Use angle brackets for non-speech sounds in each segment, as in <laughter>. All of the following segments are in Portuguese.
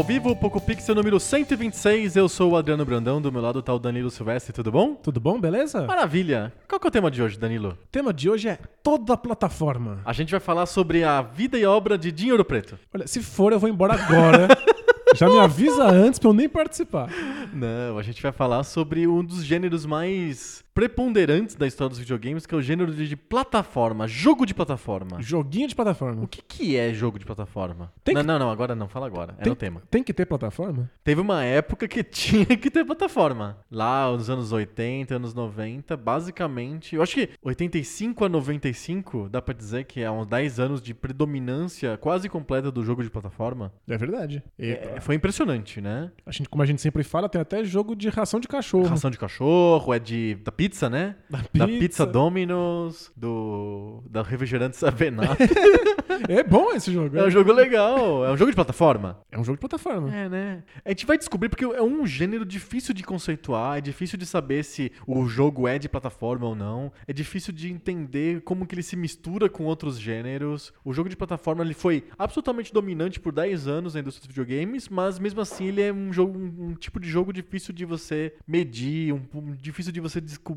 Ao vivo, Poco Pixel número 126, eu sou o Adriano Brandão, do meu lado tá o Danilo Silvestre, tudo bom? Tudo bom, beleza? Maravilha! Qual que é o tema de hoje, Danilo? O tema de hoje é toda a plataforma. A gente vai falar sobre a vida e obra de Dinheiro Preto. Olha, se for, eu vou embora agora. <laughs> Já me avisa antes pra eu nem participar. Não, a gente vai falar sobre um dos gêneros mais preponderantes da história dos videogames, que é o gênero de plataforma, jogo de plataforma. Joguinho de plataforma. O que, que é jogo de plataforma? Tem não, que- não, não, agora não, fala agora. É tem, no tema. tem que ter plataforma? Teve uma época que <laughs> tinha que ter plataforma. Lá nos anos 80, anos 90, basicamente. Eu acho que 85 a 95, dá pra dizer que é uns 10 anos de predominância quase completa do jogo de plataforma. É verdade. É, foi impressionante, né? a gente, como a gente sempre fala, tem até jogo de ração de cachorro. Ração de cachorro, é de da pizza, né? Da Da pizza. pizza Domino's, do da refrigerante Savenato. <laughs> É bom esse jogo. é um jogo legal, é um jogo de plataforma. É um jogo de plataforma. É, né? A gente vai descobrir porque é um gênero difícil de conceituar, é difícil de saber se o jogo é de plataforma ou não, é difícil de entender como que ele se mistura com outros gêneros. O jogo de plataforma ele foi absolutamente dominante por 10 anos na indústria dos videogames, mas mesmo assim ele é um jogo um, um tipo de jogo difícil de você medir, um, um- difícil de você descobrir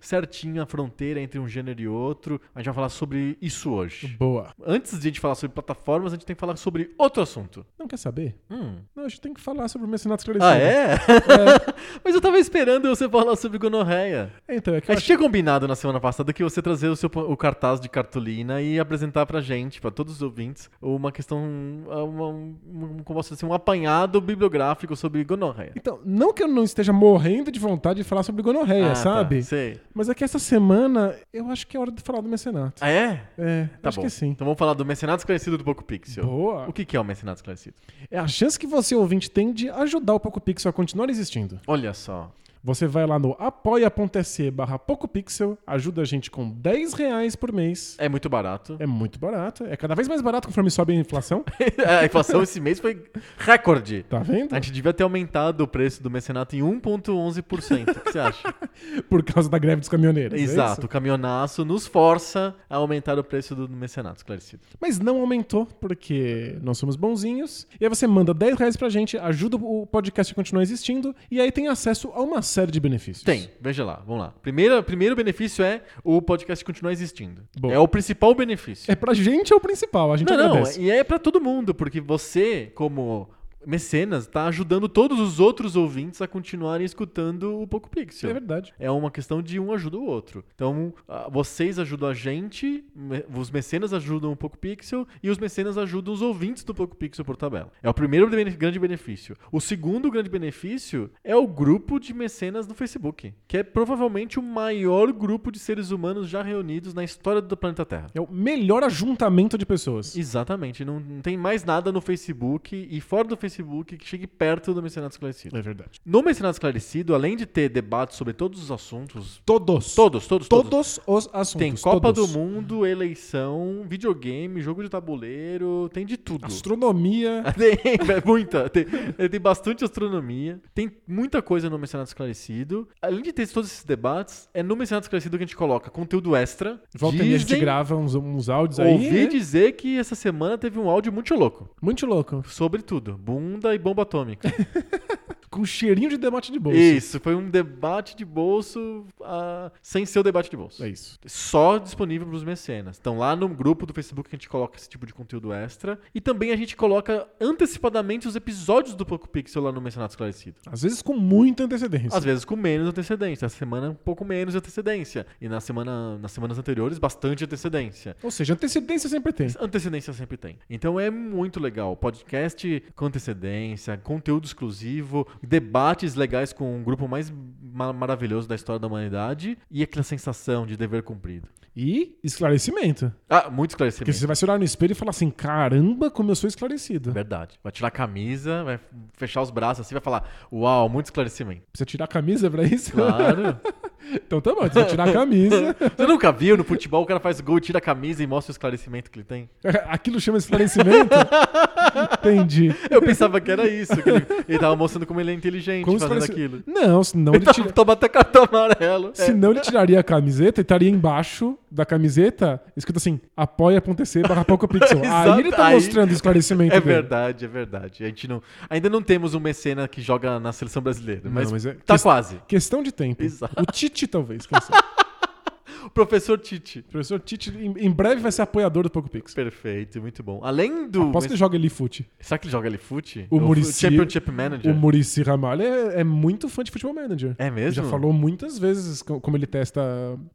certinho a fronteira entre um gênero e outro. A gente vai falar sobre isso hoje. Boa. Antes de a gente falar sobre plataformas, a gente tem que falar sobre outro assunto. Não quer saber? Hum. Não, a gente tem que falar sobre o Mecenato Esclarecido. Ah, <laughs> é? Mas eu tava esperando você falar sobre gonorreia. Então, é que A gente tinha combinado na semana passada que você trazer o, seu, o cartaz de cartolina e apresentar pra gente, pra todos os ouvintes, uma questão, uma, um, um, como posso dizer, um apanhado bibliográfico sobre gonorreia. Então, não que eu não esteja morrendo de vontade de falar sobre gonorreia, Ah, sabe? Tá, sei. Mas é que essa semana eu acho que é hora de falar do mecenato. Ah, é? É, Tá acho bom. que sim. Então vamos falar do Mecenato Esclarecido do Poco Pixel. Boa. O que, que é o Mecenato Esclarecido? É a chance que você, ouvinte, tem de ajudar o PocoPixel a continuar existindo. Olha só. Você vai lá no apoia.se barra PocoPixel, ajuda a gente com 10 reais por mês. É muito barato. É muito barato. É cada vez mais barato conforme sobe a inflação. <laughs> a inflação esse mês foi recorde. Tá vendo? A gente devia ter aumentado o preço do mecenato em 1,11%. O que você acha? <laughs> Por causa da greve dos caminhoneiros. é Exato, isso? o caminhonaço nos força a aumentar o preço do mecenato, esclarecido. Mas não aumentou, porque nós somos bonzinhos. E aí você manda 10 reais pra gente, ajuda o podcast a continuar existindo, e aí tem acesso a uma série de benefícios. Tem, veja lá, vamos lá. Primeiro, primeiro benefício é o podcast continuar existindo. Boa. É o principal benefício. É pra gente é o principal, a gente não, não, agradece. e é pra todo mundo, porque você, como mecenas, tá ajudando todos os outros ouvintes a continuarem escutando o Poco Pixel. É verdade. É uma questão de um ajuda o outro. Então, ah, vocês ajudam a gente, os mecenas ajudam o Poco Pixel e os mecenas ajudam os ouvintes do Poco Pixel por tabela. É o primeiro grande benefício. O segundo grande benefício é o grupo de mecenas no Facebook, que é provavelmente o maior grupo de seres humanos já reunidos na história do planeta Terra. É o melhor ajuntamento de pessoas. Exatamente, não, não tem mais nada no Facebook e fora do Facebook que chegue perto do Mecenato Esclarecido. É verdade. No Mecenato Esclarecido, além de ter debates sobre todos os assuntos, Todos. todos, todos, todos, Todos os assuntos. Tem Copa todos. do Mundo, eleição, videogame, jogo de tabuleiro, tem de tudo. Astronomia. <laughs> Tem, é muita. Tem, tem bastante astronomia. Tem muita coisa no Mecenato Esclarecido. Além de ter todos esses debates, é no Mecenato Esclarecido que a gente coloca conteúdo extra. Volta meia a gente Dizem- grava uns, uns áudios aí. Ouvi dizer que essa semana teve um áudio muito louco. Muito louco. Sobre tudo. Boom bunda e bomba atômica. <laughs> Com cheirinho de debate de bolsa. Isso, foi um debate de bolso ah, sem ser o debate de bolso. É isso. Só disponível para os mecenas. Então lá no grupo do Facebook que a gente coloca esse tipo de conteúdo extra. E também a gente coloca antecipadamente os episódios do Poco Pixel lá no Mecenato Esclarecido. Às vezes com muita antecedência. Às vezes com menos antecedência. Essa semana um pouco menos de antecedência. E na semana, nas semanas anteriores, bastante antecedência. Ou seja, antecedência sempre tem. Antecedência sempre tem. Então é muito legal. Podcast com antecedência, conteúdo exclusivo, debates legais com um grupo mais ma- maravilhoso da história da humanidade e aquela sensação de dever cumprido. E esclarecimento. Ah, muito Porque esclarecimento. você vai se olhar no espelho e falar assim: caramba, como eu sou esclarecido. Verdade. Vai tirar a camisa, vai fechar os braços assim, vai falar: Uau, muito esclarecimento. Precisa tirar a camisa pra isso? Claro. <laughs> então tá bom, você vai tirar a camisa. <laughs> Você nunca viu no futebol o cara faz gol, tira a camisa e mostra o esclarecimento que ele tem? <laughs> Aquilo chama esclarecimento? Entendi. Eu pensava que era isso. Que ele, ele tava mostrando como ele é inteligente Como fazendo aquilo. Não, senão ele, Ele tira... toma até cartão amarelo. É. senão ele tiraria a camiseta e estaria embaixo da camiseta escrito assim: apoia.se barra PocoPixel. <laughs> Aí ele tá aí- mostrando o esclarecimento É dele. verdade, é verdade. A gente não, ainda não temos um mecena que joga na seleção brasileira, mas, Não, mas é- tá quase. Questão de tempo. Exato. O Tite, talvez. quem sabe. O <laughs> professor Tite. O professor Tite, em, em breve, vai ser apoiador do PocoPixel. Perfeito, muito bom. Além do. Posso que ele joga fute. Será que ele joga ali fute? O Muricy- Championship Manager. O Murici Ramalho é, é muito fã de Futebol Manager. É mesmo? Já falou muitas vezes co- como ele testa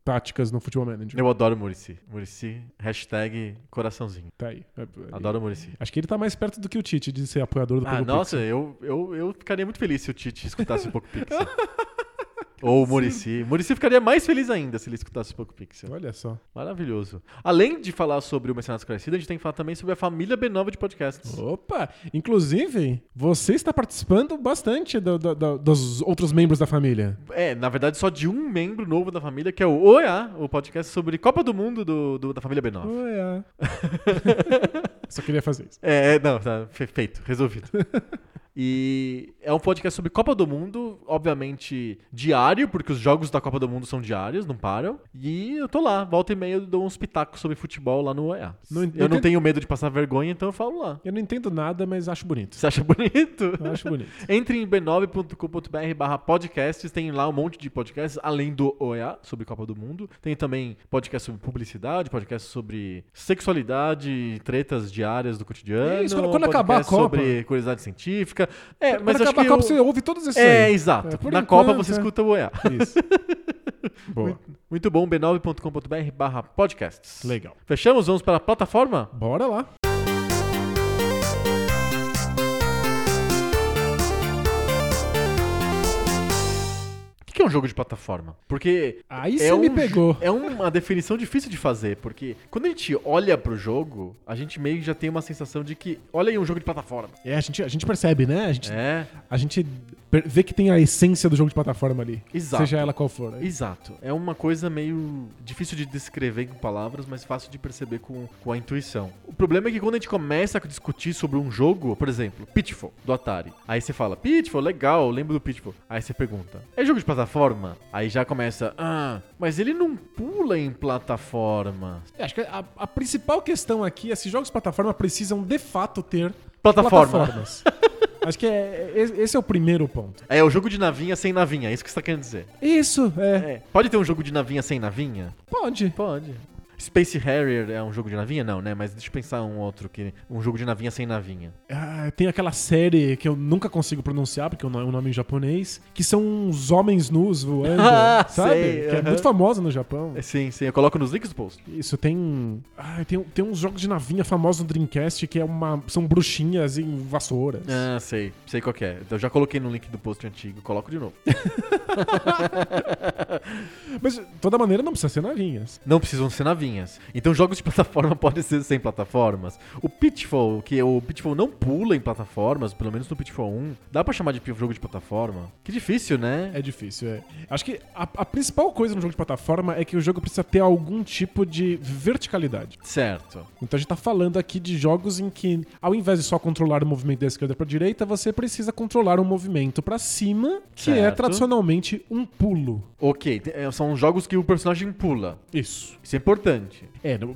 táticas no Futebol Manager. Eu adoro o Murici. Murici, hashtag coraçãozinho. Tá aí. É- Adoro o Murici. Acho que ele tá mais perto do que o Tite de ser apoiador do Ah, PocoPixel. nossa, eu, eu, eu ficaria muito feliz se o Tite escutasse um pouco Pixel. <laughs> Ou o Murici. Murici ficaria mais feliz ainda se ele escutasse um pouco Pixel. Olha só. Maravilhoso. Além de falar sobre o Mercenários Esclarecido, a gente tem que falar também sobre a família B9 de podcasts. Opa! Inclusive, você está participando bastante do- do- do- dos outros membros da família. É, na verdade, só de um membro novo da família, que é o OEA, o podcast sobre Copa do Mundo do, da família B9. Ué. <laughs> Só queria fazer isso. É, é, não, tá fe- feito, resolvido. <laughs> E é um podcast sobre Copa do Mundo, obviamente diário, porque os jogos da Copa do Mundo são diários, não param. E eu tô lá, volta e meia eu dou uns pitacos sobre futebol lá no OEA. Não- eu não tenho medo de passar vergonha, então eu falo lá. Eu não entendo nada, mas acho bonito. Você acha bonito? Eu acho bonito. <laughs> Entre em b9.com.br barra podcasts, tem lá um monte de podcasts, além do OEA, sobre Copa do Mundo. Tem também podcast sobre publicidade, podcast sobre sexualidade, tretas diárias do cotidiano. Isso, quando- quando acabar a Copa. sobre curiosidade científica. É, Quando mas acho acabar a Copa, eu- você ouve todos esses É, aí. exato. É, Na enquanto, Copa você é. escuta o OEA. Isso. <laughs> Boa. Muito bom, b9.com.br barra podcasts. Legal. Fechamos? Vamos para a plataforma? Bora lá. O que é um jogo de plataforma? Porque Aí é você me um- pegou. É uma definição difícil de fazer, porque quando a gente olha pro jogo, a gente meio que já tem uma sensação de que, olha aí um jogo de plataforma. É, a gente, a gente percebe, né? A gente, É, a gente vê que tem a essência do jogo de plataforma ali. Exato. Seja ela qual for. né? exato. É uma coisa meio difícil de descrever com palavras, mas fácil de perceber com, com a intuição. O problema é que quando a gente começa a discutir sobre um jogo, por exemplo, Pitfall, do Atari. Aí você fala, Pitfall, legal, lembro do Pitfall. Aí você pergunta, é jogo de plataforma? Aí já começa, ah, mas ele não pula em plataforma. É, Acho que a, a principal questão aqui é se jogos de plataforma precisam de fato ter Plataforma. plataformas. <laughs> Acho que é, é- esse é o primeiro ponto. É o jogo de navinha sem navinha, é isso que você tá querendo dizer. Isso, é. É. Pode ter um jogo de navinha sem navinha? Pode. Pode. Space Harrier é um jogo de navinha? Não, né? Mas deixa eu pensar um outro que. Um jogo de navinha sem navinha. Ah, tem aquela série que eu nunca consigo pronunciar, porque é um nome em japonês, que são uns homens nus voando, <laughs> Ah, sabe? sei, que é aham. muito famosa no Japão. É, Sim, sim, eu coloco nos links do post. Isso tem. Ah, tem, tem uns jogos de navinha famosos no Dreamcast que é uma, são bruxinhas em vassouras. Ah, sei, sei qual é. Eu já coloquei no link do post antigo, coloco de novo. <laughs> Mas, de toda maneira, não precisa ser navinhas. Não precisam ser navinhas. Então jogos de <laughs> plataforma podem ser sem plataformas. O Pitfall, que o Pitfall não pula em plataformas, pelo menos no Pitfall 1, dá pra chamar de jogo de plataforma? Que difícil, né? É difícil, é. Acho que a, a principal coisa no jogo de plataforma é que o jogo precisa ter algum tipo de verticalidade. Certo. Então a gente tá falando aqui de jogos em que, ao invés de só controlar o movimento da esquerda pra direita, você precisa controlar um movimento pra cima, que é Certo. tradicionalmente um pulo. Ok, é, são jogos que o personagem pula. Isso. Isso é importante. É, no-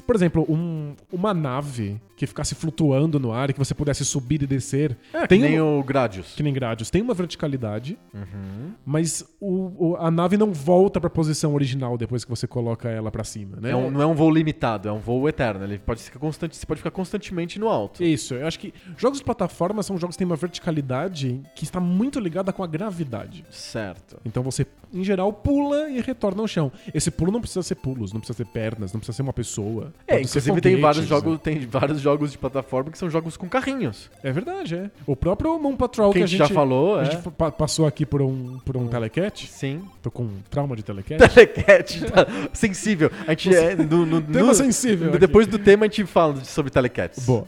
por exemplo, um- uma nave que ficasse flutuando no ar e que você pudesse subir e descer. É, tem que nem um- o Gradius. que nem Gradius, tem uma verticalidade, Uhum. mas o- o- a nave não volta pra posição original depois que você coloca ela pra cima, né? É um- não é um voo limitado, é um voo eterno. Ele pode ficar constante, você pode ficar constantemente no alto. Isso, eu acho que jogos de plataforma são jogos que têm uma verticalidade que está muito ligada com a gravidade. Certo. Então você, em geral, pula e retorna ao chão. Esse pulo não precisa ser pulos, não precisa ser pernas, não precisa ser uma pessoa. É, Pode ser inclusive tem vários jogos, tem vários jogos de plataforma que são jogos com carrinhos. É verdade, é. O próprio Moon Patrol Que que, a gente já falou, a é. gente pa- passou aqui por um, por um telecat. Sim. Tô com trauma de telecat. Telecat, <laughs> tá sensível. A gente é no, no, <laughs> Tema no- sensível aqui. Depois do tema a gente fala sobre telecats. Boa.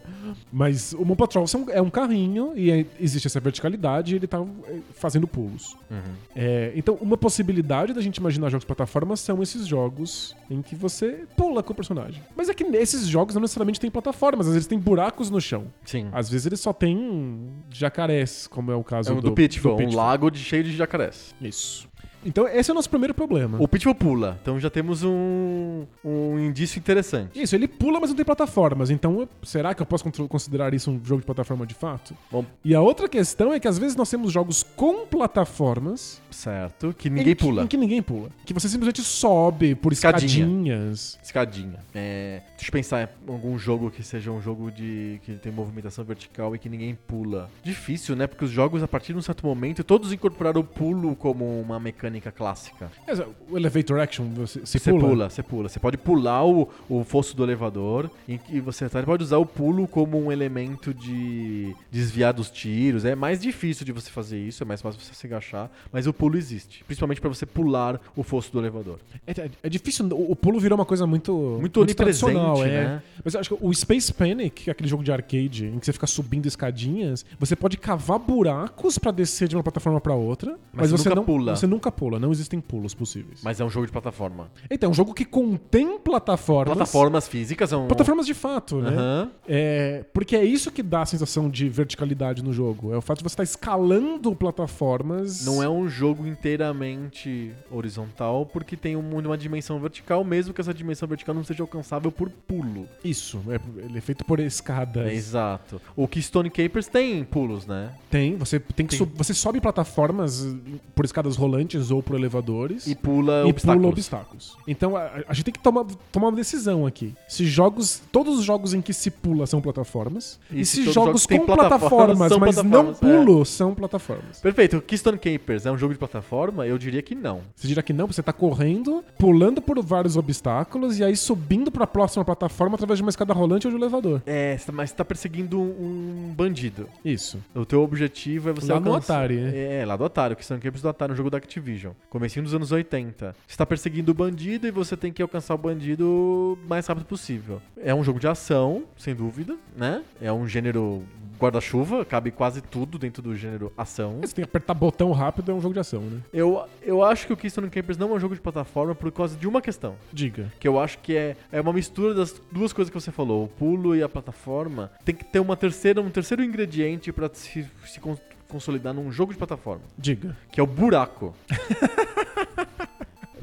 Mas o Moon Patrol é um carrinho e é- existe essa verticalidade e ele tá é, fazendo pulos. Uhum. É, então, uma possibilidade da gente imaginar jogos de plataforma são esses jogos em que você pula com o personagem. Mas é que esses jogos não necessariamente têm plataformas, às vezes tem buracos no chão. Sim. Às vezes eles só têm jacarés, como é o caso É do, um do, Pitfall, um Pitfall. lago de, cheio de jacarés. Isso. Então, esse é o nosso primeiro problema. O Pitfall pula, então já temos um, um indício interessante. Isso, ele pula, mas não tem plataformas. Então, será que eu posso considerar isso um jogo de plataforma de fato? Bom, E a outra questão é que às vezes nós temos jogos com plataformas certo, que ninguém que- pula. Em que ninguém pula. Que você simplesmente sobe por Escadinha. escadinhas. Escadinha. É, deixa eu pensar em algum jogo que seja um jogo de que tem movimentação vertical e que ninguém pula. Difícil, né? Porque os jogos, a partir de um certo momento, todos incorporaram o pulo como uma mecânica clássica. Mas, O elevator action, você, você Você pula? pula, você pula. Você pode pular o, o fosso do elevador e, e você até pode usar o pulo como um elemento de desviar dos tiros. É mais difícil de você fazer isso, é mais fácil você se agachar, mas o pulo existe. Principalmente pra você pular o fosso do elevador. É, é- é difícil, o, o pulo virou uma coisa muito. Muito onipresente, tradicional, é. né? Mas eu acho que o Space Panic, que é aquele jogo de arcade em que você fica subindo escadinhas, você pode cavar buracos pra descer de uma plataforma pra outra, mas, Mas você você nunca não pula. Você nunca pula, não existem pulos possíveis. Mas é um jogo de plataforma. Então, é um jogo que contém plataformas. Plataformas físicas são. Plataformas de fato, né? Aham. É, porque é isso que dá a sensação de verticalidade no jogo. É o fato de você estar escalando plataformas. Não é um jogo inteiramente horizontal, porque tem um- uma dimensão vertical, mesmo que essa dimensão vertical não seja alcançável por pulo. Isso, é, ele é feito por escadas. É, exato. O Keystone Capers tem pulos, né? Tem, você tem que Tem. sub- você sobe plataformas por escadas rolantes ou por elevadores E pula e obstáculos. pula obstáculos. Então a, a gente tem que tomar, tomar uma decisão aqui. Se jogos, todos os jogos em que se pula são plataformas, e, E se, se jogos jogos com plataformas, plataformas, mas não plataformas, é. pulo são plataformas. Perfeito. O Keystone Capers é um jogo de plataforma? Eu diria que não. Você dirá que não, você tá correndo, pulando por vários obstáculos e aí subindo pra próxima plataforma através de uma escada rolante ou de um elevador. É, tá- mas você tá perseguindo um bandido. Isso. O teu objetivo é você Lá alcançar... Atari, né? É, lá do Atari. O Keystone Capers do Atari, um jogo da Activision. Comecinho dos anos 80. Você tá perseguindo o bandido e você tem que alcançar o bandido o mais rápido possível. É um jogo de ação, sem dúvida, né? É um gênero guarda-chuva, cabe quase tudo dentro do gênero ação. Você tem que apertar botão rápido, é um jogo de ação, né? Eu, eu acho que o Keystone Capers não é um jogo de plataforma por causa de uma questão. Diga. Que eu acho que é, é uma mistura das duas coisas que você falou, o pulo e a plataforma. Tem que ter uma terceira, um terceiro ingrediente pra se, se consolidar num jogo de plataforma, Diga. que é o buraco. <laughs>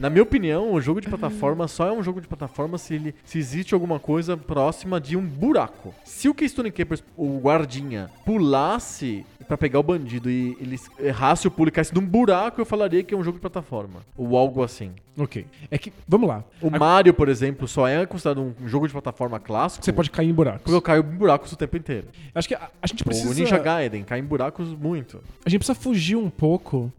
Na minha opinião, o jogo de plataforma só é um jogo de plataforma se, ele, se existe alguma coisa próxima de um buraco. Se o Keystone Capers, o guardinha, pulasse pra pegar o bandido e ele errasse o pulo e caísse num buraco, eu falaria que é um jogo de plataforma. Ou algo assim. Ok. É que, vamos lá. O Mario, por exemplo, só é considerado um jogo de plataforma clássico Você pode cair em buracos. porque eu caio em buracos o tempo inteiro. Acho que a, a gente precisa. O Ninja Gaiden cai em buracos muito. A gente precisa fugir um pouco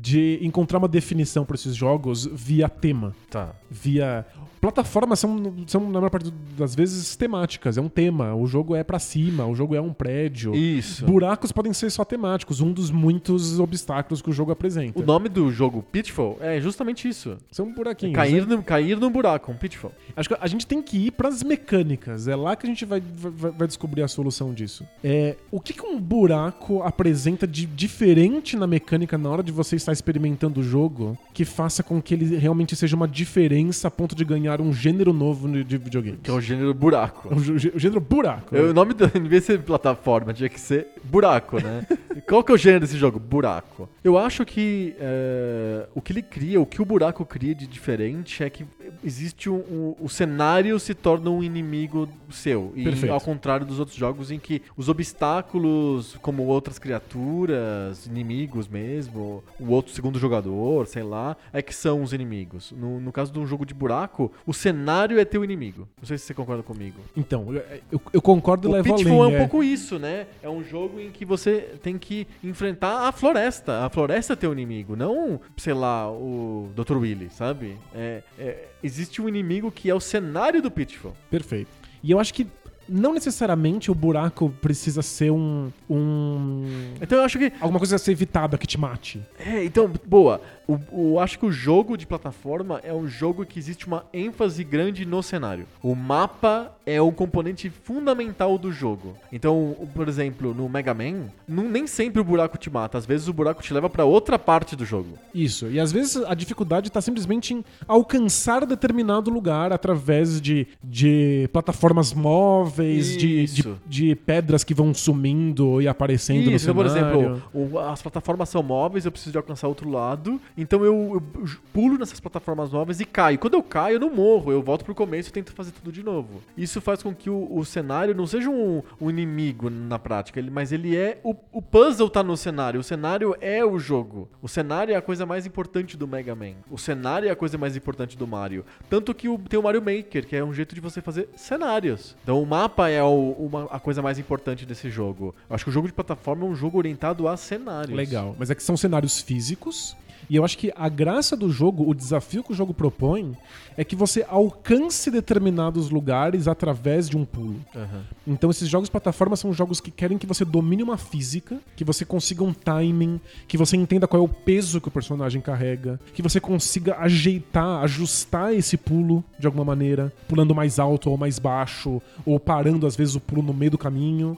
de encontrar uma definição para esses jogos via tema. Tá. Via. Plataformas são, são, na maior parte das vezes, temáticas. É um tema. O jogo é pra cima, o jogo é um prédio. Isso. Buracos podem ser só temáticos, um dos muitos obstáculos que o jogo apresenta. O nome do jogo Pitfall é justamente isso. São buraquinhos. Cair, né? no, cair num buraco, um pitfall. Acho que a gente tem que ir pras mecânicas. É lá que a gente vai, vai, vai descobrir a solução disso. É, o que, que um buraco apresenta de diferente na mecânica na hora de você estar experimentando o jogo que faça com que ele realmente seja uma diferença a ponto de ganhar um gênero novo de de videogame? Que é o gênero buraco. O, gê- o gênero buraco. Eu- O nome do, em vez de ser plataforma, tinha que ser buraco, né? <laughs> Qual que é o gênero desse jogo? Buraco. Eu acho que é, o que ele cria, o que o buraco cria de diferente é que existe um, um- o cenário se torna um inimigo seu. E Perfeito. ao contrário dos outros jogos em que os obstáculos, como outras criaturas, inimigos mesmo, o outro segundo jogador, sei lá, é que são os inimigos. No, no caso de um jogo de buraco, o cenário é teu inimigo. Não sei se você concorda comigo. Então, eu, eu- concordo e O levo Pitfall além. é um pouco isso, né? É um jogo em que você tem que enfrentar a floresta. A floresta é teu inimigo, não, sei lá, o Dr. Willy, sabe? É, é- existe um inimigo que é o cenário do Pitfall. Perfeito. E eu acho que não necessariamente o buraco precisa ser um. um Então eu acho que. alguma coisa a ser evitada que te mate. É, então, boa. O, o- acho que o jogo de plataforma é um jogo que existe uma ênfase grande no cenário. O mapa é um componente fundamental do jogo. Então, por exemplo, no Mega Man, não- nem sempre o buraco te mata. Às vezes o buraco te leva pra outra parte do jogo. Isso. E às vezes a dificuldade tá simplesmente em alcançar determinado lugar através de, de plataformas móveis, de, de, de pedras que vão sumindo e aparecendo Isso, no então, por cenário. exemplo, o- as plataformas são móveis, eu preciso de alcançar outro lado. Então eu, eu pulo nessas plataformas móveis e caio. Quando eu caio, eu não morro. Eu volto pro começo e tento fazer tudo de novo. Isso faz com que o, o cenário não seja um, um inimigo na prática, ele- mas ele é. O, o puzzle tá no cenário. O cenário é o jogo. O cenário é a coisa mais importante do Mega Man. O cenário é a coisa mais importante do Mario. Tanto que o- tem o Mario Maker, que é um jeito de você fazer cenários. Então o mapa é o- uma- a coisa mais importante desse jogo. Eu acho que o jogo de plataforma é um jogo orientado a cenários. Legal. Mas é que são cenários físicos. E eu acho que a graça do jogo, o desafio que o jogo propõe, é que você alcance determinados lugares através de um pulo. Aham. Então esses jogos de plataforma são jogos que querem que você domine uma física, que você consiga um timing, que você entenda qual é o peso que o personagem carrega, que você consiga ajeitar, ajustar esse pulo de alguma maneira, pulando mais alto ou mais baixo, ou parando às vezes o pulo no meio do caminho.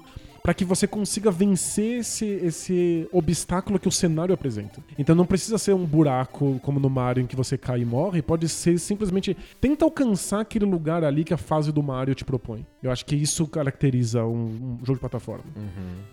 Pra que você consiga vencer esse, esse obstáculo que o cenário apresenta. Então não precisa ser um buraco como no Mario em que você cai e morre, pode ser simplesmente tenta alcançar aquele lugar ali que a fase do Mario te propõe. Eu acho que isso caracteriza um, um jogo de plataforma.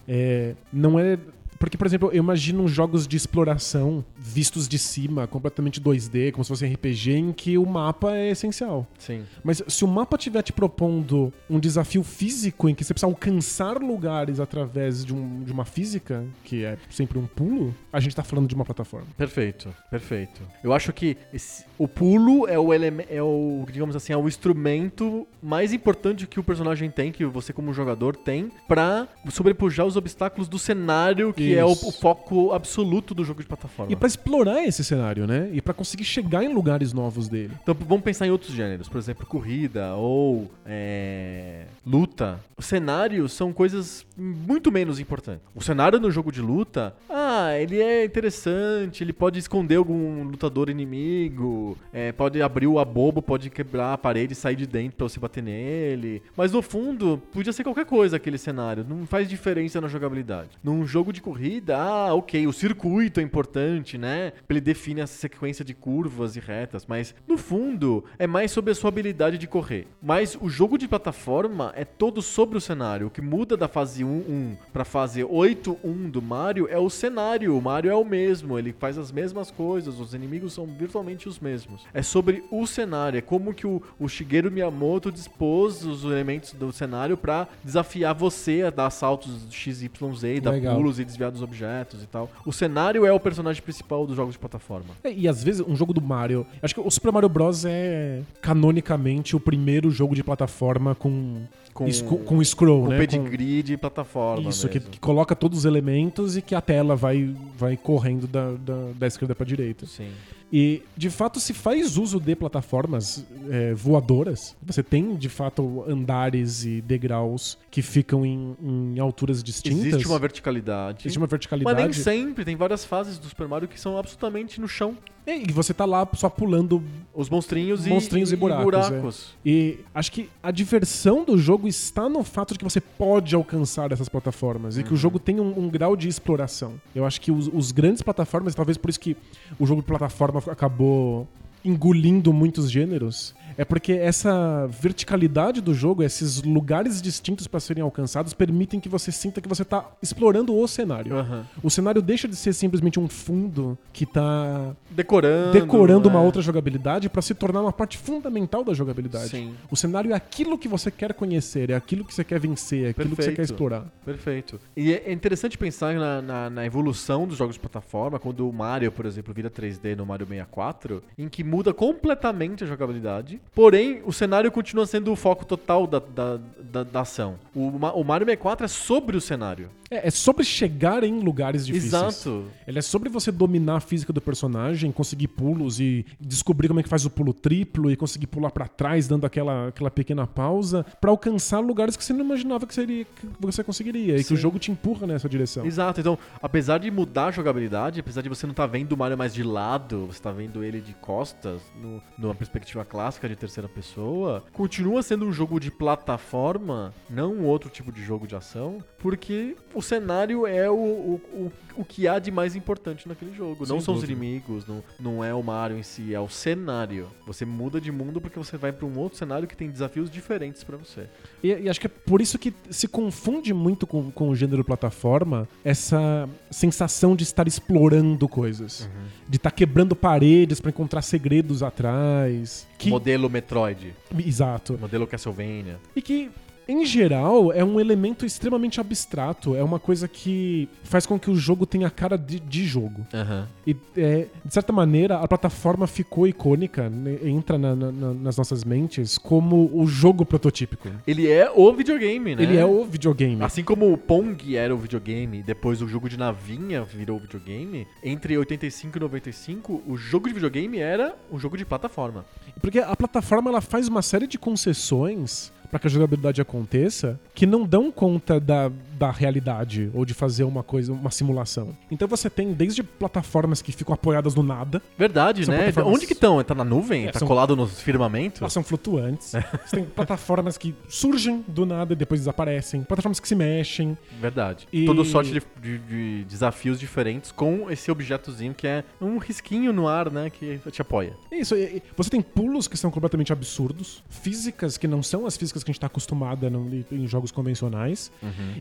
É, não é. Porque, por exemplo, eu imagino jogos de exploração vistos de cima, completamente 2D, como se fosse RPG, em que o mapa é essencial. Sim. Mas se o mapa estiver te propondo um desafio físico em que você precisa alcançar lugares através de, um- de uma física, que é sempre um pulo, a gente tá falando de uma plataforma. Perfeito, perfeito. Eu acho que esse- o pulo é o elemento, é o, digamos assim, é o instrumento mais importante que o personagem tem, que você como jogador tem, pra sobrepujar os obstáculos do cenário, que é o, o foco absoluto do jogo de plataforma. E pra explorar esse cenário, né? E pra conseguir chegar em lugares novos dele. Então vamos pensar em outros gêneros, por exemplo, corrida ou é, luta. Os cenários são coisas muito menos importantes. O cenário no jogo de luta, ah, ele é interessante, ele pode esconder algum lutador inimigo, é, pode abrir o abobo, pode quebrar a parede e sair de dentro pra você bater nele. Mas no fundo, podia ser qualquer coisa aquele cenário, não faz diferença na jogabilidade. Num jogo de corrida, ah, ok, o circuito é importante, né? Ele define a sequência de curvas e retas, mas no fundo é mais sobre a sua habilidade de correr. Mas o jogo de plataforma é todo sobre o cenário. O que muda da fase 1-1 pra fase 8-1 do Mario é o cenário. O Mario é o mesmo, ele faz as mesmas coisas, os inimigos são virtualmente os mesmos. É sobre o cenário, é como que o, o Shigeru Miyamoto dispôs os elementos do cenário pra desafiar você a dar saltos XYZ, dar pulos e desviar dos objetos e tal. O cenário é o personagem principal dos jogos de plataforma. É, E às vezes um jogo do Mario. Acho que o Super Mario Bros. é canonicamente o primeiro jogo de plataforma com. Com- es- com, com scroll, Com né? pedigree de plataforma. Isso, que, que coloca todos os elementos e que a tela vai, vai correndo da, da, da esquerda pra direita. Sim. E, de fato, se faz uso de plataformas é, voadoras. Você tem, de fato, andares e degraus que ficam em, em alturas distintas. Existe uma verticalidade. Existe uma Mas verticalidade. nem sempre, tem várias fases do Super Mario que são absolutamente no chão. E você tá lá só pulando Os monstrinhos, Monstrinhos e buracos, buracos. E acho que a diversão do jogo está no fato de que você pode alcançar essas plataformas e que o jogo tem um, um grau de exploração. Eu acho que os, os grandes plataformas, talvez por isso que o jogo de plataforma acabou engolindo muitos gêneros, É porque essa verticalidade do jogo, esses lugares distintos para serem alcançados, permitem que você sinta que você tá explorando o cenário. Aham. O cenário deixa de ser simplesmente um fundo que tá Decorando. decorando uma né? outra jogabilidade para se tornar uma parte fundamental da jogabilidade. Sim. O cenário é aquilo que você quer conhecer, é aquilo que você quer vencer, é aquilo que você Perfeito. quer explorar. Perfeito. E é interessante pensar na, na- na evolução dos jogos de plataforma, quando o Mario, por exemplo, vira 3D no Mario 64, em que muda completamente a jogabilidade, porém o cenário continua sendo o foco total da, da, da- da ação. O, o Mario 64 é sobre o cenário. É, é sobre chegar em lugares difíceis. Exato. Ele é sobre você dominar a física do personagem, conseguir pulos e descobrir como é que faz o pulo triplo e conseguir pular pra trás dando aquela, aquela pequena pausa pra alcançar lugares que você não imaginava que, seria, que você conseguiria e que Sim. o jogo te empurra nessa direção. Exato, então, apesar de mudar a jogabilidade, apesar de você não estar vendo o Mario mais de lado, você tá vendo ele de costas, no- numa perspectiva clássica de terceira pessoa, continua sendo um jogo de plataforma, não um outro tipo de jogo de ação, porque o cenário é o, o, o, o que há de mais importante naquele jogo. Sem não são os inimigos, não, não é o Mario em si, é o cenário. Você muda de mundo porque você vai pra um outro cenário que tem desafios diferentes pra você. E, e acho que é por isso que se confunde muito com, com o gênero plataforma essa sensação de estar explorando coisas. De estar quebrando paredes pra encontrar segredos atrás. Que, Modelo Metroid, exato. modelo Castlevania. E que, em geral, é um elemento extremamente abstrato. É uma coisa que faz com que o jogo tenha cara de, de jogo. Aham. E, é, de certa maneira, a plataforma ficou icônica, né, entra na- na- na- nas nossas mentes como o jogo prototípico. Ele é o videogame, né? Ele é o videogame. Assim como o Pong era o videogame, depois o jogo de navinha virou o videogame, entre 85 e 95, o jogo de videogame era um jogo de plataforma. Porque a plataforma ela faz uma série de concessões para que a jogabilidade aconteça que não dão conta da, da realidade ou de fazer uma coisa, uma simulação. Então você tem desde plataformas que ficam apoiadas no nada, Verdade, né? plataformas- Onde que estão? Tá na nuvem? É, tá são- colado no firmamento? elas são flutuantes. Você tem plataformas que surgem do nada e depois desaparecem, plataformas que se mexem. Verdade. E- Toda sorte de, de- de desafios diferentes com esse objetozinho que é um risquinho no ar, né? Que te apoia. Isso, e- e você tem pulos que são completamente absurdos, físicas que não são as físicas que a gente tá acostumada no- em jogos convencionais.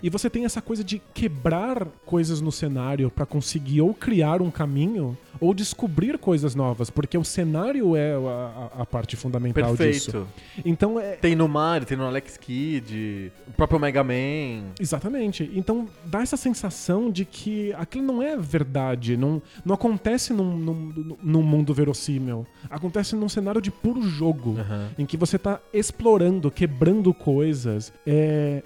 E você tem essa coisa de quebrar coisas no cenário pra conseguir ou criar um caminho ou descobrir coisas novas, porque o cenário é a, a- parte fundamental disso. Perfeito. Então é. Tem no Mario, tem no Alex Kidd, o próprio Mega Man. Exatamente. Então dá essa sensação de que aquilo não é verdade, não, não acontece num, num, num mundo verossímil. Acontece num cenário de puro jogo. Aham. Em que você tá explorando, quebrando coisas. É,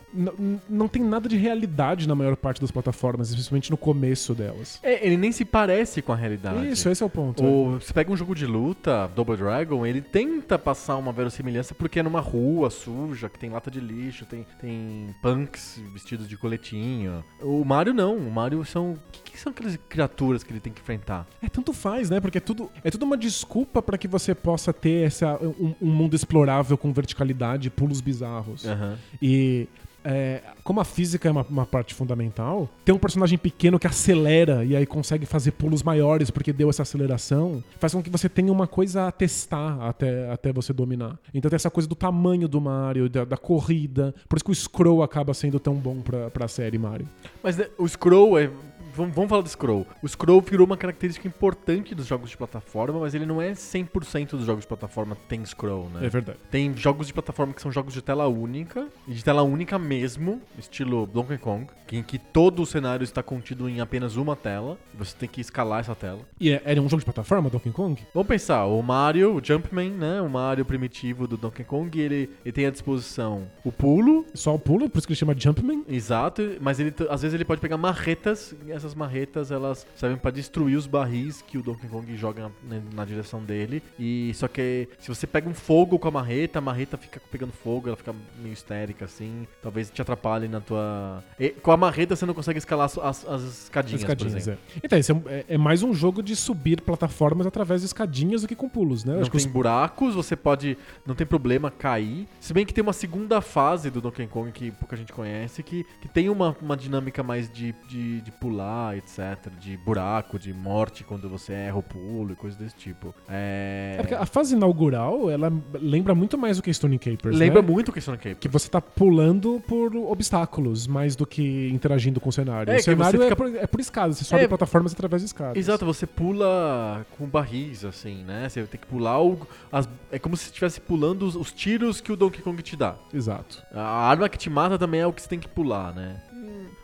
não tem nada de realidade na maior parte das plataformas, especialmente no começo delas. É, ele nem se parece com a realidade. Isso, esse é o ponto. O, você pega um jogo de luta, Double Dragon, ele tenta passar uma verossimilhança porque é numa rua suja, que tem lata de lixo, tem, tem punks vestidos de coletinho. O Mario não, o Mario são. O que, que são aquelas criaturas que ele tem que enfrentar? É, tanto faz, né? Porque é tudo, é tudo uma desculpa pra que você possa ter essa, um, um mundo explorável com verticalidade, pulos bizarros. Aham. E é, como a física é uma, uma parte fundamental, ter um personagem pequeno que acelera e aí consegue fazer pulos maiores porque deu essa aceleração, faz com que você tenha uma coisa a testar até, até você dominar. Então tem essa coisa do tamanho do Mario, da, da corrida. Por isso que o scroll acaba sendo tão bom pra, pra série Mario. Mas né, o scroll é. Vamos, vamos falar do scroll. O scroll virou uma característica importante dos jogos de plataforma, mas ele não é 100% dos jogos de plataforma tem scroll, né? É verdade. Tem jogos de plataforma que são jogos de tela única, e de tela única mesmo, estilo Donkey Kong, em que todo o cenário está contido em apenas uma tela, e você tem que escalar essa tela. E é, era um jogo de plataforma, Donkey Kong? Vamos pensar, o Mario, o Jumpman, né, o Mario primitivo do Donkey Kong, ele, ele tem à disposição o pulo, Só o pulo, por isso que ele chama Jumpman. Exato, mas ele às vezes ele pode pegar marretas, e essas marretas elas servem pra destruir os barris que o Donkey Kong joga na, na direção dele. E só que se você pega um fogo com a marreta, a marreta fica pegando fogo, ela fica meio histérica assim, talvez te atrapalhe na tua. E com a marreta você não consegue escalar as, as- as escadinhas, escadinhas, é. Então, esse é, é- é mais um jogo de subir plataformas através de escadinhas do que com pulos, né? Não acho tem os- buracos, você pode. Não tem problema cair. Se bem que tem uma segunda fase do Donkey Kong que pouca gente conhece, que, que tem uma, uma dinâmica mais de, de, de pular pular, etc. De buraco, de morte quando você erra o pulo e coisas desse tipo. É. É a fase inaugural, ela lembra muito mais do que Stone Capers, Lembra né? muito o Stone Cape. Que você tá pulando por obstáculos, mais do que interagindo com o cenário. É, o que cenário você é, fica- por, é por escadas, você sobe É. plataformas através de escadas. Exato, você pula com barris, assim, né? Você tem que pular o. as- é como se estivesse pulando os, os tiros que o Donkey Kong te dá. Exato. A arma que te mata também é o que você tem que pular, né?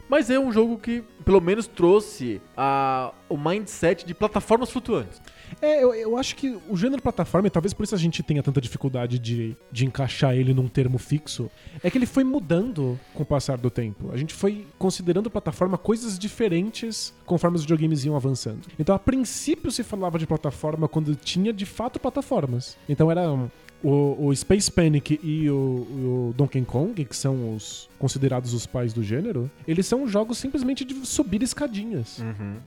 Mas é um jogo que, pelo menos, trouxe a, o mindset de plataformas flutuantes. É, eu, eu acho que o gênero plataforma, e talvez por isso a gente tenha tanta dificuldade de, de encaixar ele num termo fixo, é que ele foi mudando com o passar do tempo. A gente foi considerando plataforma coisas diferentes conforme os videogames iam avançando. Então, a princípio, se falava de plataforma quando tinha de fato plataformas. Então, era o, o Space Panic e o, o Donkey Kong, que são os considerados os pais do gênero, eles são jogos simplesmente de subir escadinhas.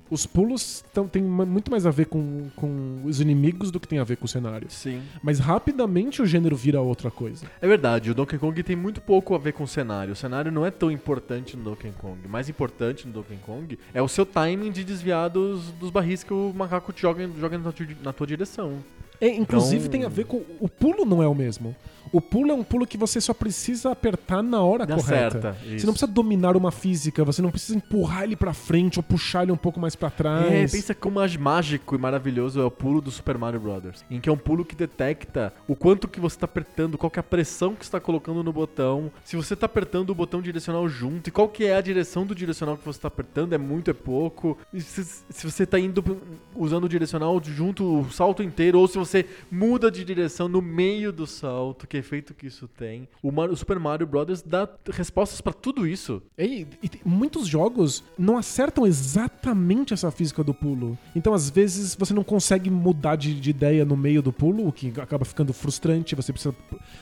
Os pulos tão, têm muito mais a ver com, com os inimigos do que tem a ver com o cenário. Sim. Mas rapidamente o gênero vira outra coisa. É verdade, o Donkey Kong tem muito pouco a ver com o cenário. O cenário não é tão importante no Donkey Kong. O mais importante no Donkey Kong é o seu timing de desviar dos, dos barris que o macaco te joga, joga na, tua, na tua direção. É, inclusive Então- tem a ver com. O pulo não é o mesmo. O pulo é um pulo que você só precisa apertar na hora Dá correta. certa, Você não precisa dominar uma física, você não precisa empurrar ele pra frente ou puxar ele um pouco mais pra trás. É, pensa como mágico e maravilhoso é o pulo do Super Mario Bros. Em que é um pulo que detecta o quanto que você tá apertando, qual que é a pressão que você tá colocando no botão, se você tá apertando o botão direcional junto, e qual que é a direção do direcional que você tá apertando, é muito, é pouco. Se, se você tá indo usando o direcional junto o salto inteiro, ou se você muda de direção no meio do salto, que efeito que isso tem. O, Mario- o Super Mario Bros. dá respostas pra tudo isso. E, e tem- muitos jogos não acertam exatamente essa física do pulo. Então, às vezes, você não consegue mudar de, de ideia no meio do pulo, o que acaba ficando frustrante. Você precisa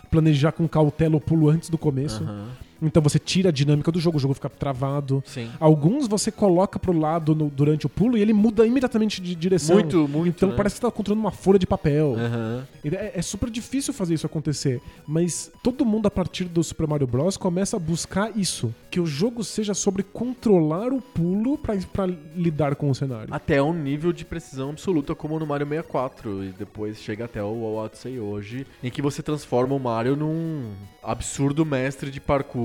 planejar com cautela o pulo antes do começo. Aham. Então você tira a dinâmica do jogo, o jogo fica travado. Sim. Alguns você coloca pro lado no- durante o pulo e ele muda imediatamente de direção. Muito, muito, Então né? parece que você tá controlando uma folha de papel. Aham. É, é super difícil fazer isso acontecer, mas todo mundo a partir do Super Mario Bros começa a buscar isso, que o jogo seja sobre controlar o pulo pra, pra lidar com o cenário. Até um nível de precisão absoluta como no Mario 64 e depois chega até o Odyssey hoje, em que você transforma o Mario num absurdo mestre de parkour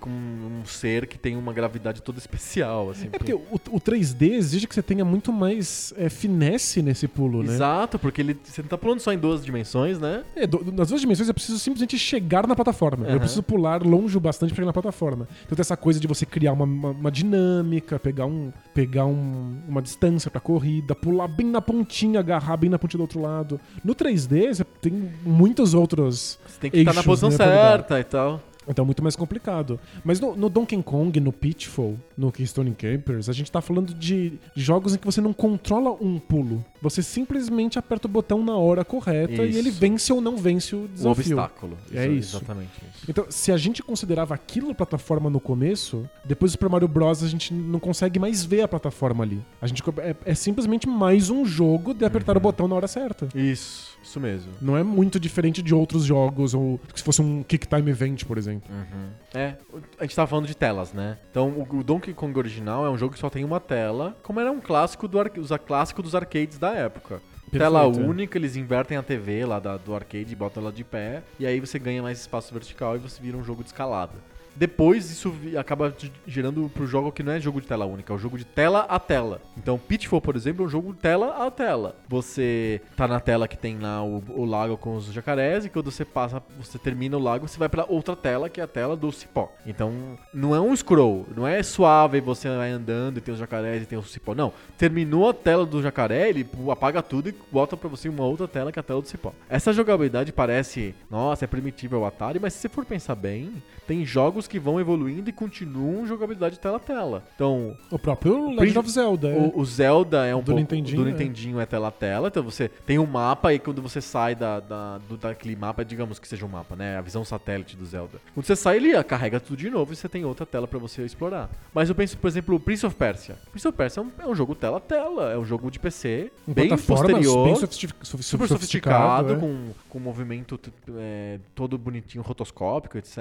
com um ser que tem uma gravidade toda especial, assim. É porque o, o 3D exige que você tenha muito mais é, finesse nesse pulo, né? Exato, porque ele, você não tá pulando só em duas dimensões, né? É, do- nas duas dimensões eu preciso simplesmente chegar na plataforma. Eu Aham. preciso pular longe o bastante pra chegar na plataforma. Então tem essa coisa de você criar uma, uma- uma dinâmica, pegar, um, pegar um- uma distância pra corrida, pular bem na pontinha, agarrar bem na pontinha do outro lado. No 3D você tem muitos outros. Você tem que estar na eixos, posição né, certa e tal. Então é muito mais complicado. Mas no, no Donkey Kong, no Pitfall, no Keystone Campers, a gente tá falando de jogos em que você não controla um pulo. Você simplesmente aperta o botão na hora correta e Isso. ele vence ou não vence o O desafio. obstáculo. É isso. Exatamente isso. Então, se a gente considerava aquilo plataforma no começo, depois do Super Mario Bros. a gente não consegue mais ver a plataforma ali. A gente é, é simplesmente mais um jogo de apertar Uhum. o botão na hora certa. Isso, isso mesmo. Não é muito diferente de outros jogos, ou se fosse um Kick Time Event, por exemplo. É, a gente tava falando de telas, né? Então, o Donkey Kong original é um jogo que só tem uma tela, como era um clássico, do ar- clássico dos arcades da época. Tela Perfeito, é. única, eles invertem a TV lá da- do arcade e botam ela de pé, e aí você ganha mais espaço vertical e você vira um jogo de escalada. Depois isso acaba gerando pro jogo que não é jogo de tela única, é um jogo de tela a tela. Então Pitfall, por exemplo, é um jogo de tela a tela. Você tá na tela que tem lá o, o lago com os jacarés e quando você passa, você termina o lago, você vai pra outra tela que é a tela do cipó. Então não é um scroll, não é suave, você vai andando e tem os jacarés e tem o cipó. Não, terminou a tela do jacaré, ele apaga tudo e bota pra você uma outra tela que é a tela do cipó. Essa jogabilidade parece, nossa, é primitiva é o Atari, mas se você for pensar bem, tem jogos que vão evoluindo e continuam jogabilidade tela a tela. Então, O próprio Legend of Zelda. é. o, o Zelda é um Do pouco Nintendinho, do é. Nintendinho é tela a tela, então você tem um mapa e quando você sai da, da, do, daquele mapa, digamos que seja um mapa, né? A visão satélite do Zelda. Quando você sai, ele carrega tudo de novo e você tem outra tela pra você explorar. Mas eu penso, por exemplo, o Prince of Persia. Prince of Persia é um, é um jogo tela a tela, é um jogo de PC, Um bem posterior. bem Super sofisticado, é. com, com movimento é, todo bonitinho, rotoscópico, etc.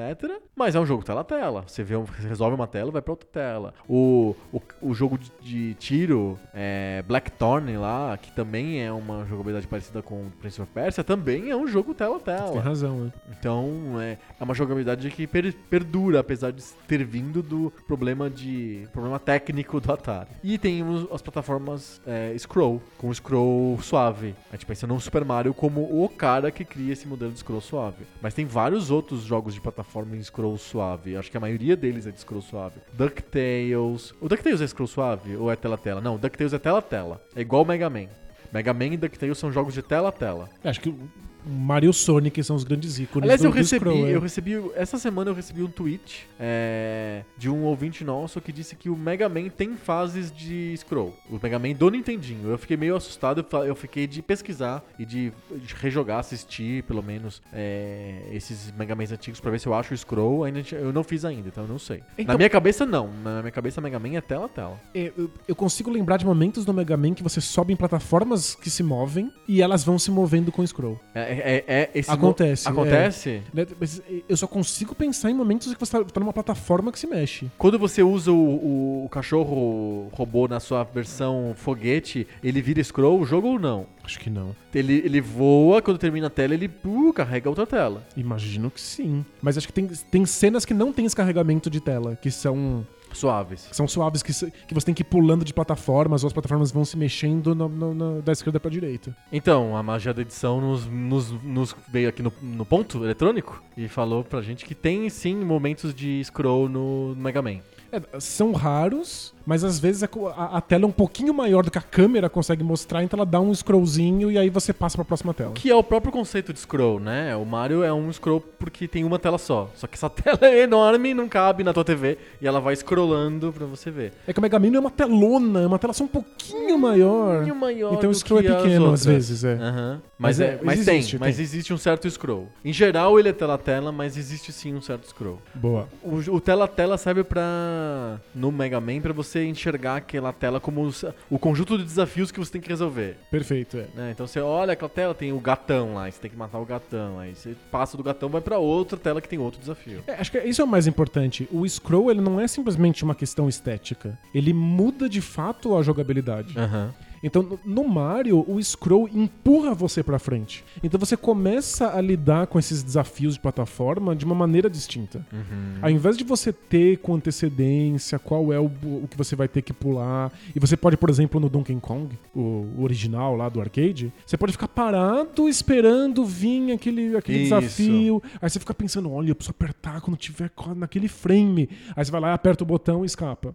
Mas é um jogo tela tela a tela. Você, vê resolve uma tela, vai pra outra tela. O, o, o jogo de, tiro, é, Blackthorn lá, que também é uma jogabilidade parecida com Prince of Persia, também é um jogo tela a Tem tela. razão, né? Então é, é uma jogabilidade que per- perdura, apesar de ter vindo do problema de problema técnico do Atari. E tem os- as plataformas é, scroll, com scroll suave. A gente pensa no Super Mario como o cara que cria esse modelo de scroll suave. Mas tem vários outros jogos de plataforma em scroll suave. Acho que a maioria deles é de scroll suave. DuckTales. O DuckTales é scroll suave ou é tela-tela? Não, DuckTales é tela-tela. É igual Mega Man. Mega Man e DuckTales são jogos de tela tela. Acho que Mario Sonic são os grandes ícones Aliás, do, eu do recebi, scroll, é. eu recebi, essa semana eu recebi um tweet é, de um ouvinte nosso que disse que o Mega Man tem fases de scroll. O Mega Man do Nintendinho. Eu fiquei meio assustado, eu fiquei de pesquisar e de, de rejogar, assistir pelo menos é, esses Mega Mans antigos pra ver se eu acho o scroll. Ainda eu não fiz ainda, então eu não sei. Então- Na minha cabeça não, na minha cabeça Mega Man é tela a tela. É, eu, eu consigo lembrar de momentos no Mega Man que você sobe em plataformas que se movem e elas vão se movendo com o scroll. É, é- é esse mo- Acontece, é. Acontece? Né, Mas eu só consigo pensar em momentos que você tá, tá numa plataforma que se mexe. Quando você usa o, o- o cachorro robô na sua versão foguete, ele vira scroll o jogo ou não? Acho que não. Ele, ele voa, quando termina a tela, ele uh, carrega outra tela. Imagino que sim. Mas acho que tem, tem cenas que não tem esse carregamento de tela, que são, Suaves. são suaves, que, que você tem que ir pulando de plataformas, ou as plataformas vão se mexendo no- no- no- da esquerda pra direita. Então, a magia da edição nos, nos- nos veio aqui no, no ponto eletrônico e falou pra gente que tem sim momentos de scroll no Mega Man. É, são raros, mas às vezes a, co- a- a tela é um pouquinho maior do que a câmera consegue mostrar, então ela dá um scrollzinho e aí você passa pra próxima tela. Que é o próprio conceito de scroll, né? O Mario é um scroll porque tem uma tela só. Só que essa <laughs> tela é enorme, não cabe na tua TV e ela vai scrollando pra você ver. É que o Mega Man é uma telona, é uma tela só um pouquinho maior. pouquinho maior Então o scroll é pequeno às vezes, é. Aham. Mas Mas, é- é, mas mas tem, existe, mas tem. existe um certo scroll. Em geral ele é tela-tela, mas existe sim um certo scroll. Boa. O, o tela-tela serve no Mega Man pra você enxergar aquela tela como os- o conjunto de desafios que você tem que resolver. Perfeito, é. né? Então você olha aquela tela, tem o gatão lá, você tem que matar o gatão. Aí você passa do gatão, vai pra outra tela que tem outro desafio. É, acho que isso é o mais importante. O scroll ele não é simplesmente uma questão estética. Ele muda de fato a jogabilidade. Aham. Então, no- Mario, o scroll empurra você pra frente. Então você começa a lidar com esses desafios de plataforma de uma maneira distinta. Ao invés de você ter com antecedência qual é o, o que você vai ter que pular, e você pode, por exemplo, no Donkey Kong, o, o original lá do arcade, você pode ficar parado esperando vir aquele, aquele Isso. desafio. Aí você fica pensando, olha, eu preciso apertar quando tiver naquele frame. Aí você vai lá, aperta o botão e escapa.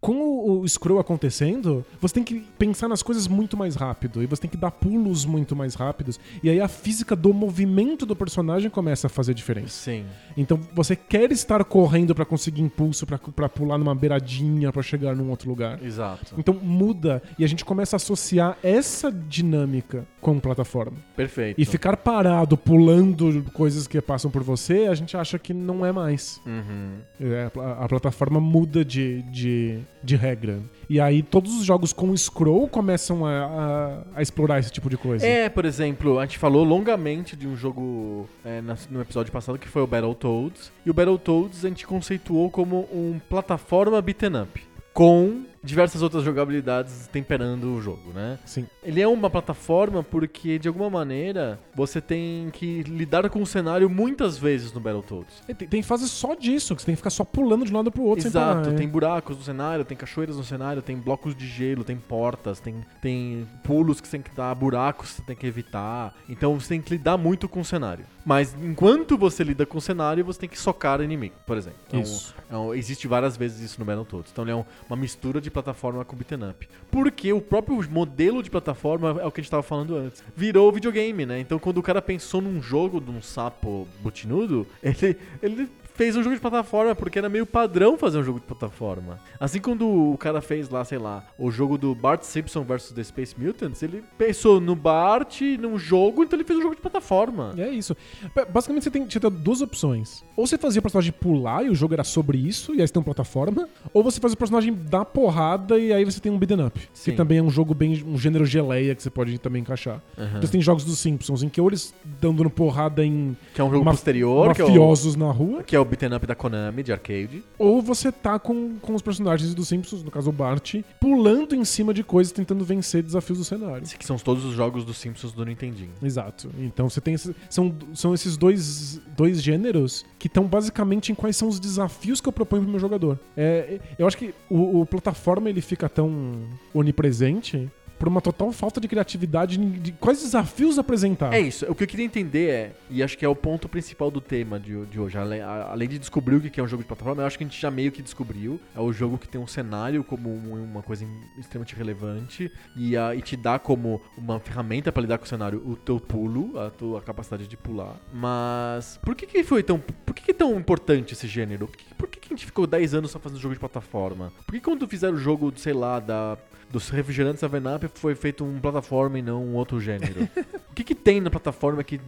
Com o, o scroll acontecendo, você tem que pensar nas coisas muito mais rápido. E você tem que dar pulos muito mais rápidos. E aí a física do movimento do personagem começa a fazer diferença. Sim. Então você quer estar correndo pra conseguir impulso, pra pra pular numa beiradinha, pra chegar num outro lugar. Exato. Então muda e a gente começa a associar essa dinâmica com plataforma. Perfeito. E ficar parado pulando coisas que passam por você, a gente acha que não é mais. Uhum. É, a, a plataforma muda de, de, de regra. E aí todos os jogos com scroll começam a, a, a explorar esse tipo de coisa. É, por exemplo, a gente falou longamente de um jogo é, no episódio passado que foi o Battletoads. E o Battletoads a gente conceituou como um plataforma beaten up. Com diversas outras jogabilidades temperando o jogo, né? Sim. Ele é uma plataforma porque, de alguma maneira, você tem que lidar com o cenário muitas vezes no Battletoads. E Tem, tem fases só disso, que você tem que ficar só pulando de um lado pro outro Exato, parar. é. tem buracos no cenário, tem cachoeiras no cenário, tem blocos de gelo, tem portas, tem, tem pulos que você tem que dar, buracos que você tem que evitar. Então você tem que lidar muito com o cenário. Mas enquanto você lida com o cenário, você tem que socar o inimigo, por exemplo. Então, Isso. é um- existe várias vezes isso no Battletoads. Então ele é um- uma mistura de plataforma com beat'em up. Porque o próprio modelo de plataforma é o que a gente tava falando antes. Virou videogame, né? Então quando o cara pensou num jogo de um sapo butinudo, ele, ele fez um jogo de plataforma porque era meio padrão fazer um jogo de plataforma. Assim quando o cara fez lá, sei lá, o jogo do Bart Simpson vs The Space Mutants, ele pensou no Bart, num jogo, então ele fez um jogo de plataforma. É isso. Ba- Basicamente você tem, tinha duas opções. Ou você fazia o personagem pular e o jogo era sobre isso, e aí você tem uma plataforma. Ou você faz o personagem dar porrada e aí você tem um beat'em up. Sim. Que também é um jogo bem. um gênero geleia que você pode também encaixar. Aham. Então você tem jogos dos Simpsons em que ou eles dando porrada em Que é um jogo posterior, que é o- mafiosos na rua. Que é o beat'em up da Konami, de arcade. Ou você tá com, com os personagens dos Simpsons, no caso o Bart, pulando em cima de coisas, tentando vencer desafios do cenário. Que são todos os jogos dos Simpsons do Nintendinho. Exato. Então você tem são, são esses dois, dois gêneros que estão basicamente em quais são os desafios que eu proponho pro meu jogador. É, eu acho que o, o plataforma ele fica tão onipresente por uma total falta de criatividade de quais desafios apresentar. É isso. O que eu queria entender é, e acho que é o ponto principal do tema de, de hoje, além, além de descobrir o que é um jogo de plataforma, eu acho que a gente já meio que descobriu. É o jogo que tem um cenário como um- uma coisa extremamente relevante e, a- e te dá como uma ferramenta pra lidar com o cenário o teu pulo, a tua capacidade de pular. Mas por que, que foi tão. Por que, que é tão importante esse gênero? Por que, por que, que a gente ficou 10 anos só fazendo jogo de plataforma? Por que quando fizeram o jogo, sei lá, da dos refrigerantes 7-Up foi feito um plataforma e não um outro gênero. <laughs> o que, que tem na plataforma que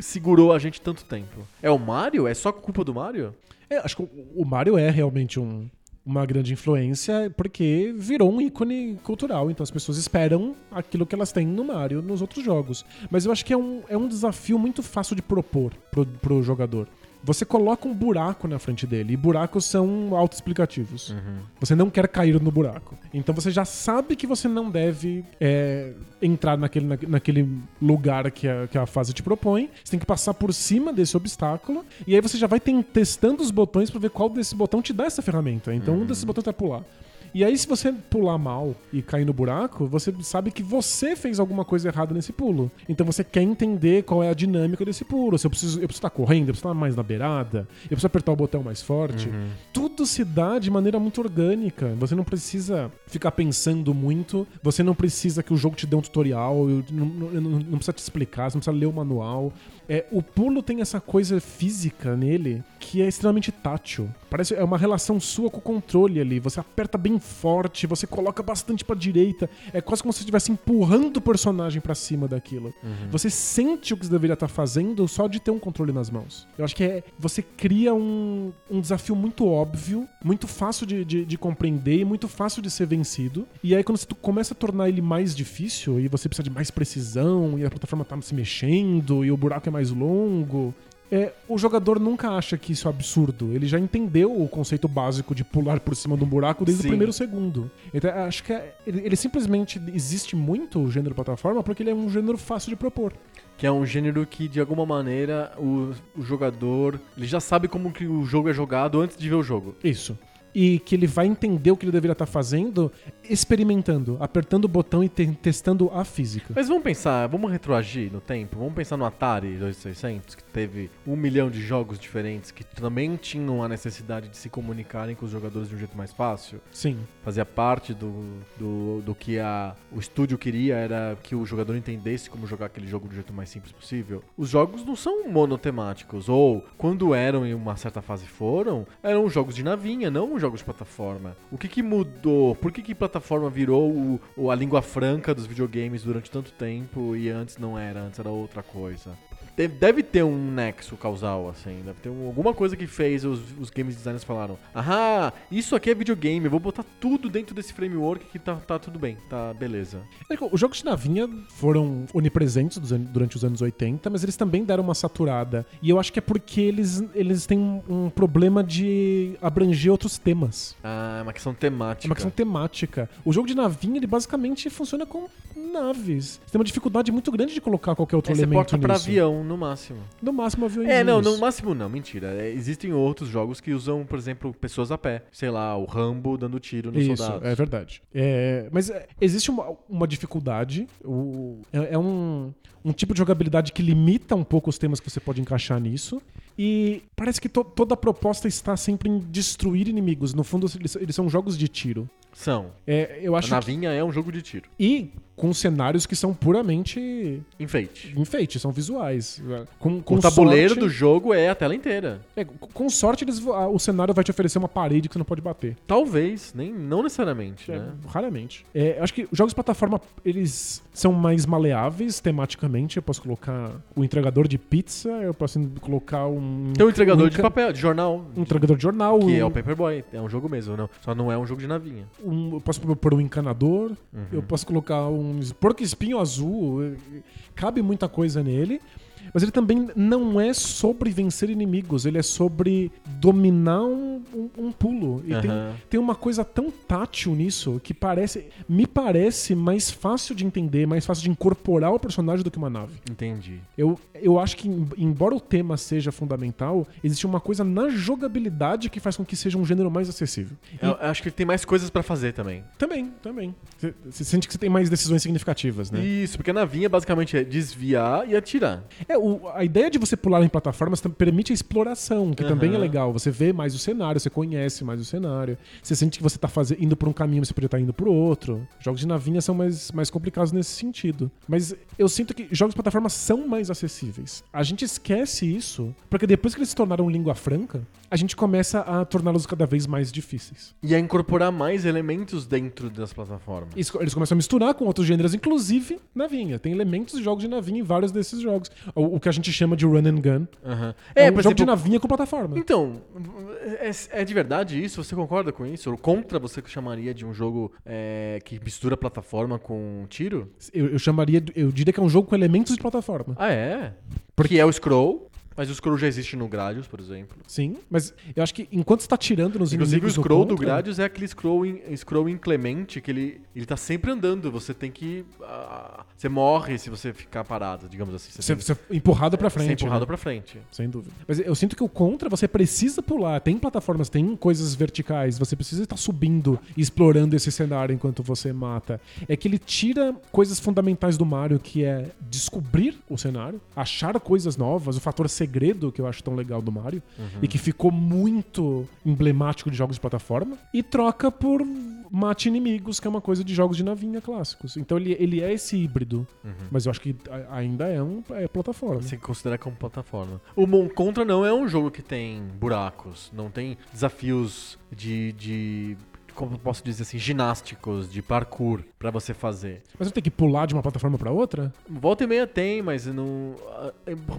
segurou a gente tanto tempo? É o Mario? É só culpa do Mario? É, acho que o- o Mario é realmente um- uma grande influência porque virou um ícone cultural. Então as pessoas esperam aquilo que elas têm no Mario nos outros jogos. Mas eu acho que é um, é um desafio muito fácil de propor pro, pro jogador. Você coloca um buraco na frente dele, e buracos são autoexplicativos. Você não quer cair no buraco. Então você já sabe que você não deve é, entrar naquele, na- naquele lugar que a, que a fase te propõe. Você tem que passar por cima desse obstáculo. E aí você já vai testando os botões pra ver qual desse botão te dá essa ferramenta. Então um desses botões vai pular. E aí, se você pular mal e cair no buraco, você sabe que você fez alguma coisa errada nesse pulo. Então você quer entender qual é a dinâmica desse pulo. Se eu preciso, eu preciso estar correndo, eu preciso estar mais na beirada, eu preciso apertar o botão mais forte. Tudo se dá de maneira muito orgânica. Você não precisa ficar pensando muito, você não precisa que o jogo te dê um tutorial, não, não- não- não precisa te explicar, você não precisa ler o manual. É, o pulo tem essa coisa física nele que é extremamente tátil. Parece é uma relação sua com o controle ali. Você aperta bem forte, você coloca bastante pra direita. É quase como se você estivesse empurrando o personagem pra cima daquilo. Você sente o que você deveria estar fazendo só de ter um controle nas mãos. Eu acho que é você cria um, um desafio muito óbvio, muito fácil de, de, de compreender e muito fácil de ser vencido. E aí quando você começa a tornar ele mais difícil e você precisa de mais precisão e a plataforma tá se mexendo e o buraco é mais longo, é, o jogador nunca acha que isso é absurdo. Ele já entendeu o conceito básico de pular por cima de um buraco desde Sim. o primeiro segundo. Então, acho que é- ele, ele simplesmente existe muito o gênero plataforma porque ele é um gênero fácil de propor. Que é um gênero que, de alguma maneira, o, o jogador ele já sabe como que o jogo é jogado antes de ver o jogo. Isso. E que ele vai entender o que ele deveria estar fazendo experimentando, apertando o botão e te- testando a física. Mas vamos pensar, vamos retroagir no tempo? Vamos pensar no Atari 2600, que teve um milhão de jogos diferentes que também tinham a necessidade de se comunicarem com os jogadores de um jeito mais fácil. Sim. Fazia parte do, do, do que a, o estúdio queria, era que o jogador entendesse como jogar aquele jogo do jeito mais simples possível. Os jogos não são monotemáticos, ou quando eram em uma certa fase foram, eram jogos de navinha, não jogos de plataforma. O que, que mudou? Por que, que plataforma virou o, o- a língua franca dos videogames durante tanto tempo e antes não era, antes era outra coisa? Deve, deve ter um nexo causal, assim. Deve ter um- alguma coisa que fez os, os games designers falaram: Ahá, isso aqui é videogame, eu vou botar tudo dentro desse framework que tá, tá tudo bem, tá beleza. É Os jogos de navinha foram onipresentes durante os anos 80, mas eles também deram uma saturada. E eu acho que é porque eles, eles têm um, um problema de abranger outros temas. Ah, é uma questão É temática. uma questão temática. O jogo de navinha, ele basicamente funciona com naves. Você tem uma dificuldade muito grande de colocar qualquer outro É, você elemento porta pra nisso. avião, no máximo. No máximo, aviões. É, não, no máximo não, mentira. É, existem outros jogos que usam, por exemplo, pessoas a pé. Sei lá, o Rambo dando tiro nos Isso, soldados. é verdade. É, mas é, existe uma, uma dificuldade. O, é, é um, um tipo de jogabilidade que limita um pouco os temas que você pode encaixar nisso. E parece que to- toda a proposta está sempre em destruir inimigos. No fundo, eles, eles são jogos de tiro. São. É, eu A acho que, navinha é um jogo de tiro. E com cenários que são puramente Enfeite. enfeites, são visuais. Com, com o tabuleiro sorte- do jogo é a tela inteira. é, com sorte, eles, o cenário vai te oferecer uma parede que você não pode bater. Talvez, nem, não necessariamente, É, né? Raramente. É, eu acho que os jogos de plataforma, eles são mais maleáveis tematicamente. Eu posso colocar o entregador de pizza, eu posso colocar um... Tem um entregador um de papel, de jornal. Um entregador de jornal. Que é um- o Paperboy. É um jogo mesmo, não. Só não é um jogo de navinha. um- eu posso pôr um encanador, Uhum. eu posso colocar um porco espinho azul, eh, cabe muita coisa nele. Mas ele também não é sobre vencer inimigos, ele é sobre dominar um, um- um pulo. E tem, Aham. tem uma coisa tão tátil nisso que parece. Me parece mais fácil de entender, mais fácil de incorporar o personagem do que uma nave. Entendi. Eu, eu acho que, em- embora o tema seja fundamental, existe uma coisa na jogabilidade que faz com que seja um gênero mais acessível. E Eu acho que tem mais coisas pra fazer também. também, também. Você sente que você tem mais decisões significativas, né? Isso, porque a navinha basicamente é desviar e atirar. É, o- a ideia de você pular em plataformas permite a exploração, que também é legal. Você vê mais o cenário, você conhece mais o cenário. Você sente que você tá faze- indo por um caminho, você podia estar indo por outro. Jogos de navinha são mais, mais complicados nesse sentido. Mas eu sinto que jogos de plataforma são mais acessíveis. A gente esquece isso, porque depois que eles se tornaram língua franca, a gente começa a torná-los cada vez mais difíceis. E a incorporar mais elementos dentro das plataformas. Eles eles começam a misturar com outros gêneros, inclusive navinha. Tem elementos de jogos de navinha em vários desses jogos. O, o que a gente chama de run and gun. Aham. É, um por jogo de exemplo, navinha com plataforma. Então, é, é de verdade isso? Você concorda com isso? Contra você que chamaria de um jogo é, que mistura plataforma com tiro? Eu, eu chamaria, eu diria que é um jogo com elementos de plataforma. Ah, é? Porque é o scroll, mas o scroll já existe no Gradius, por exemplo. Sim, mas eu acho que enquanto você tá tirando nos Inclusive o inimigos no scroll do contra- Gradius é aquele scroll, in, scroll inclemente que ele, ele tá sempre andando. Você tem que. ah, você morre se você ficar parado, digamos assim. Você, tem- você é empurrado pra frente. Ser empurrado né? pra frente. Sem dúvida. Mas eu sinto que o contra você precisa pular. Tem plataformas, tem coisas verticais. Você precisa estar subindo e explorando esse cenário enquanto você mata. É que ele tira coisas fundamentais do Mario, que é descobrir o cenário, achar coisas novas, o fator segredo que eu acho tão legal do Mario e que ficou muito emblemático de jogos de plataforma, e troca por mate inimigos, que é uma coisa de jogos de navinha clássicos. Então ele, ele é esse híbrido, mas eu acho que ainda é um é plataforma. Você considera como plataforma. O Mon Contra não é um jogo que tem buracos, não tem desafios de. de como eu posso dizer assim, ginásticos, de parkour pra você fazer. Mas você tem que pular de uma plataforma pra outra? Volta e meia tem, mas não. ah,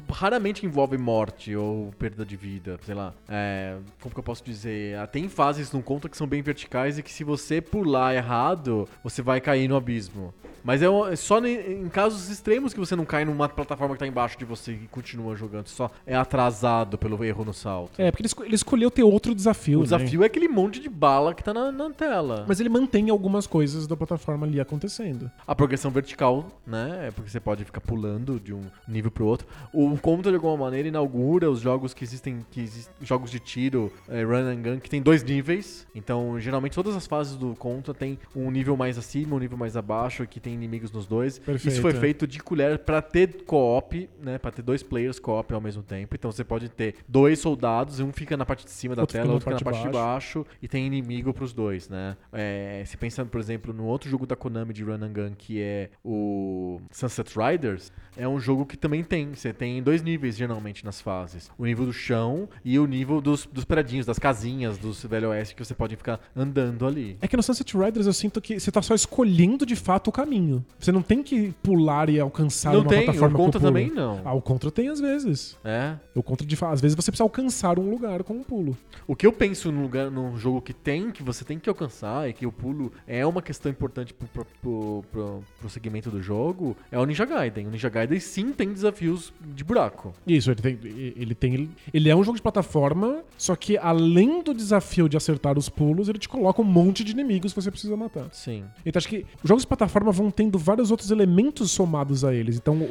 Raramente envolve morte ou perda de vida, sei lá. É, como que eu posso dizer? Ah, Tem fases no contra que são bem verticais e que se você pular errado, você vai cair no abismo. Mas é, um- é só em casos extremos que você não cai numa plataforma que tá embaixo de você e continua jogando. Só é atrasado pelo erro no salto. É, porque ele, ele escolheu ter outro desafio. o né? desafio é aquele monte de bala que tá na, na tela. Mas ele mantém algumas coisas da plataforma ali acontecendo. A progressão vertical, né? É porque você pode ficar pulando de um nível pro outro. O Contra, de alguma maneira, inaugura os jogos que existem, que exist- jogos de tiro, é, run and gun, que tem dois níveis. Então, geralmente, todas as fases do Contra tem um nível mais acima, um nível mais abaixo, que tem inimigos nos dois. Perfeito, Isso foi é. feito de colher pra ter co-op, né? Pra ter dois players co-op ao mesmo tempo. Então, você pode ter dois soldados, um fica na parte de cima da Outro tela, outro fica na parte de baixo, e tem inimigo pros dois, né? É, se pensando, por exemplo, no outro jogo da Konami de Run and Gun, que é o Sunset Riders, é um jogo que também tem. Você tem dois níveis, geralmente, nas fases. O nível do chão e o nível dos, dos predinhos, das casinhas dos Velho Oeste, que você pode ficar andando ali. É que no Sunset Riders eu sinto que você tá só escolhendo de fato o caminho. Você não tem que pular e alcançar Não uma tem, o plataforma com Contra também não. Ah, o Contra tem às vezes. É. O Contra de às vezes você precisa alcançar um lugar com um pulo. O que eu penso num, lugar, num jogo que tem, que você tem que alcançar e que o pulo é uma questão importante pro, pro, pro, pro- pro segmento do jogo, é o Ninja Gaiden. O Ninja Gaiden sim tem desafios de buraco. Isso, ele tem, ele tem. Ele é um jogo de plataforma, só que além do desafio de acertar os pulos, ele te coloca um monte de inimigos que você precisa matar. Sim. Então acho que os jogos de plataforma vão tendo vários outros elementos somados a eles. Então,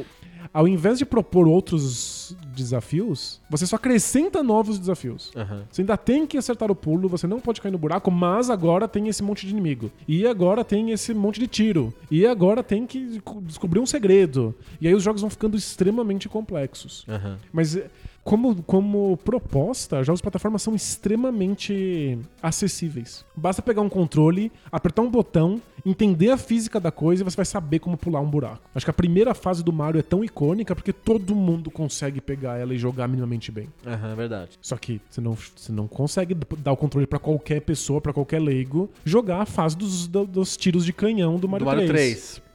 ao invés de propor outros desafios, você só acrescenta novos desafios. Aham. Você ainda tem que acertar o pulo, você não pode cair no buraco, mas agora tem esse monte de inimigo. E agora tem esse monte de tiro. E agora tem que descobrir um segredo. E aí os jogos vão ficando extremamente complexos. Aham. Mas eh, como, como proposta, jogos de plataforma são extremamente acessíveis. Basta pegar um controle, apertar um botão, entender a física da coisa e você vai saber como pular um buraco. Acho que a primeira fase do Mario é tão icônica porque todo mundo consegue pegar ela e jogar minimamente bem. Aham, verdade. Só que você não, você não consegue dar o controle pra qualquer pessoa, pra qualquer leigo, jogar a fase dos, do- dos tiros de canhão do Mario, do Mario 3. 3.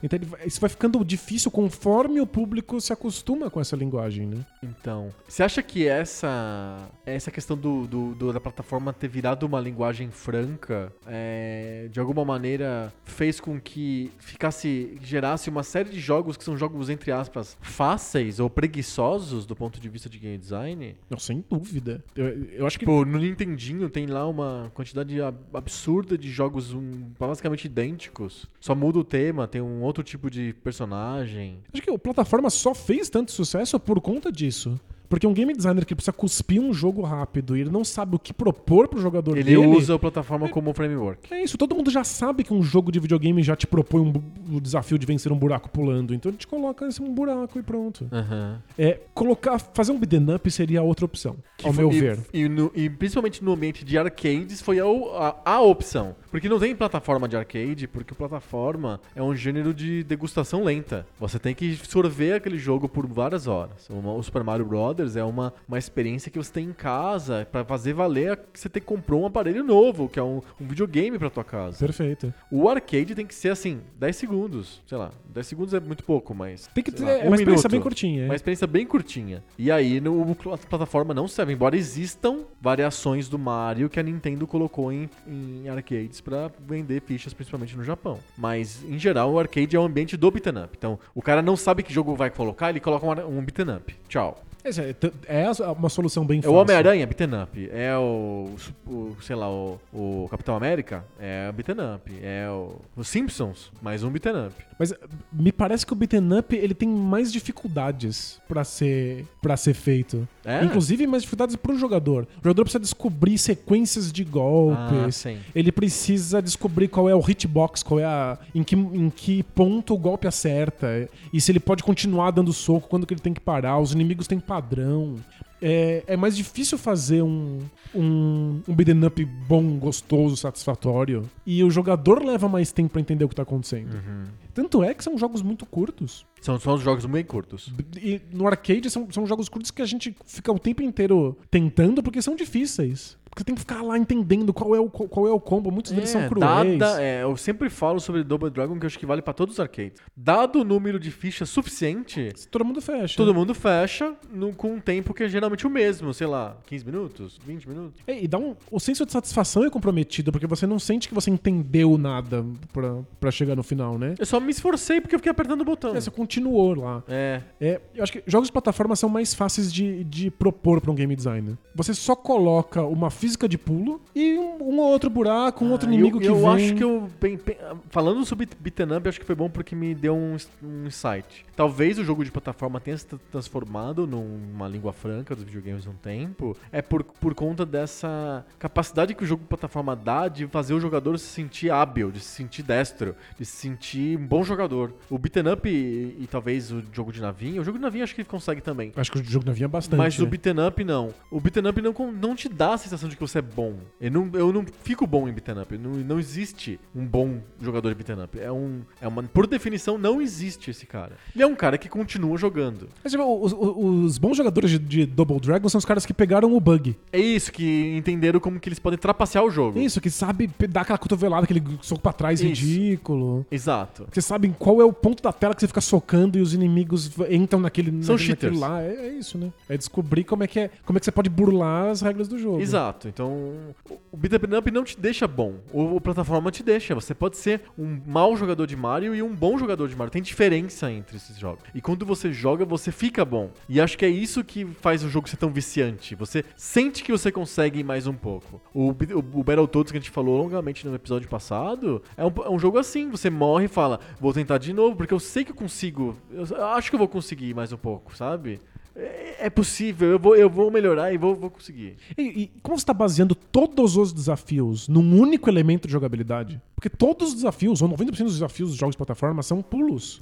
Então ele vai- isso vai ficando difícil conforme o público se acostuma com essa linguagem, né? Então, você acha que essa essa questão do, do- do- da plataforma ter virado uma linguagem franca, é, de alguma maneira fez com que ficasse gerasse uma série de jogos que são jogos entre aspas fáceis ou preguiçosos do ponto de vista de game design? Não, sem dúvida. Eu, eu acho que Tipo, no Nintendinho tem lá uma quantidade ab- absurda de jogos um, basicamente idênticos. Só muda o tema, tem um outro tipo de personagem. Acho que o plataforma só fez tanto sucesso por conta disso. Porque um game designer que precisa cuspir um jogo rápido e ele não sabe o que propor pro jogador Ele dele. usa a plataforma como framework. É isso, todo mundo já sabe que um jogo de videogame já te propõe um o desafio de vencer um buraco pulando. Então ele te coloca esse um buraco e pronto. Aham. É, colocar, fazer um beat'em up seria a outra opção, ao foi- meu e- ver. E, no- e principalmente no ambiente de arcades foi a, a, a opção. Porque não tem plataforma de arcade, porque plataforma é um gênero de degustação lenta. Você tem que sorver aquele jogo por várias horas. O Super Mario Brothers é uma, uma experiência que você tem em casa pra fazer valer que você tem, comprou um aparelho novo, que é um, um videogame pra tua casa. Perfeito. O arcade tem que ser assim, 10 segundos. Sei lá, 10 segundos é muito pouco, mas. Tem que ter lá, é um uma experiência minuto. bem curtinha. é. Uma experiência bem curtinha. E aí, no, a plataforma não serve, embora existam variações do Mario que a Nintendo colocou em, em arcades pra vender fichas, principalmente no Japão. Mas, em geral, o arcade é o ambiente do beat'em up. Então, o cara não sabe que jogo vai colocar, ele coloca um, um beat'em up. Tchau. É, é uma solução bem É fácil. o Homem-Aranha, beat'em up. É o, o, sei lá, o, o Capitão América, é beat'em up. É o, os Simpsons, mais um beat'em up. Mas me parece que o beat'em up ele tem mais dificuldades pra ser para ser feito. É? Inclusive mais dificuldades pro jogador. O jogador precisa descobrir sequências de Ah, golpes. sim. ele precisa descobrir qual é o hitbox, qual é a em que, em que ponto o golpe acerta e se ele pode continuar dando soco, quando que ele tem que parar. Os inimigos têm padrão. É, é mais difícil fazer um, um, um beat'em up bom, gostoso, satisfatório. E o jogador leva mais tempo pra entender o que tá acontecendo. Uhum. Tanto é que são jogos muito curtos. São só os jogos bem curtos. E no arcade são, são jogos curtos que a gente fica o tempo inteiro tentando porque são difíceis. Porque tem que ficar lá entendendo qual é o, qual é o combo. Muitos deles são cruéis. dada, é, eu sempre falo sobre Double Dragon que eu acho que vale pra todos os arcades. Dado o número de fichas suficiente, Todo mundo fecha. todo mundo fecha no- com um tempo que é geralmente o mesmo, sei lá, 15 minutos, 20 minutos. É, e dá um, o senso de satisfação é comprometido, porque você não sente que você entendeu nada pra, pra chegar no final, né? Eu só me esforcei porque eu fiquei apertando o botão. É, você continuou lá. É, É, eu acho que jogos de plataforma são mais fáceis de, de propor pra um game designer. Você só coloca uma física de pulo e um, um ou outro buraco, um outro Ah, inimigo eu, que eu vem. acho que eu. bem- bem- falando sobre beat'em up, eu acho que foi bom porque me deu um, um insight. Talvez o jogo de plataforma tenha se tra- transformado numa língua franca dos videogames há um tempo. É por, por conta dessa capacidade que o jogo de plataforma dá de fazer o jogador se sentir hábil, de se sentir destro, de se sentir um bom jogador. O beat'em up e, e talvez o jogo de navinha. O jogo de navinha acho que ele consegue também. Acho que o jogo navia bastante. Mas o né? beat'em up não. O beat'em up não, não te dá a sensação de que você é bom. Eu não, eu não fico bom em beat'em up. Não, não existe um bom jogador de beat'em up. É um, é uma, por definição, não existe esse cara. Ele é um cara que continua jogando. Mas, tipo, os, os- bons jogadores de, de Double Dragon são os caras que pegaram o bug. É isso, que entenderam como que eles podem trapacear o jogo. Isso, que sabe dar aquela cotovelada, aquele soco pra trás Isso. ridículo. Exato. Você sabe qual é o ponto da tela que você fica socando e os inimigos entram naquele, São naquele, naquele lá. É, é isso, né? É descobrir como é, que é, como é que você pode burlar as regras do jogo. Exato. Então, o beat'em up não te deixa bom. O, o plataforma te deixa. Você pode ser um mau jogador de Mario e um bom jogador de Mario. Tem diferença entre esses jogos. E quando você joga, você fica bom. E acho que é isso que faz o jogo ser tão viciante. Você sente que você consegue mais um pouco. O, o, o Battletoads que a gente falou longamente no episódio passado é um, é um jogo assim. Você morre e fala, vou tentar de novo, porque eu sei que eu consigo. Eu acho que eu vou conseguir mais um pouco, sabe? É, é possível, eu vou, eu vou melhorar e vou, vou conseguir. E, e como você está baseando todos os desafios num único elemento de jogabilidade? Porque todos os desafios, ou 90% dos desafios dos jogos de plataforma, são pulos.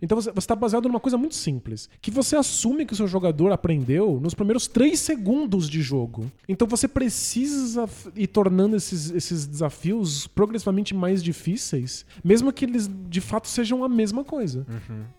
Então você está baseado numa coisa muito simples. Que você assume que o seu jogador aprendeu nos primeiros 3 segundos de jogo. Então você precisa ir tornando esses, esses desafios progressivamente mais difíceis, mesmo que eles de fato sejam a mesma coisa.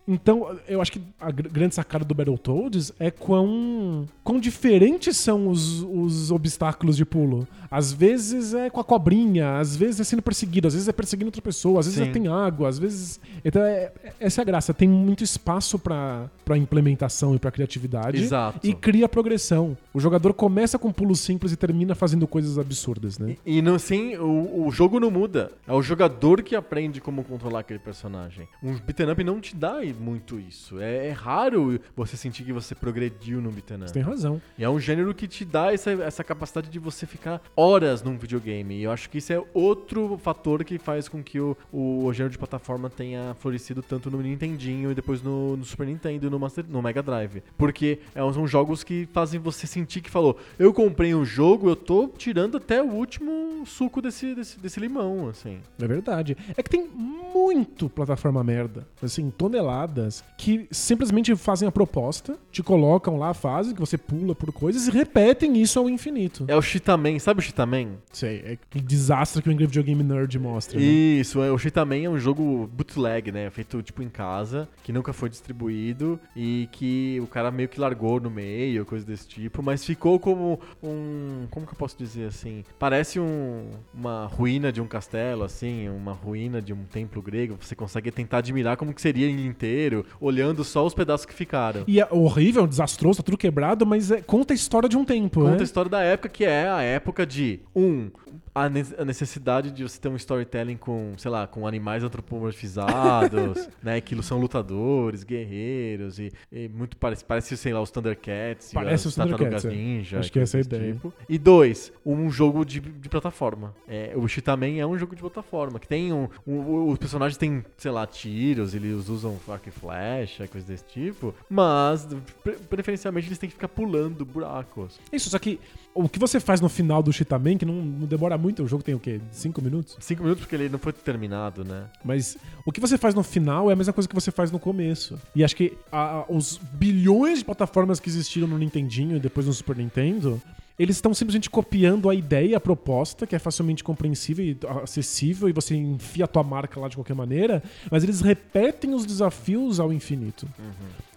Então eu acho que a gr- grande sacada do Battletoads é quão, quão diferentes são os, os obstáculos de pulo. Às vezes é com a cobrinha, às vezes é sendo perseguido, às vezes é perseguindo outra pessoa, às vezes Sim. é tem água, às vezes. Então, é- essa é a graça. Tem muito espaço pra pra implementação e pra criatividade. Exato. E cria progressão. O jogador começa com pulos simples e termina fazendo coisas absurdas, né? E no sim, o, o jogo não muda. É o jogador que aprende como controlar aquele personagem. Um beat'em up não te dá muito isso. É, é raro você sentir que você progrediu no up. Você tem razão. E é um gênero que te dá essa, essa capacidade de você ficar horas num videogame. E eu acho que isso é outro fator que faz com que o, o, gênero de plataforma tenha florescido tanto no Nintendinho e depois no, no Super Nintendo e no, Master, no Mega Drive. Porque é, são jogos que fazem você sentir que falou: eu comprei um jogo, eu tô tirando até o último suco desse, desse, desse limão, assim. É verdade. É que tem muito plataforma merda, assim, toneladas, que simplesmente fazem a proposta, te colocam lá a fase, que você pula por coisas e repetem isso ao infinito. É o Cheetaman, sabe o Cheetaman? Sei, é que desastre que o Angry Video Game Nerd mostra. né? Isso, é, o Cheetaman é um jogo bootleg, né? Feito tipo em casa, que nunca foi distribuído e que o cara meio que largou no meio, coisa desse tipo, mas ficou como um. Como que eu posso dizer assim? Parece um, uma ruína de um castelo, assim, uma ruína de um templo grego. Você consegue tentar admirar como que seria ele inteiro, olhando só os pedaços que ficaram. E é horrível, desastroso, tá tudo quebrado, mas é- conta a história de um tempo, Conta né? a história da época, que é a época de, um, a, ne- a necessidade de você ter um storytelling com, sei lá, com animais antropomorfizados, <laughs> né? Que são lutadores, guerreiros e, e muito parece, parece, sei lá, os Thundercats e Parece as os Tartarugas é. Ninja. Acho que essa é a ideia. tipo. E dois, um jogo de, de plataforma. É, o Cheetaman é um jogo de plataforma, que tem um, um- Os personagens têm, sei lá, tiros, eles usam arco e flecha, coisa desse tipo, mas pre- preferencialmente eles têm que ficar pulando buracos. Isso, só que o que você faz no final do Cheetaman, que não, não demora muito, o jogo tem o quê? Cinco minutos? Cinco minutos porque ele não foi terminado, né? Mas o que você faz no final é a mesma coisa que você faz no começo. E acho que a- a- os bilhões de plataformas que existiram no Nintendinho e depois no Super Nintendo, eles estão simplesmente copiando a ideia, a proposta, que é facilmente compreensível e acessível, e você enfia a tua marca lá de qualquer maneira, mas eles repetem os desafios ao infinito.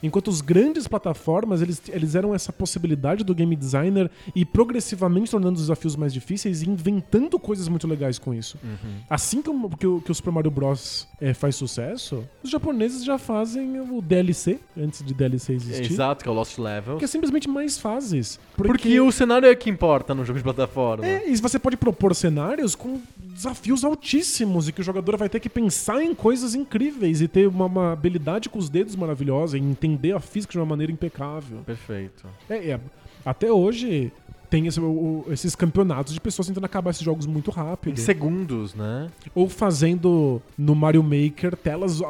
Enquanto os grandes plataformas, eles, eles eram essa possibilidade do game designer e progressivamente tornando os desafios mais difíceis e inventando coisas muito legais com isso. Assim que o, que o, que o Super Mario Bros. eh, faz sucesso, os japoneses já fazem o DLC, antes de DLC existir. Exato, que é o Lost Level. Que é simplesmente mais fases. Porque... o cenário é que importa no jogo de plataforma. É, e você pode propor cenários com desafios altíssimos e que o jogador vai ter que pensar em coisas incríveis e ter uma, uma habilidade com os dedos maravilhosa e entender a física de uma maneira impecável. Perfeito. É, é, até hoje tem esse- o- esses campeonatos de pessoas tentando acabar esses jogos muito Em rápido. segundos, né? Ou fazendo no Mario Maker telas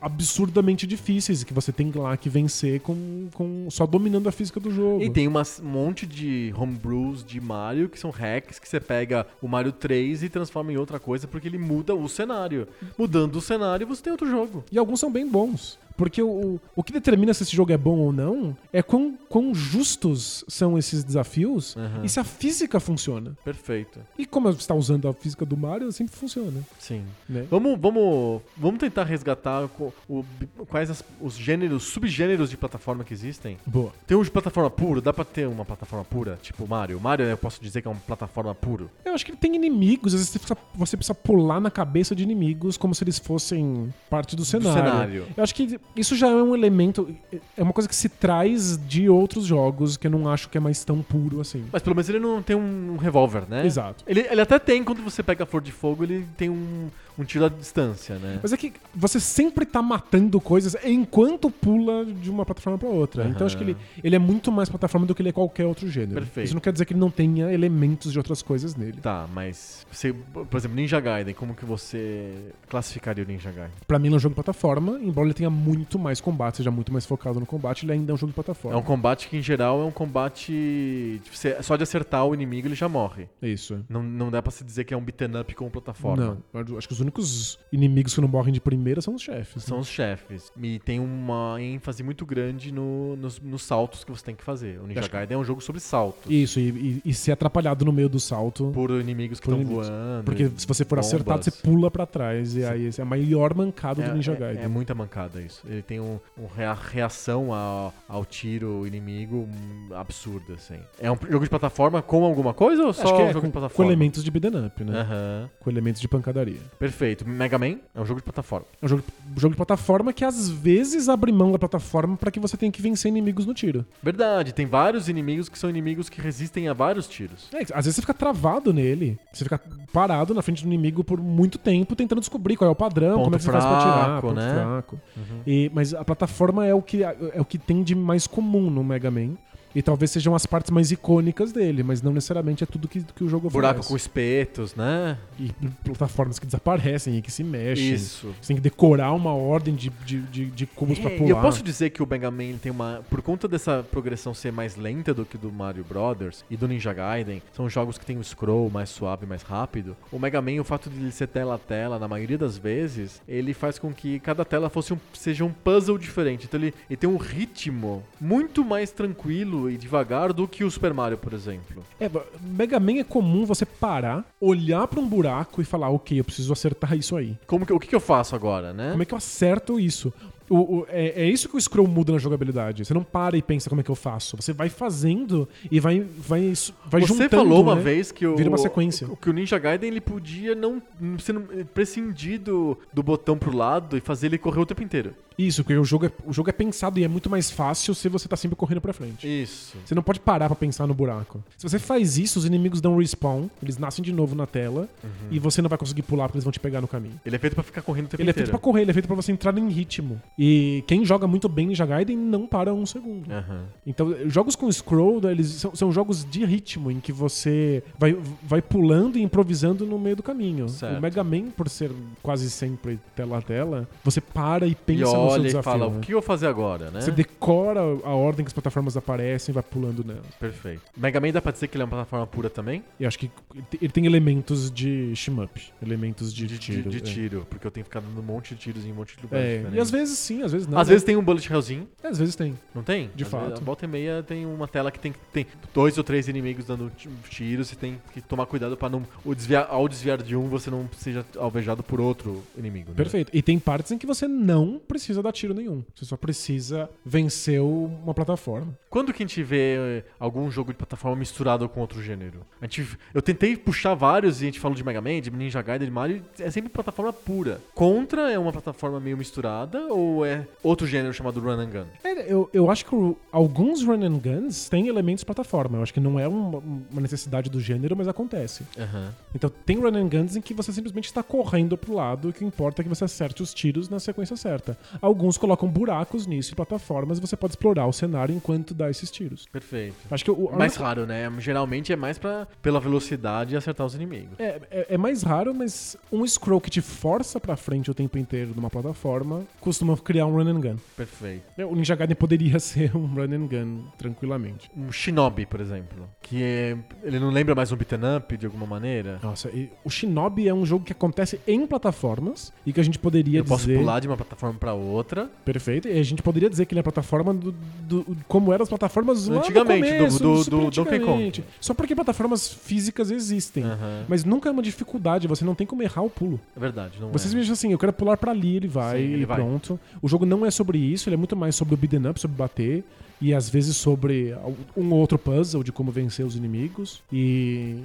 absurdamente difíceis que você tem lá que vencer com, com só dominando a física do jogo. E tem umas- um monte de homebrews de Mario que são hacks que você pega o Mario 3 e transforma em outra coisa porque ele muda o cenário. Mudando o cenário, você tem outro jogo. E alguns são bem bons. Porque o, o que determina se esse jogo é bom ou não é quão, quão justos são esses desafios Aham. e se a física funciona. Perfeito. E como você está usando a física do Mario, sempre funciona. Sim. Né? Vamos, vamos, vamos tentar resgatar co- o- quais as- os gêneros, subgêneros de plataforma que existem. Boa. Tem um de plataforma pura, dá pra ter uma plataforma pura? Tipo Mario. Mario eu posso dizer que é uma plataforma puro. Eu acho que ele tem inimigos, às vezes você precisa, você precisa pular na cabeça de inimigos como se eles fossem parte do cenário. cenário. Eu acho que isso já é um elemento, é uma coisa que se traz de outros jogos que eu não acho que é mais tão puro assim. Mas pelo menos ele não tem um revólver, né? Exato. Ele, ele até tem, quando você pega a flor de fogo, ele tem um, um tiro à distância, né? Mas é que você sempre tá matando coisas enquanto pula de uma plataforma pra outra. Então eu acho que ele, ele é muito mais plataforma do que ele é qualquer outro gênero. Perfeito. Isso não quer dizer que ele não tenha elementos de outras coisas nele. Tá, mas você, por exemplo, Ninja Gaiden, como que você classificaria o Ninja Gaiden? Pra mim ele é um jogo de plataforma, embora ele tenha muito mais combate, seja muito mais focado no combate, ele ainda é um jogo de É plataforma. um combate que, em geral, é um combate. você- só de acertar o inimigo ele já morre. É isso. Não, não dá pra se dizer que é um beaten up com plataforma. Não, acho que os únicos inimigos que não morrem de primeira são os chefes. São os chefes. E tem uma ênfase muito grande no- nos, nos saltos que você tem que fazer. O Ninja Gaiden é um jogo sobre saltos. Isso, e, e- e ser atrapalhado no meio do salto. Por inimigos que estão voando. Porque se você for bombas. acertado, você pula pra trás. E aí esse é a maior mancada do Ninja é, Gaiden. É, muita mancada isso. Ele tem um, um rea- reação ao, ao tiro inimigo hum, absurda, assim. É um jogo de plataforma com alguma coisa ou só Acho que um é jogo com, de com plataforma? elementos de beat'em up, né? Aham. Com elementos de pancadaria. Perfeito. Mega Man é um jogo de plataforma. É um jogo, jogo de plataforma que às vezes abre mão da plataforma pra que você tenha que vencer inimigos no tiro. Verdade, tem vários inimigos que são inimigos que resistem a vários tiros. É, às vezes você fica travado nele. Você fica parado na frente do inimigo por muito tempo tentando descobrir qual é o padrão, Ponto como é que você faz pra fraco, Ponto né? fraco. E- mas a plataforma é o, que, é o que tem de mais comum no Mega Man. E talvez sejam as partes mais icônicas dele, mas não necessariamente é tudo que, que o jogo oferece. Buraco com espetos, né? E plataformas que desaparecem e que se mexem. Isso. Você tem que decorar uma ordem de, de, de, de cubos pra É, pular. E eu posso dizer que o Mega Man ele tem uma. Por conta dessa progressão ser mais lenta do que do Mario Brothers e do Ninja Gaiden, são jogos que tem um scroll mais suave, mais rápido. O Mega Man, o fato de ele ser tela a tela, na maioria das vezes, ele faz com que cada tela fosse um, seja um puzzle diferente. Então ele, ele tem um ritmo muito mais tranquilo e devagar do que o Super Mario, por exemplo. É, Mega Man é comum você parar, olhar pra um buraco e falar, ok, eu preciso acertar isso aí. Como que, o que, que eu faço agora, né? Como é que eu acerto isso? O- o- é, é isso que o scroll muda na jogabilidade. Você não para e pensa como é que eu faço. Você vai fazendo e vai, vai, vai Você juntando. falou uma né? vez que o, Vira uma sequência. o- que o Ninja Gaiden ele podia não, ser não- prescindir do, do botão pro lado e fazer ele correr o tempo inteiro. Isso, porque o jogo, é, o jogo é pensado e é muito mais fácil se você tá sempre correndo pra frente. Isso. Você não pode parar pra pensar no buraco. Se você faz isso, os inimigos dão respawn, eles nascem de novo na tela e você não vai conseguir pular porque eles vão te pegar no caminho. Ele é feito pra ficar correndo o tempo Ele é feito inteiro. pra correr, ele é feito pra você entrar em ritmo. E quem joga muito bem Ninja Gaiden não para um segundo. Aham. Então, jogos com scroll, eles são, são jogos de ritmo, em que você vai, vai pulando e improvisando no meio do caminho. Certo. O Mega Man, por ser quase sempre tela a tela, você para e pensa E no seu olha e desafio. fala, né? o que eu vou fazer agora, né? Você decora a ordem que as plataformas aparecem e vai pulando nelas. Perfeito. Mega Man dá pra dizer que ele é uma plataforma pura também? E acho que ele tem elementos de shmup, elementos de, De tiro. de é. tiro, porque eu tenho que ficar dando um monte de tiros em um monte de lugares É, e às vezes sim, às vezes não. Às né? vezes tem um bullet hellzinho, É, às vezes tem. não tem? De Às fato. vezes, a volta e meia tem uma tela que tem, tem dois ou três inimigos dando ti- tiros e tem que tomar cuidado pra não... O desviar, ao desviar de um, você não seja alvejado por outro inimigo. né? Perfeito. E tem partes em que você não precisa dar tiro nenhum. Você só precisa vencer uma plataforma. Quando que a gente vê eh, algum jogo de plataforma misturado com outro gênero? A gente, eu tentei puxar vários e a gente falou de Mega Man, de Ninja Gaiden, de Mario, é sempre plataforma pura. Contra é uma plataforma meio misturada ou é outro gênero chamado Run and Gun? É, eu, eu acho que o- alguns run and guns têm elementos de plataforma. Eu acho que não é uma, uma necessidade do gênero, mas acontece. Aham. Então tem run and guns em que você simplesmente está correndo pro lado e o que importa é que você acerte os tiros na sequência certa. Alguns colocam buracos nisso e plataformas e você pode explorar o cenário enquanto dá esses tiros. Perfeito. Acho que o, Mais única- raro, né? Geralmente é mais pra, pela velocidade e acertar os inimigos. É, é, é mais raro, mas um scroll que te força pra frente o tempo inteiro numa plataforma costuma criar um run and gun. Perfeito. O Ninja Gaiden poderia <laughs> ser um run and gun tranquilamente. Um Shinobi, por exemplo, que é, ele não lembra mais um beat'em up de alguma maneira. Nossa, e o Shinobi é um jogo que acontece em plataformas e que a gente poderia Eu posso dizer... pular de uma plataforma pra outra. Perfeito. E a gente poderia dizer que ele é a plataforma do, do- como eram as plataformas lá Antigamente, no começo, do- do- do Donkey Kong. Só porque plataformas físicas existem. Aham. Mas nunca é uma dificuldade, você não tem como errar o pulo. É verdade, não Você é. simplesmente assim, eu quero pular pra ali, ele vai Sim, ele e vai. pronto. O jogo não é sobre isso, ele é muito mais sobre o beat'em up, sobre bater. E às vezes sobre um ou outro puzzle de como vencer os inimigos. E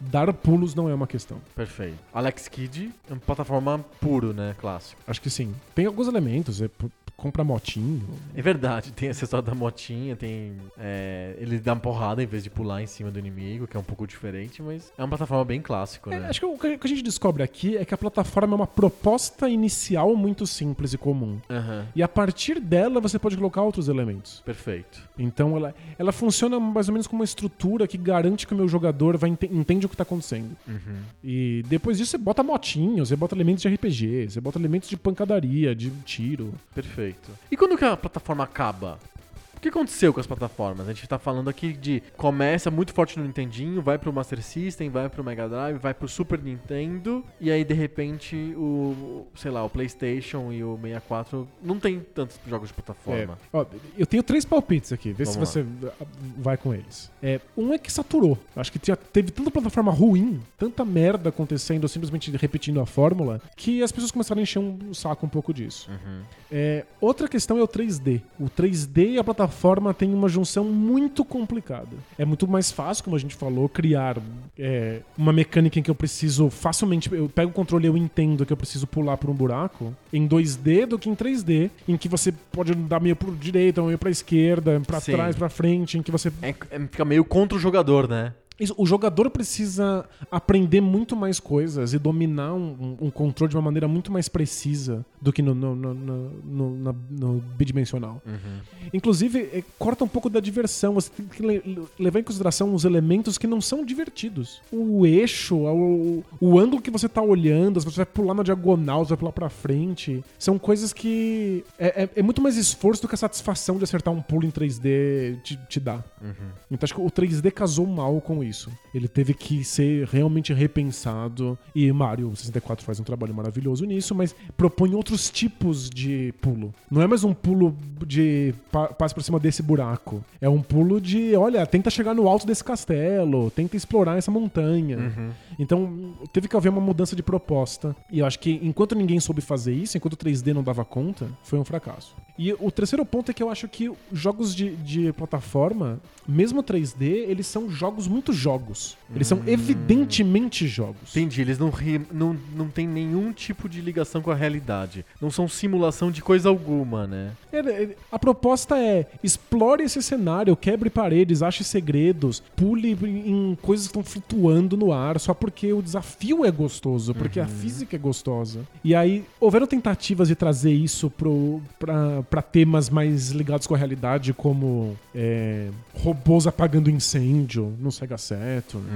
dar pulos não é uma questão. Perfeito. Alex Kidd é uma plataforma puro, né? Clássico. Acho que sim. Tem alguns elementos, é, compra motinho. É verdade, tem essa história da motinha, tem. é, ele dá uma porrada em vez de pular em cima do inimigo, que é um pouco diferente, mas é uma plataforma bem clássico, É, né? acho que o que a gente descobre aqui é que a plataforma é uma proposta inicial muito simples e comum. Aham. E a partir dela você pode colocar outros elementos. Perfeito. Então ela, ela funciona mais ou menos como uma estrutura que garante que o meu jogador vai ente- entende o que está acontecendo. Uhum. E depois disso você bota motinhos, você bota elementos de RPG, você bota elementos de pancadaria, de tiro. Perfeito. E quando que a plataforma acaba? O que aconteceu com as plataformas? A gente tá falando aqui de começa muito forte no Nintendinho, vai pro Master System, vai pro Mega Drive, vai pro Super Nintendo, e aí de repente o, sei lá, o PlayStation e o 64 não tem tantos jogos de plataforma. É, ó, eu tenho três palpites aqui, vê Vamos se você vai com eles. É, um é que saturou. Acho que teve tanta plataforma ruim, tanta merda acontecendo, simplesmente repetindo a fórmula, que as pessoas começaram a encher um saco um pouco disso. Uhum. É, outra questão é o 3D. O 3D e a plataforma plataforma tem uma junção muito complicada. É muito mais fácil, como a gente falou, criar é, uma mecânica em que eu preciso facilmente. Eu pego o controle e eu entendo que eu preciso pular por um buraco em 2D do que em 3D, em que você pode dar meio por direita, meio pra esquerda, pra Sim. trás, pra frente, em que você É, é- fica meio contra o jogador, né? Isso, o jogador precisa aprender muito mais coisas e dominar um, um- um controle de uma maneira muito mais precisa do que no, no, no, no- no- na- no bidimensional. Inclusive, é, corta um pouco da diversão. Você tem que le- levar em consideração os elementos que não são divertidos. O eixo, o, o ângulo que você tá olhando, se você vai pular na diagonal, se vai pular pra frente. São coisas que. É, é- é muito mais esforço do que a satisfação de acertar um pulo em 3D te, te dá. Então acho que o 3D casou mal com isso. Ele teve que ser realmente repensado. E Mario 64 faz um trabalho maravilhoso nisso, mas propõe outros tipos de pulo. Não é mais um pulo de pa passe por cima desse buraco. É um pulo de, olha, tenta chegar no alto desse castelo, tenta explorar essa montanha. Então teve que haver uma mudança de proposta. E eu acho que enquanto ninguém soube fazer isso, enquanto o 3D não dava conta, foi um fracasso. E o terceiro ponto é que eu acho que jogos de, de plataforma, mesmo 3D, eles são jogos muito jogos. Eles são evidentemente jogos. Entendi, eles não, não, não tem nenhum tipo de ligação com a realidade. Não são simulação de coisa alguma, né? É, é, A proposta é explore esse cenário, quebre paredes, ache segredos, pule em coisas que estão flutuando no ar, só porque o desafio é gostoso, porque a física é gostosa. E aí, houveram tentativas de trazer isso pra temas mais ligados com a realidade, como é, robôs apagando incêndio no Sega Saturn.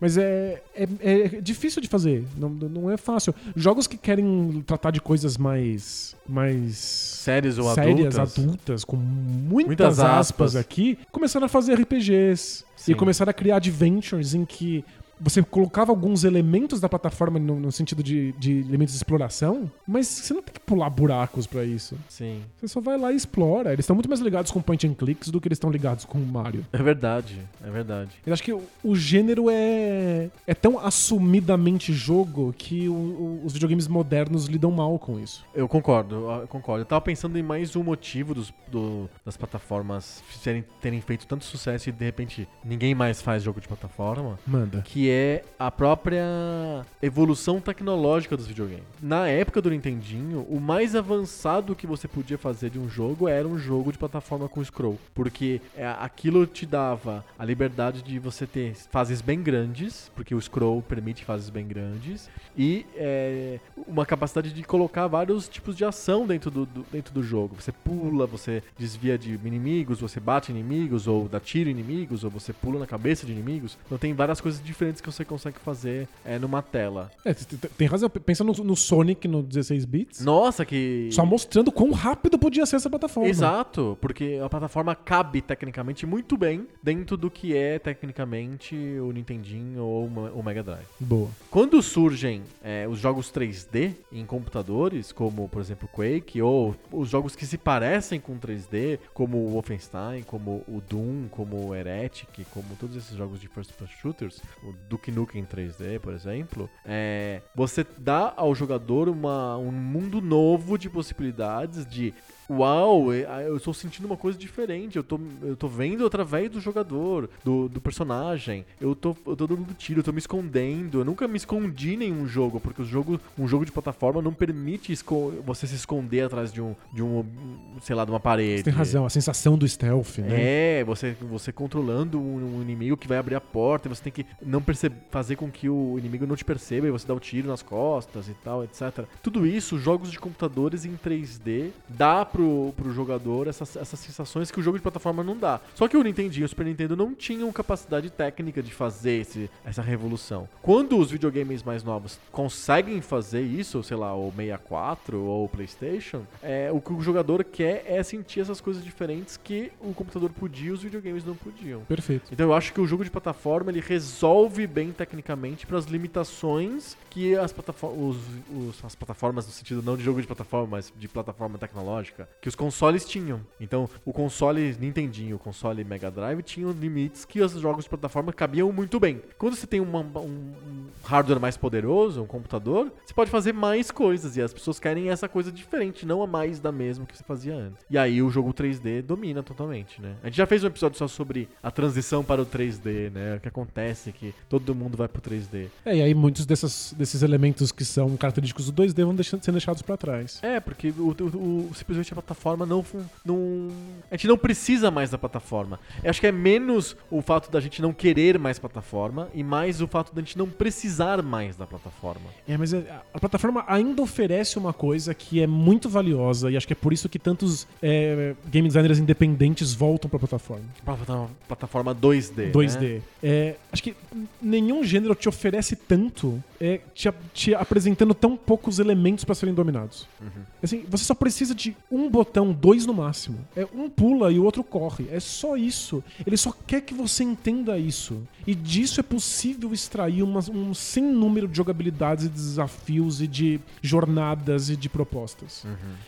Mas é, é, é difícil de fazer, não, não é fácil. Jogos que querem tratar de coisas mais. mais Séries ou sérias, adultas. adultas, com muitas, Muitas aspas. aspas. aqui, começaram a fazer RPGs Sim. e começaram a criar adventures em que você colocava alguns elementos da plataforma no, no sentido de, de elementos de exploração, mas você não tem que pular buracos pra isso. Sim. Você só vai lá e explora. Eles estão muito mais ligados com point and clicks do que eles estão ligados com o Mario. É verdade, é verdade. Eu acho que o, o gênero é, é tão assumidamente jogo que o- o- os videogames modernos lidam mal com isso. Eu concordo, eu concordo. Eu tava pensando em mais um motivo dos, do- das plataformas serem, terem feito tanto sucesso e de repente ninguém mais faz jogo de plataforma. Manda. que é a própria evolução tecnológica dos videogames. Na época do Nintendinho, o mais avançado que você podia fazer de um jogo era um jogo de plataforma com scroll, porque é, aquilo te dava a liberdade de você ter fases bem grandes, porque o scroll permite fases bem grandes, e é, uma capacidade de colocar vários tipos de ação dentro do, do- dentro do jogo. Você pula, você desvia de inimigos, você bate inimigos, ou dá tiro em inimigos, ou você pula na cabeça de inimigos. Então tem várias coisas diferentes que você consegue fazer é, numa tela. É, t- t- tem razão. Pensa no, no Sonic no 16 bits. Nossa, que. Só mostrando quão rápido podia ser essa plataforma. Exato, porque a plataforma cabe tecnicamente muito bem dentro do que é tecnicamente o Nintendinho ou o Mega Drive. Boa. Quando surgem é, os jogos 3D em computadores, como por exemplo Quake, ou os jogos que se parecem com 3D, como o Wolfenstein, como o Doom, como o Heretic, como todos esses jogos de first person shooters, o Duke Nukem 3D, por exemplo, é, você dá ao jogador uma, um mundo novo de possibilidades de Uau, ah, eu estou sentindo uma coisa diferente. Eu tô, eu tô vendo através do jogador, do, do personagem. Eu tô, eu tô dando tiro, eu tô me escondendo. Eu nunca me escondi em nenhum jogo, porque o jogo, um jogo de plataforma não permite você se esconder atrás de um, de um, sei lá, de uma parede. Você tem razão, a sensação do stealth, né? É, você, você controlando um, um inimigo que vai abrir a porta e você tem que não perceber, fazer com que o inimigo não te perceba e você dá o tiro nas costas e tal, etc. Tudo isso, jogos de computadores em 3D, dá pro, pro jogador essas, essas sensações que o jogo de plataforma não dá. Só que o Nintendo e o Super Nintendo não tinham capacidade técnica de fazer esse, essa revolução. Quando os videogames mais novos conseguem fazer isso, sei lá, o 64 ou o PlayStation, é, o que o jogador quer é sentir essas coisas diferentes que o computador podia e os videogames não podiam. Perfeito. Então eu acho que o jogo de plataforma ele resolve bem tecnicamente para as limitações que as, plataformas, os, os- as plataformas no sentido não de jogo de plataforma, mas de plataforma tecnológica que os consoles tinham. Então, o console Nintendinho, o console Mega Drive tinham limites que os jogos de plataforma cabiam muito bem. Quando você tem uma- um hardware mais poderoso, um computador, você pode fazer mais coisas e as pessoas querem essa coisa diferente, não a mais da mesma que você fazia antes. E aí o jogo 3D domina totalmente, né? A gente já fez um episódio só sobre a transição para o 3D, né? O que acontece que todo mundo vai pro 3D. É, e aí muitos dessas, desses elementos que são característicos do 2D vão deixando, sendo deixados pra trás. É, porque o, o- o- simplesmente a plataforma não, não. A gente não precisa mais da plataforma. Eu acho que é menos o fato da gente não querer mais plataforma e mais o fato da gente não precisar mais da plataforma. É, mas é- a plataforma ainda oferece uma coisa que é muito valiosa e acho que é por isso que tantos é, game designers independentes voltam pra plataforma. Plata- Plataforma 2D. 2D. Né? É, acho que nenhum gênero te oferece tanto, é, te, a- te apresentando tão poucos elementos pra serem dominados. Assim, você só precisa de um botão, dois no máximo. É um pula e o outro corre. É só isso. Ele só quer que você entenda isso. E disso é possível extrair umas- um sem número de jogabilidades e desafios e de jornadas e de propostas.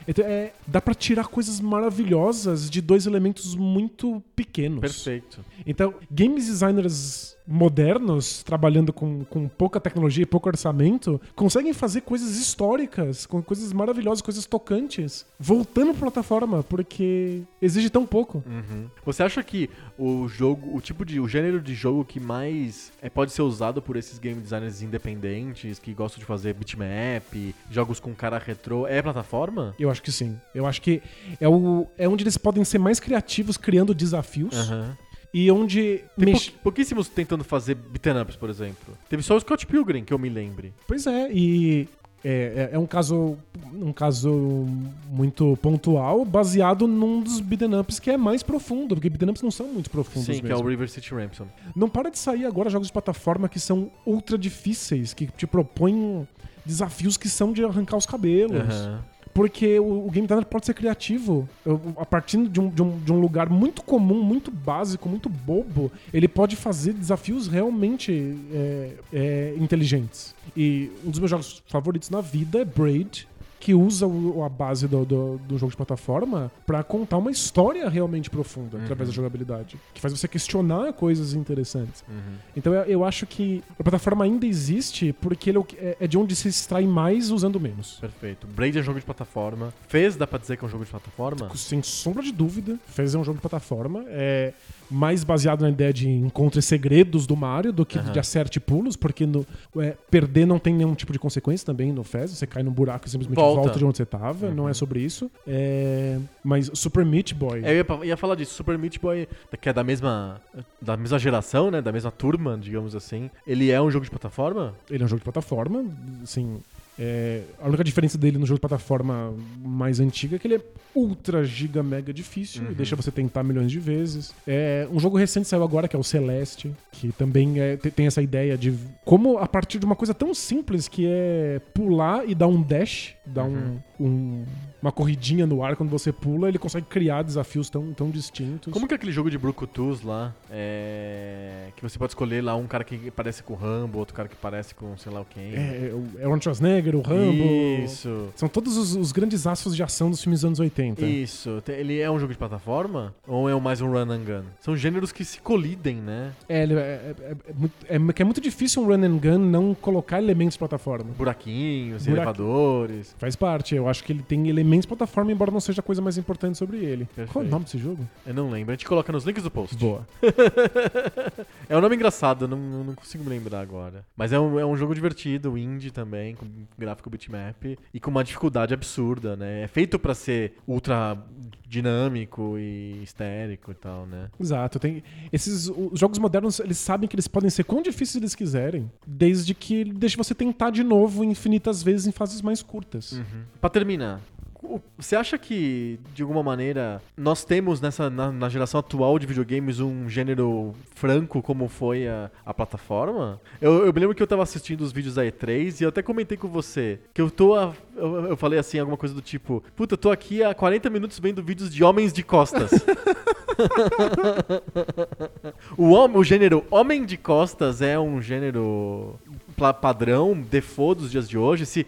Então, é, dá pra tirar coisas maravilhosas de dois elementos muito pequenos. Perfeito. Então, games designers modernos, trabalhando com, com pouca tecnologia e pouco orçamento, conseguem fazer coisas históricas, com coisas maravilhosas, coisas tocantes, voltando pra plataforma, porque exige tão pouco. Uhum. Você acha que o jogo, o tipo de, o gênero de jogo que mais é, pode ser usado por esses game designers independentes que gostam de fazer bitmap, jogos com cara retrô, é plataforma? Eu acho que sim. Eu acho que é, o, é onde eles podem ser mais criativos criando desafios Aham. E onde Tem mex- pou- pouquíssimos tentando fazer beat'em ups, por exemplo. Teve só o Scott Pilgrim, que eu me lembre. Pois é, e é, é- é um caso um caso muito pontual, baseado num dos beat'em ups que é mais profundo, porque beat'em ups não são muito profundos Sim, que é mesmo. o River City Ransom. Não para de sair agora jogos de plataforma que são ultra difíceis, que te propõem desafios que são de arrancar os cabelos. Aham. Porque o, o game designer pode ser criativo. Eu- A partir de um, de, um, de um lugar muito comum, muito básico, muito bobo, ele pode fazer desafios realmente é, é, inteligentes. E um dos meus jogos favoritos na vida é Braid, que usa o- a base do, do, do jogo de plataforma pra contar uma história realmente profunda através da jogabilidade. Que faz você questionar coisas interessantes. Então eu, eu acho que a plataforma ainda existe porque ele é é, é de onde se extrai mais usando menos. Perfeito. Braid é jogo de plataforma. Fez, dá pra dizer que é um jogo de plataforma? Sem sombra de dúvida, Fez é um jogo de plataforma. É mais baseado na ideia de encontre segredos do Mario do que Aham. de acerte pulos, porque no, é, perder não tem nenhum tipo de consequência também no Fez. Você cai num buraco e simplesmente Volta. Volta, de onde você tava. Não é sobre isso. É, mas Super Meat Boy. É, Eu ia, ia falar disso. Super Meat Boy, que é da mesma, da mesma geração, né? Da mesma turma, digamos assim. Ele é um jogo de plataforma? Ele é um jogo de plataforma, assim. é, a única diferença dele no jogo de plataforma mais antigo é que ele é ultra, giga, mega difícil e deixa você tentar milhões de vezes. É, um jogo recente saiu agora, que é o Celeste, que também é, te- tem essa ideia de como a partir de uma coisa tão simples que é pular e dar um dash, dar um- um- uma corridinha no ar quando você pula, ele consegue criar desafios tão, tão distintos. Como que é aquele jogo de Brucutus lá? É... Que você pode escolher lá um cara que parece com o Rambo, outro cara que parece com sei lá o quem. É, é o- é Schwarzenegger, o Rambo. Isso. São todos os, os grandes astros de ação dos filmes dos anos 80. Isso. Ele é um jogo de plataforma? Ou é mais um run and gun? São gêneros que se colidem, né? É, é, é- é- é muito- é é difícil um run and gun não colocar elementos de plataforma. Buraquinhos, Buraqui- elevadores. Faz parte, eu acho que ele tem elementos plataforma, embora não seja a coisa mais importante sobre ele. Qual é Perfeito. o nome desse jogo? Eu não lembro. A gente coloca nos links do post. Boa. <laughs> é um nome engraçado, não, não consigo me lembrar agora. Mas é um, é um jogo divertido, indie também, com gráfico bitmap e com uma dificuldade absurda, né? É feito pra ser ultra dinâmico e histérico e tal, né? Exato. Tem, esses os jogos modernos, eles sabem que eles podem ser quão difíceis eles quiserem, desde que deixe você tentar de novo infinitas vezes em fases mais curtas. Pra terminar, o- você acha que, de alguma maneira, nós temos nessa na, na geração atual de videogames um gênero franco como foi a, a plataforma? Eu, eu me lembro que eu tava assistindo os vídeos da E3 e eu até comentei com você que eu tô. a- eu, eu falei assim, alguma coisa do tipo: Puta, eu tô aqui há 40 minutos vendo vídeos de homens de costas. <laughs> o, hom- o gênero homem de costas é um gênero padrão, default dos dias de hoje. Se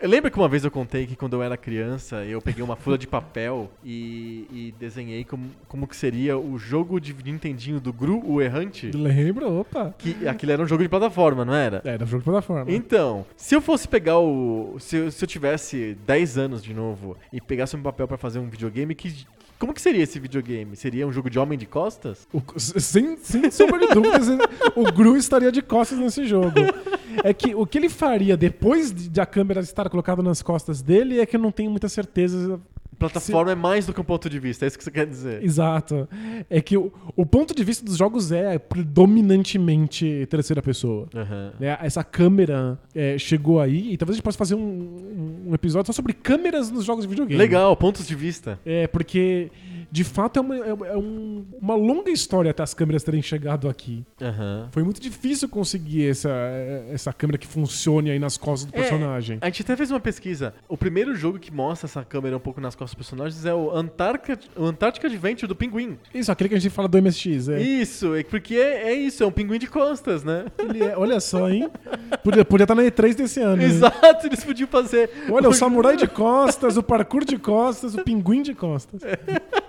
eu lembro que uma vez eu contei que quando eu era criança, eu peguei uma folha de papel e, e desenhei como, como que seria o jogo de Nintendinho do Gru, o Errante. Lembra? Opa. Que aquilo era um jogo de plataforma, não era? É, da jogo de plataforma. Então, se eu fosse pegar o. Se eu, se eu tivesse 10 anos de novo e pegasse um papel pra fazer um videogame, que. Como que seria esse videogame? Seria um jogo de homem de costas? O- sem, sem sombra de dúvidas, o Gru estaria de costas nesse jogo. É que o que ele faria depois de a câmera estar colocada nas costas dele é que eu não tenho muita certeza. Plataforma é mais do que um ponto de vista, é isso que você quer dizer. Exato. É que o, o ponto de vista dos jogos é predominantemente terceira pessoa. Aham. né? Essa câmera é, chegou aí e talvez a gente possa fazer um, um episódio só sobre câmeras nos jogos de videogame. Legal, pontos de vista. É, porque de fato é, uma, é um- uma longa história até as câmeras terem chegado aqui. Aham. Foi muito difícil conseguir essa, essa câmera que funcione aí nas costas do É, personagem. A gente até fez uma pesquisa. O primeiro jogo que mostra essa câmera um pouco nas costas dos personagens é o Antártica, o Antártica Adventure do Pinguim. Isso, aquele que a gente fala do MSX. É. Isso, é porque é, é isso, é um pinguim de costas, né? Ele é- olha só, hein? Podia, podia estar na E3 desse ano. hein? Exato, eles podiam fazer. Olha, o samurai de costas, o parkour de costas, o pinguim de costas. <laughs>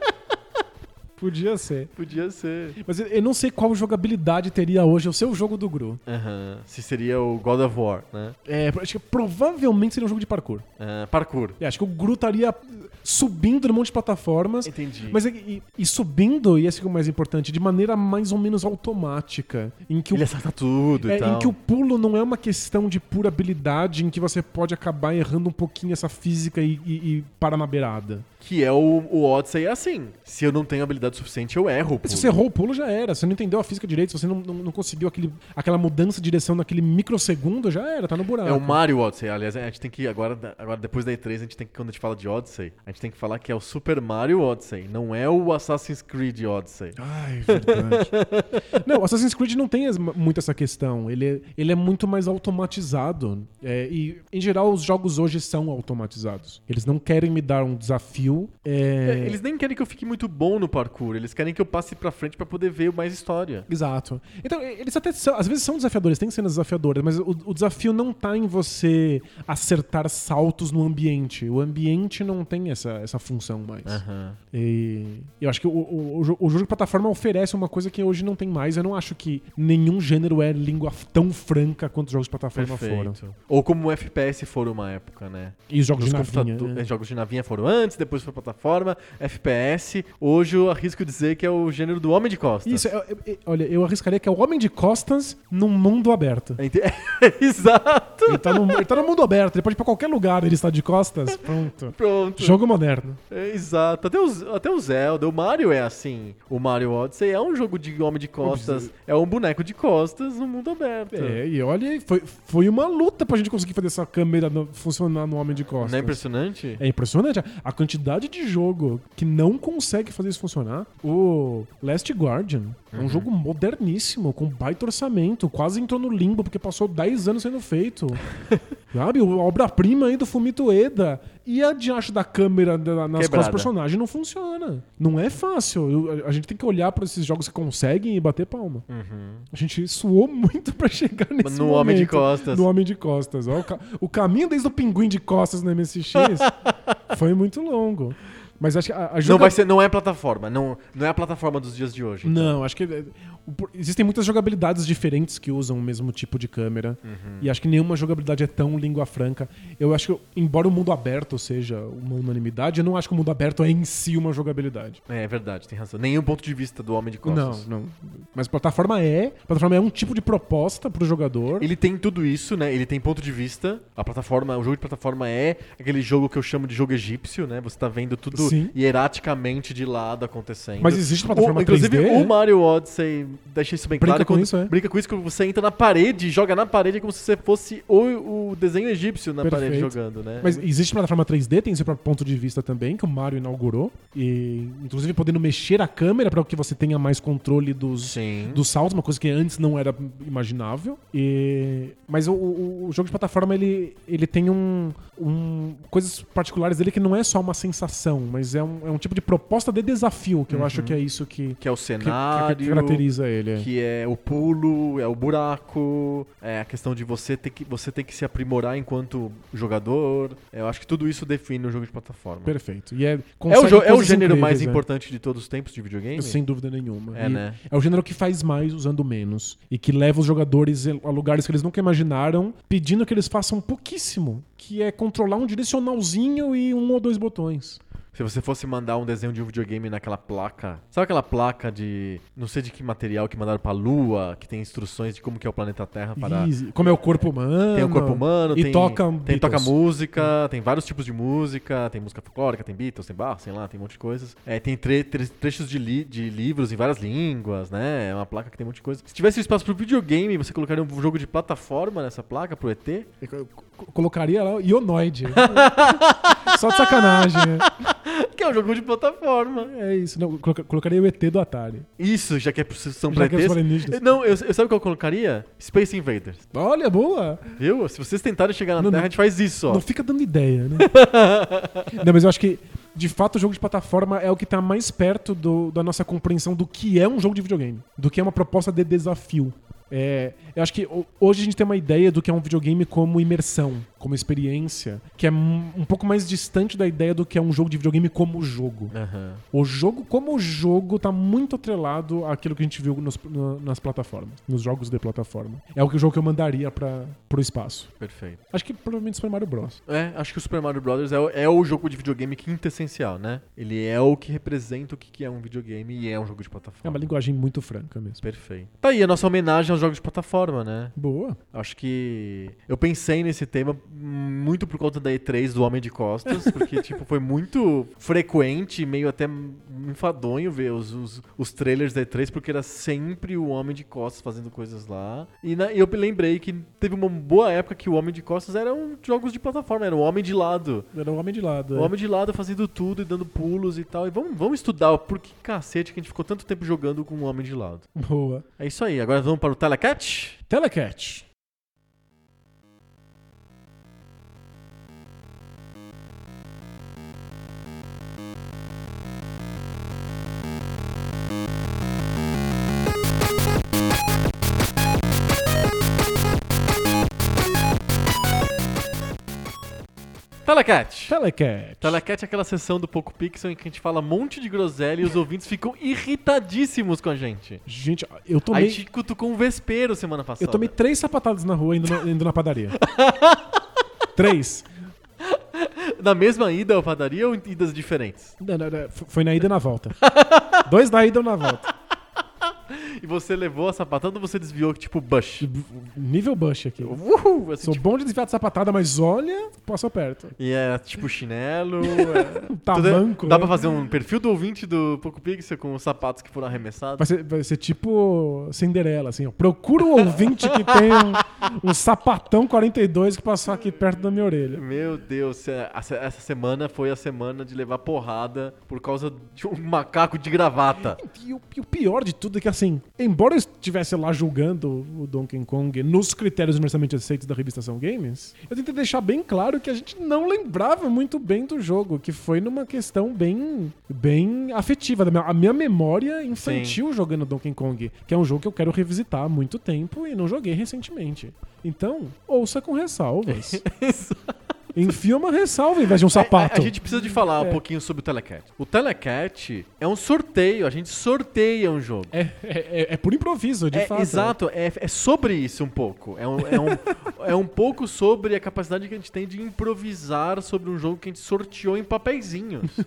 Podia ser. Podia ser. Mas eu- eu não sei qual jogabilidade teria hoje o seu jogo do Gru. Aham. Se seria o God of War, né? É, acho que provavelmente seria um jogo de parkour. Ah, parkour. É, acho que o Gru estaria subindo num monte de plataformas. Entendi. Mas é e, e subindo, e esse é o mais importante, de maneira mais ou menos automática. Em que o Ele acerta tudo É, e tal. em que o pulo não é uma questão de pura habilidade, em que você pode acabar errando um pouquinho essa física e, e, e parar na beirada. Que é o, o Odyssey é assim. Se eu não tenho habilidade suficiente, eu erro. o Se você errou o pulo, já era. Você não entendeu a física direito, se você não, não, não conseguiu aquele, aquela mudança de direção naquele microsegundo, já era, tá no buraco. É o Mario Odyssey, aliás, a gente tem que agora, agora depois da E3, a gente tem que quando a gente fala de Odyssey, a gente tem que falar que é o Super Mario Odyssey, não é o Assassin's Creed Odyssey. Ai, verdade. <laughs> não, o Assassin's Creed não tem muito essa questão. Ele é, ele é muito mais automatizado. É, e, em geral, os jogos hoje são automatizados. Eles não querem me dar um desafio. É, É, Eles nem querem que eu fique muito bom no parkour, eles querem que eu passe pra frente pra poder ver mais história. Exato. Então, eles até são, às vezes são desafiadores, tem cenas desafiadoras, mas o, o desafio não tá em você acertar saltos no ambiente. O ambiente não tem essa, essa função mais. Aham. E eu acho que o, o, o jo- o jogo de plataforma oferece uma coisa que hoje não tem mais. Eu não acho que nenhum gênero é língua tão franca quanto os jogos de plataforma foram. Perfeito. Ou como o FPS foram uma época, né? E os jogos Nos de navinha. né? eh, Jogos de navinha foram antes, depois foi plataforma, FPS. Hoje eu arrisco dizer que é o gênero do homem de costas. Isso, é- é- é- olha, eu arriscaria que é o homem de costas num mundo aberto. <laughs> Ente- <laughs> Exato! Ele tá, no, ele tá no mundo aberto, ele pode ir pra qualquer lugar, ele está de costas. <laughs> Pronto. Pronto. Jogo moderno. É, exato. Até o, até o Zelda, o Mario é assim. O Mario Odyssey é um jogo de homem de costas. É um boneco de costas no mundo aberto. É, e olha, foi, foi uma luta pra gente conseguir fazer essa câmera funcionar no Homem de Costas. Não é impressionante? É impressionante a- a quantidade de jogo que não consegue fazer isso funcionar. O Last Guardian é Uhum. um jogo moderníssimo, com baita orçamento, quase entrou no limbo porque passou 10 anos sendo feito. <laughs> Sabe? Obra-prima aí do Fumito Ueda. E a diacho da câmera da- nas costas do personagem não funciona. Não é fácil. Eu- A, a gente tem que olhar pra esses jogos que conseguem e bater palma. A gente suou <laughs> muito pra chegar nesse No momento. Homem de Costas. No Homem de Costas. Ó, o, ca- o caminho desde o pinguim de costas no MSX <laughs> foi muito longo. Mas acho que a, a Não, joga- vai ser, não é plataforma. Não, não é a plataforma dos dias de hoje. então. Não, acho que é, existem muitas jogabilidades diferentes que usam o mesmo tipo de câmera. Uhum. E acho que nenhuma jogabilidade é tão língua franca. Eu acho que, embora o mundo aberto seja uma unanimidade, eu não acho que o mundo aberto é em si uma jogabilidade. É, é verdade, tem razão. Nenhum ponto de vista do Homem de Costas. Não, não. Mas plataforma é. Plataforma é um tipo de proposta pro jogador. Ele tem tudo isso, né? Ele tem ponto de vista. A plataforma, o jogo de plataforma é aquele jogo que eu chamo de jogo egípcio, né? Você tá vendo tudo Sim. hieraticamente de lado acontecendo. Mas existe plataforma o, Inclusive, 3D, o? Mario Odyssey, deixei isso bem Brinca claro. com quando- isso, é. Brinca com isso que você entra na parede, joga na parede como se você fosse o, o desenho egípcio na parede Perfeito. jogando, né? Mas existe plataforma 3D, tem seu próprio ponto de vista também, que o Mario inaugurou. E, inclusive, podendo mexer a câmera para que você tenha mais controle dos, Sim. dos saltos, uma coisa que antes não era imaginável. E, mas o, o- o jogo de plataforma, ele, ele tem um, um- coisas particulares dele que não é só uma sensação, mas é um, é um tipo de proposta de desafio, que eu acho que é isso que, Que é o que, que- cenário. que caracteriza ele. é. Que é o pulo, é o buraco, é a questão de você ter que, você ter que se aprimorar enquanto jogador. Eu acho que tudo isso define um jogo de plataforma. Perfeito. E é, É o, é o gênero mais né? importante de todos os tempos de videogame? Sem dúvida nenhuma. É, E né? é o gênero que faz mais usando menos. E que leva os jogadores a lugares que eles nunca imaginaram, pedindo que eles façam pouquíssimo. Que é controlar um direcionalzinho e um ou dois botões. Se você fosse mandar um desenho de um videogame naquela placa. Sabe aquela placa de. Não sei de que material que mandaram pra Lua, que tem instruções de como que é o planeta Terra para. Easy. Como é o corpo humano. Tem o corpo humano, E tem, toca tem toca música, tem vários tipos de música, tem música folclórica, tem Beatles, tem Barro, sei lá, tem um monte de coisas. É, tem tre- tre- trechos de, li- de livros em várias línguas, né? É uma placa que tem um monte de coisa. Se tivesse espaço pro videogame, você colocaria um jogo de plataforma nessa placa pro ET? Eu co- Colocaria lá o Ionoid. <laughs> Só de sacanagem. né? <laughs> Que é um jogo de plataforma. É isso. Não, coloca- colocaria o ET do Atari. Isso, já que é são Já que é ETs. alienígenas. Não, eu, eu sabe o que eu colocaria? Space Invaders. Olha, boa. Viu? Se vocês tentarem chegar na Não, Terra, não. a gente faz isso, ó. Não fica dando ideia, né? <laughs> não, mas eu acho que, de fato, o jogo de plataforma é o que tá mais perto do- da nossa compreensão do que é um jogo de videogame. Do que é uma proposta de desafio. É, eu acho que ho- hoje a gente tem uma ideia do que é um videogame como imersão, como experiência, que é um pouco mais distante da ideia do que é um jogo de videogame como jogo. Aham. O jogo, como jogo, tá muito atrelado àquilo que a gente viu nos- na- nas plataformas, nos jogos de plataforma. É o que o jogo que eu mandaria para pro espaço. Perfeito. Acho que provavelmente Super Mario Bros. É, acho que o Super Mario Bros. É, o- é o jogo de videogame quintessencial, né? Ele é o que representa o que é um videogame e é um jogo de É plataforma. uma linguagem muito franca mesmo. Perfeito. Tá aí a nossa homenagem aos jogos de plataforma, né? Boa. Acho que eu pensei nesse tema muito por conta da E3 do Homem de Costas, porque <laughs> tipo foi muito frequente, meio até enfadonho ver os, os, os trailers da E3, porque era sempre o Homem de Costas fazendo coisas lá. E na- eu lembrei que teve uma boa época que o Homem de Costas eram jogos de plataforma, era o Homem de lado. Era o homem de lado. O é. homem de lado fazendo tudo e dando pulos e tal. E vamos, vamos estudar o por que cacete que a gente ficou tanto tempo jogando com o homem de lado. Boa. É isso aí. Agora vamos para o Telecat? Telecat. Telecat! Telecat. Telecat é aquela sessão do Poco Pixel em que a gente fala um monte de groselha e os ouvintes ficam irritadíssimos com a gente. Gente, eu A tomei, gente cutucou um vespeiro semana passada. eu tomei três sapatadas na rua indo na, indo na padaria. <laughs> três. Na mesma ida à padaria ou em idas diferentes? Não, não, não, Foi na ida e na volta. <laughs> Dois na ida e na volta. E você levou a sapatada ou você desviou tipo Bush? Nível Bush aqui. Uhul! Assim, Sou tipo, bom de desviar de sapatada, mas olha, passou perto. e é tipo chinelo. <laughs> é- Tamanco. Dá né? pra fazer um perfil do ouvinte do Poco Pixel com os sapatos que foram arremessados? Vai ser, vai ser tipo Cinderela, assim, ó. Procura um ouvinte que tem um, um sapatão 42 que passou aqui perto da minha orelha. Meu Deus, essa semana foi a semana de levar porrada por causa de um macaco de gravata. E o, e o pior de tudo é que, assim, embora eu estivesse lá julgando o Donkey Kong nos critérios universalmente aceitos da revista Ação Games, eu tentei deixar bem claro que a gente não lembrava muito bem do jogo, que foi numa questão bem, bem afetiva. da minha- A minha memória infantil jogando Donkey Kong, que é um jogo que eu quero revisitar há muito tempo e não joguei recentemente. Então, ouça com ressalvas. <laughs> <laughs> Enfia uma ressalva em vez de um sapato. A, a gente precisa de falar É. um pouquinho sobre o Telecat. O Telecat é um sorteio, a gente sorteia um jogo. É, é, é por improviso, de É, fato. Exato, é, é sobre isso um pouco. É um, é, um, <laughs> é um pouco sobre a capacidade que a gente tem de improvisar sobre um jogo que a gente sorteou em papeizinhos. <laughs>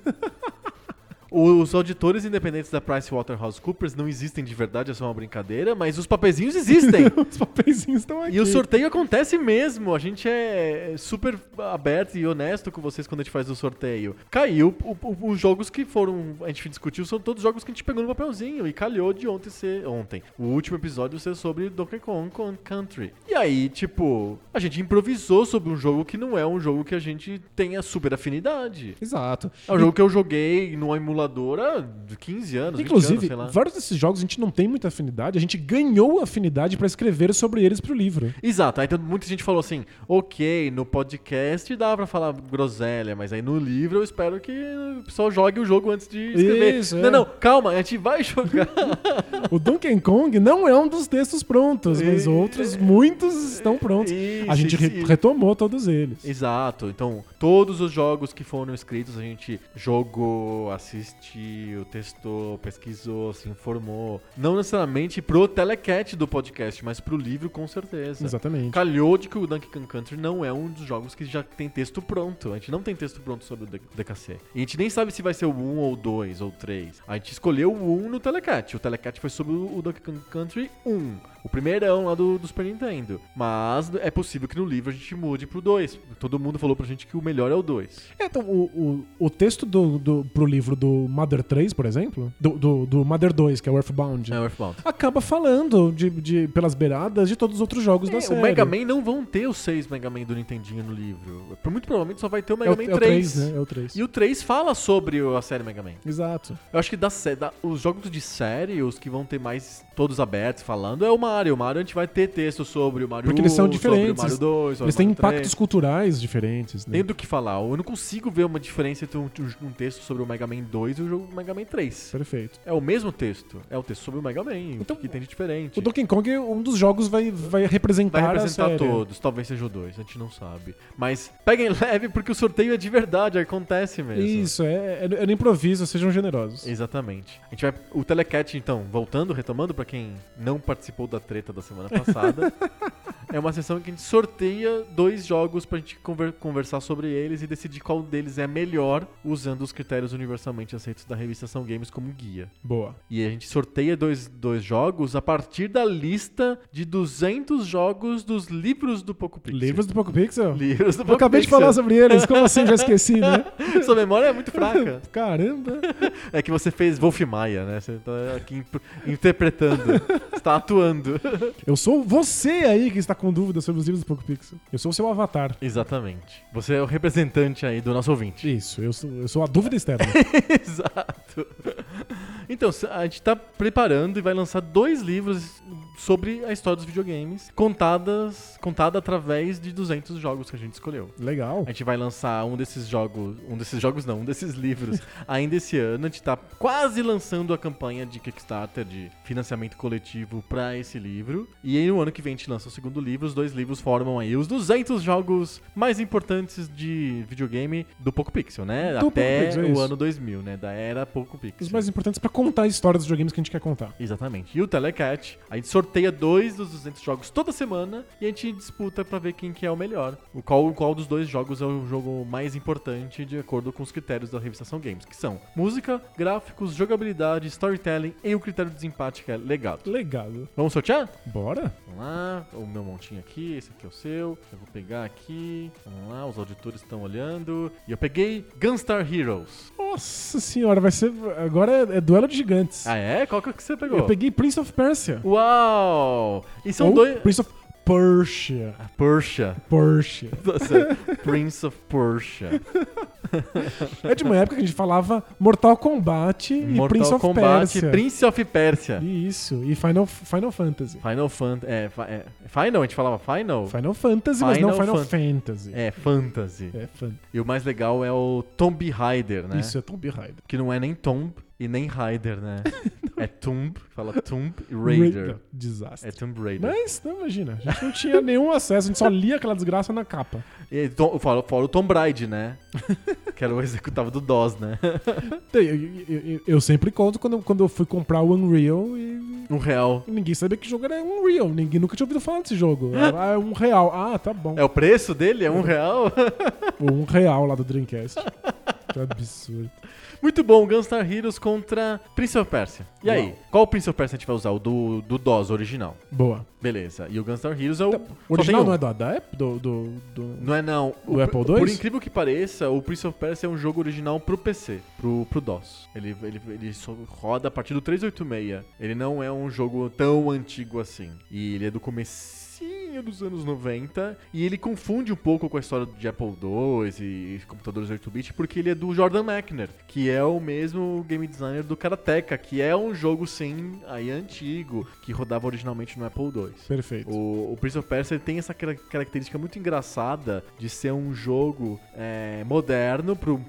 Os auditores independentes da PricewaterhouseCoopers não existem de verdade, é só uma brincadeira, mas os papeizinhos existem. <laughs> Os papeizinhos estão aqui. E o sorteio acontece mesmo. A gente é super aberto e honesto com vocês quando a gente faz o sorteio. Caiu, o- o- os jogos que foram. A gente discutiu são todos jogos que a gente pegou no papelzinho. E calhou de ontem ser. Ontem. O último episódio ser sobre Donkey Kong Country. E aí, tipo, a gente improvisou sobre um jogo que não é um jogo que a gente tenha super afinidade. Exato. É um jogo que eu joguei num emulador emulador há 15 anos, 20 Inclusive, anos, vários desses jogos a gente não tem muita afinidade, a gente ganhou afinidade pra escrever sobre eles pro livro. Exato, aí então, muita gente falou assim, ok, no podcast dá pra falar groselha, mas aí no livro eu espero que o pessoal jogue o jogo antes de escrever. Isso, não, é. não, calma, a gente vai <laughs> jogar. <laughs> O Donkey Kong não é um dos textos prontos, mas outros, muitos estão prontos. Isso, a gente re- retomou todos eles. Exato, então todos os jogos que foram escritos a gente jogou, assistiu, testou, pesquisou, se informou. Não necessariamente pro telecat do podcast, mas pro livro com certeza. Exatamente. Calhou de que o Donkey Kong Country não é um dos jogos que já tem texto pronto. A gente não tem texto pronto sobre o DKC. E a gente nem sabe se vai ser o 1 ou 2 ou 3. A gente escolheu o 1 no Telecat. O Telecat foi sobre o Donkey Kong Country 1. O primeirão lá do, do Super Nintendo. Mas é possível que no livro a gente mude pro 2. Todo mundo falou pra gente que o melhor é o 2. É, Então, o, o, o texto do, do, pro livro do Mother 3, por exemplo, do, do, do Mother 2, que é o Earthbound, É o Earthbound. acaba falando de, de, pelas beiradas de todos os outros jogos da É, série. o Mega Man não vão ter os 6 Mega Man do Nintendinho no livro. Por muito provavelmente só vai ter o é Mega o, Man é o 3. 3, né? É o 3. E o 3 fala sobre a série Mega Man. Exato. Eu acho que da, sé- da- os jogos de série, os que vão ter mais todos abertos falando, é o Mario. O Mario a gente vai ter texto sobre o Mario Porque eles 1, são sobre o diferentes. Mario 2, sobre Eles têm impactos 3. culturais diferentes, né? Tem do que falar. Eu não consigo ver uma diferença entre um, um texto sobre o Mega Man 2 e o jogo Mega Man 3. Perfeito. É o mesmo texto. É o texto sobre o Mega Man. Então, o que tem de diferente? O Donkey Kong, um dos jogos, vai, vai representar, Vai representar todos. Talvez seja o 2, a gente não sabe. Mas peguem <laughs> leve porque o sorteio é de verdade, acontece mesmo. Isso, é, é, é no improviso, sejam generosos. Exatamente. A gente vai. O Telecat, então, voltando, retomando, pra quem não participou da treta da semana passada, <laughs> é uma sessão que a gente sorteia dois jogos pra gente conver- conversar sobre eles e decidir qual deles é melhor, usando os critérios universalmente aceitos da revista São Games como guia. Boa. E a gente sorteia dois, dois jogos a partir da lista de 200 jogos dos livros do Poco Pixel. Livros do Poco Pixel? Livros do Eu Poco acabei de Pixel. falar sobre eles, como assim? Já esqueci, né? <laughs> Sua memória é muito fraca. <laughs> Caramba. É que você fez Wolf Maia, né? Você tá aqui interpretando. Você tá atuando. Eu sou você aí que está com dúvidas sobre os livros do Poco Pixel. Eu sou o seu avatar. Exatamente. Você é o representante aí do nosso ouvinte. Isso, eu sou, eu sou a dúvida externa. <laughs> Exato. Então, a gente tá preparando e vai lançar dois livros sobre a história dos videogames, contadas, contada através de 200 jogos que a gente escolheu. Legal. A gente vai lançar um desses jogos, um desses jogos não, um desses livros <laughs> ainda esse ano. A gente tá quase lançando a campanha de Kickstarter de financiamento coletivo pra esse livro. E aí no ano que vem a gente lança o segundo livro. Os dois livros formam aí os 200 jogos mais importantes de videogame do Poco Pixel, né? Do Até Pixel, o isso. ano 2000, né? Da era Poco Pixel. Os mais importantes pra contar a história dos videogames que a gente quer contar. Exatamente. E o Telecat, a gente sorteia dois dos 200 jogos toda semana e a gente disputa pra ver quem que é o melhor. O qual, qual dos dois jogos é o jogo mais importante de acordo com os critérios da revista São Games, que são música, gráficos, jogabilidade, storytelling e o critério de desempate que é legado. Legado. Vamos sortear? Bora? Vamos lá, o meu montinho aqui, esse aqui é o seu. Eu vou pegar aqui. Vamos lá, os auditores estão olhando. E eu peguei Gunstar Heroes. Nossa senhora, vai ser. Agora é, é duelo de gigantes. Ah, é? Qual que é que você pegou? Eu peguei Prince of Persia. Uau! E são Ou dois. Prince of Persia. Porsche. Persia. Nossa, <laughs> Prince of Porsche. É de uma época que a gente falava Mortal Kombat e Mortal Prince of Kombat, Persia. Prince of Persia. Isso, e Final, Final Fantasy. Final Fantasy. É, é, Final? A gente falava Final? Final Fantasy, mas não Final Final Fan- Fantasy. É, Fantasy. É fan- E o mais legal é o Tomb Raider, né? Isso é Tomb Raider. Que não é nem Tomb e nem Raider, né? <laughs> é Tomb, fala Tomb Raider. Ra- Desastre. É Tomb Raider. Mas, não, imagina, a gente não tinha nenhum acesso, a gente só lia aquela desgraça na capa. E Tom, fora, fora o Tomb Raider, né? que era o executava do DOS, né? <laughs> Eu, eu- eu- eu sempre conto quando, quando eu fui comprar o Unreal e Um real. ninguém sabia que jogo era Unreal. Ninguém nunca tinha ouvido falar desse jogo. <laughs> Ah, é um real. Ah, tá bom. É o preço dele? É um real? O um real lá do Dreamcast. que absurdo. Muito bom, Gunstar Heroes contra Prince of Persia. E aí, Uau. qual Prince of Persia a gente vai usar? O do, do DOS original. Boa. Beleza. E o Gunstar Heroes é o. O original um. não é do, da Apple? Do, do, do- Não é não. Do Apple II? Por incrível que pareça, o Prince of Persia é um jogo original pro PC, pro, pro DOS. Ele, ele, ele só roda a partir do 386. Ele não é um jogo tão antigo assim. E ele é do comecinho comecinho dos anos 90 e ele confunde um pouco com a história de Apple II e computadores 8-bit porque ele é do Jordan Mechner, que é o mesmo game designer do Karateka, que é um jogo sim aí antigo, que rodava originalmente no Apple II. Perfeito. O, o Prince of Persia tem essa cara- característica muito engraçada de ser um jogo é, moderno, para um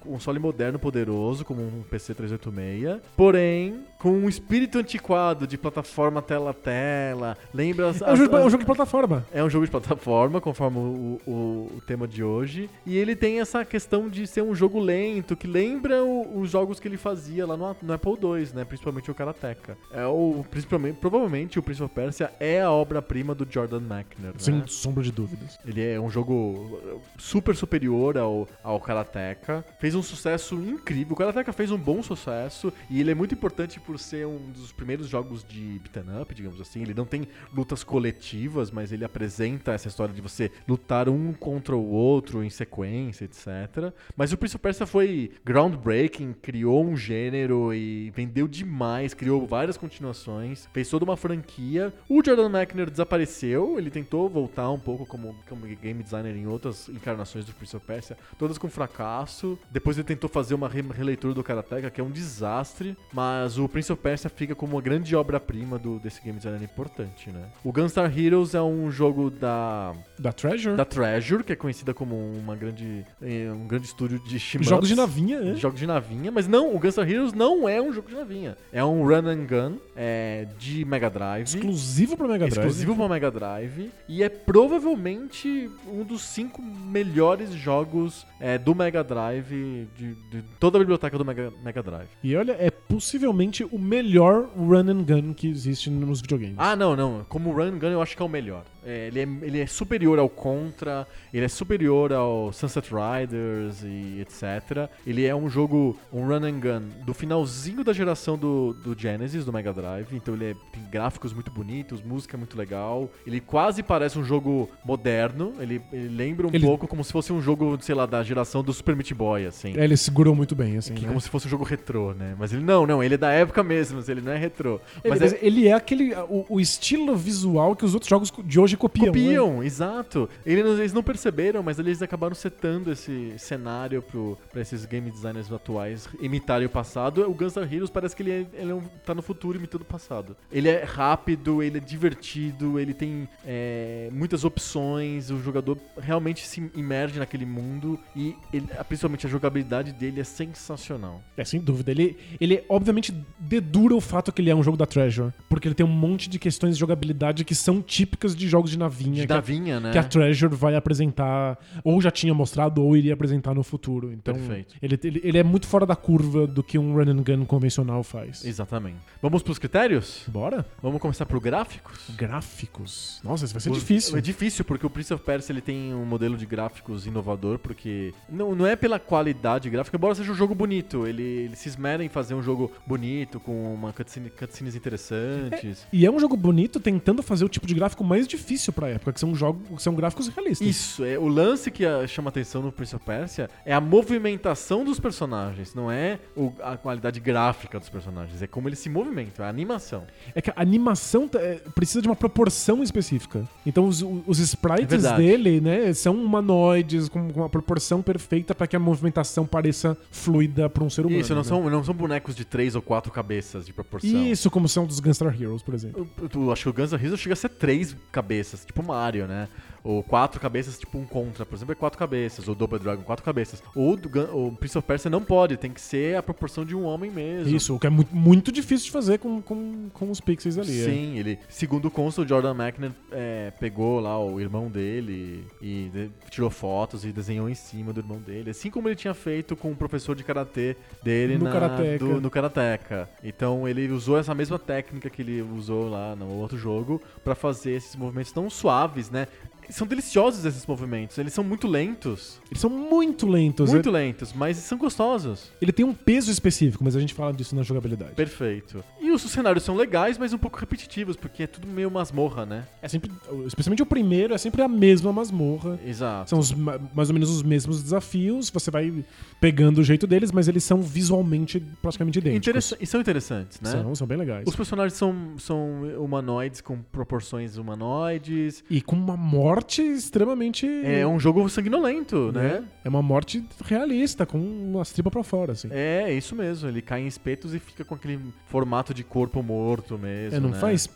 console moderno poderoso, como um PC 386, porém com um espírito antiquado de plataforma tela a tela. Lembra as, É um, jogo, as- é um jogo de plataforma. É um jogo de plataforma, conforme o, o- o tema de hoje. E ele tem essa questão de ser um jogo lento, que lembra o- os jogos que ele fazia lá no, no Apple II, né? Principalmente o Karateka. É o, principalmente, provavelmente o Prince of Persia é a obra-prima do Jordan Mechner, Sem né? sombra de dúvidas. Ele é um jogo super superior ao, ao Karateka. Fez um sucesso incrível. O Karateka fez um bom sucesso e ele é muito importante por ser um dos primeiros jogos de beat'em up, digamos assim. Ele não tem lutas coletivas, mas ele apresenta essa história de você lutar um contra o outro em sequência, etc. Mas o Prince of Persia foi groundbreaking, criou um gênero e vendeu demais, criou várias continuações, fez toda uma franquia. O Jordan Mechner desapareceu, ele tentou voltar um pouco como, como game designer em outras encarnações do Prince of Persia, todas com fracasso. Depois ele tentou fazer uma re- releitura do Karateka, que é um desastre, mas o Prince of Persia fica como uma grande obra-prima desse game designer importante, né? O Gunstar Heroes é um jogo da, Da Treasure. da Treasure, que é conhecida como uma grande, eh, um grande estúdio de shmups. Jogos de navinha, né? Jogos de navinha, mas não, o Gunstar Heroes não é um jogo de navinha. É um run and gun é, de Mega Drive. Exclusivo pra Mega Drive. Exclusivo para Mega Drive. E é provavelmente um dos cinco melhores jogos é, do Mega Drive, de, de toda a biblioteca do Mega, Mega Drive. E olha, é possivelmente o melhor run and gun que existe nos videogames. Ah, não, não. Como run and gun eu acho que é o melhor. God. É, ele, é, ele é superior ao Contra, ele é superior ao Sunset Riders e etc. Ele é um jogo, um run and gun do finalzinho da geração do, do Genesis, do Mega Drive. Então ele é- tem gráficos muito bonitos, música muito legal. Ele quase parece um jogo moderno. Ele, ele lembra um Ele- pouco como se fosse um jogo, sei lá, da geração do Super Meat Boy, assim. É, ele segurou muito bem, assim. Que né? como se fosse um jogo retrô, né? Mas ele não, não, ele é da época mesmo, ele não é retrô. Ele, Mas mas é- ele é aquele. O, o estilo visual que os outros jogos de hoje copiam. né? Copiam, exato. Ele não- eles não perceberam, mas eles acabaram setando esse cenário pro, pra esses game designers atuais imitarem o passado. O Gunstar Heroes parece que ele, é, ele é um- tá no futuro imitando o passado. Ele é rápido, ele é divertido, ele tem é, muitas opções, o jogador realmente se imerge naquele mundo e ele- principalmente a jogabilidade dele é sensacional. É, sem dúvida. Ele, ele obviamente dedura o fato que ele é um jogo da Treasure. Porque ele tem um monte de questões de jogabilidade que são típicas de jogos de navinha. De que a- navinha, né? que a Treasure vai apresentar, ou já tinha mostrado, ou iria apresentar no futuro. Então, Perfeito. ele, ele, ele é muito fora da curva do que um run and gun convencional faz. Exatamente. Vamos pros critérios? Bora? Vamos começar por gráficos? Gráficos. Nossa, isso vai ser Os- difícil. É difícil porque o Prince of Persia ele tem um modelo de gráficos inovador, porque não, não é pela qualidade gráfica, embora seja um jogo bonito. Ele, ele se esmera em fazer um jogo bonito, com uma cutscene, cutscenes interessantes. E é um jogo bonito tentando fazer o tipo de gráfico mais difícil pra época, que são jogos, são gráficos realistas. Isso, é o lance que chama atenção no Prince of Persia é a movimentação dos personagens, não é o- a qualidade gráfica dos personagens, é como eles se movimentam, é a animação. É que a animação tá- é, precisa de uma proporção específica. Então os, os É sprites verdade. dele, né, são humanoides com, com uma proporção perfeita pra que a movimentação pareça fluida pra um ser humano. Isso, não, né? são, não são bonecos de três ou quatro cabeças de proporção. Isso, como são dos Gunstar Heroes, por exemplo. Eu, eu acho que o Guns N' Roses chega a ser três cabeças, tipo Mario, né? Ou quatro cabeças, tipo um Contra, por exemplo, é quatro cabeças. Ou Double Dragon, quatro cabeças. Do Gun- o Prince of Persia não pode, tem que ser a proporção de um homem mesmo. Isso, o que é muito, muito difícil de fazer com, com, com os pixels ali. é. Sim, ele, segundo o Jordan Mechner é, pegou lá o irmão dele e de- tirou fotos e desenhou em cima do irmão dele, assim como ele tinha feito com o professor de karatê dele No na, Karateka. do- no Karateka. Então ele usou essa mesma técnica que ele usou lá no outro jogo pra fazer esses movimentos tão suaves, né? São deliciosos esses movimentos, eles são muito lentos, Eles são muito lentos. muito é- lentos, mas são gostosos. Ele tem um peso específico, mas a gente fala disso na jogabilidade. Perfeito. E os cenários são legais, mas um pouco repetitivos, porque é tudo meio masmorra, né? É sempre, especialmente o primeiro, é sempre a mesma masmorra. Exato. São os ma- mais ou menos os mesmos desafios, você vai pegando o jeito deles, mas eles são visualmente praticamente idênticos. Interessa- e são interessantes, né? São, são bem legais. Os personagens são, são humanoides com proporções humanoides. E com uma morte extremamente. É um jogo sanguinolento, né? É uma morte realista, com umas tripas pra fora, assim. É, isso mesmo. Ele cai em espetos e fica com aquele formato de corpo morto mesmo. É, não né? faz.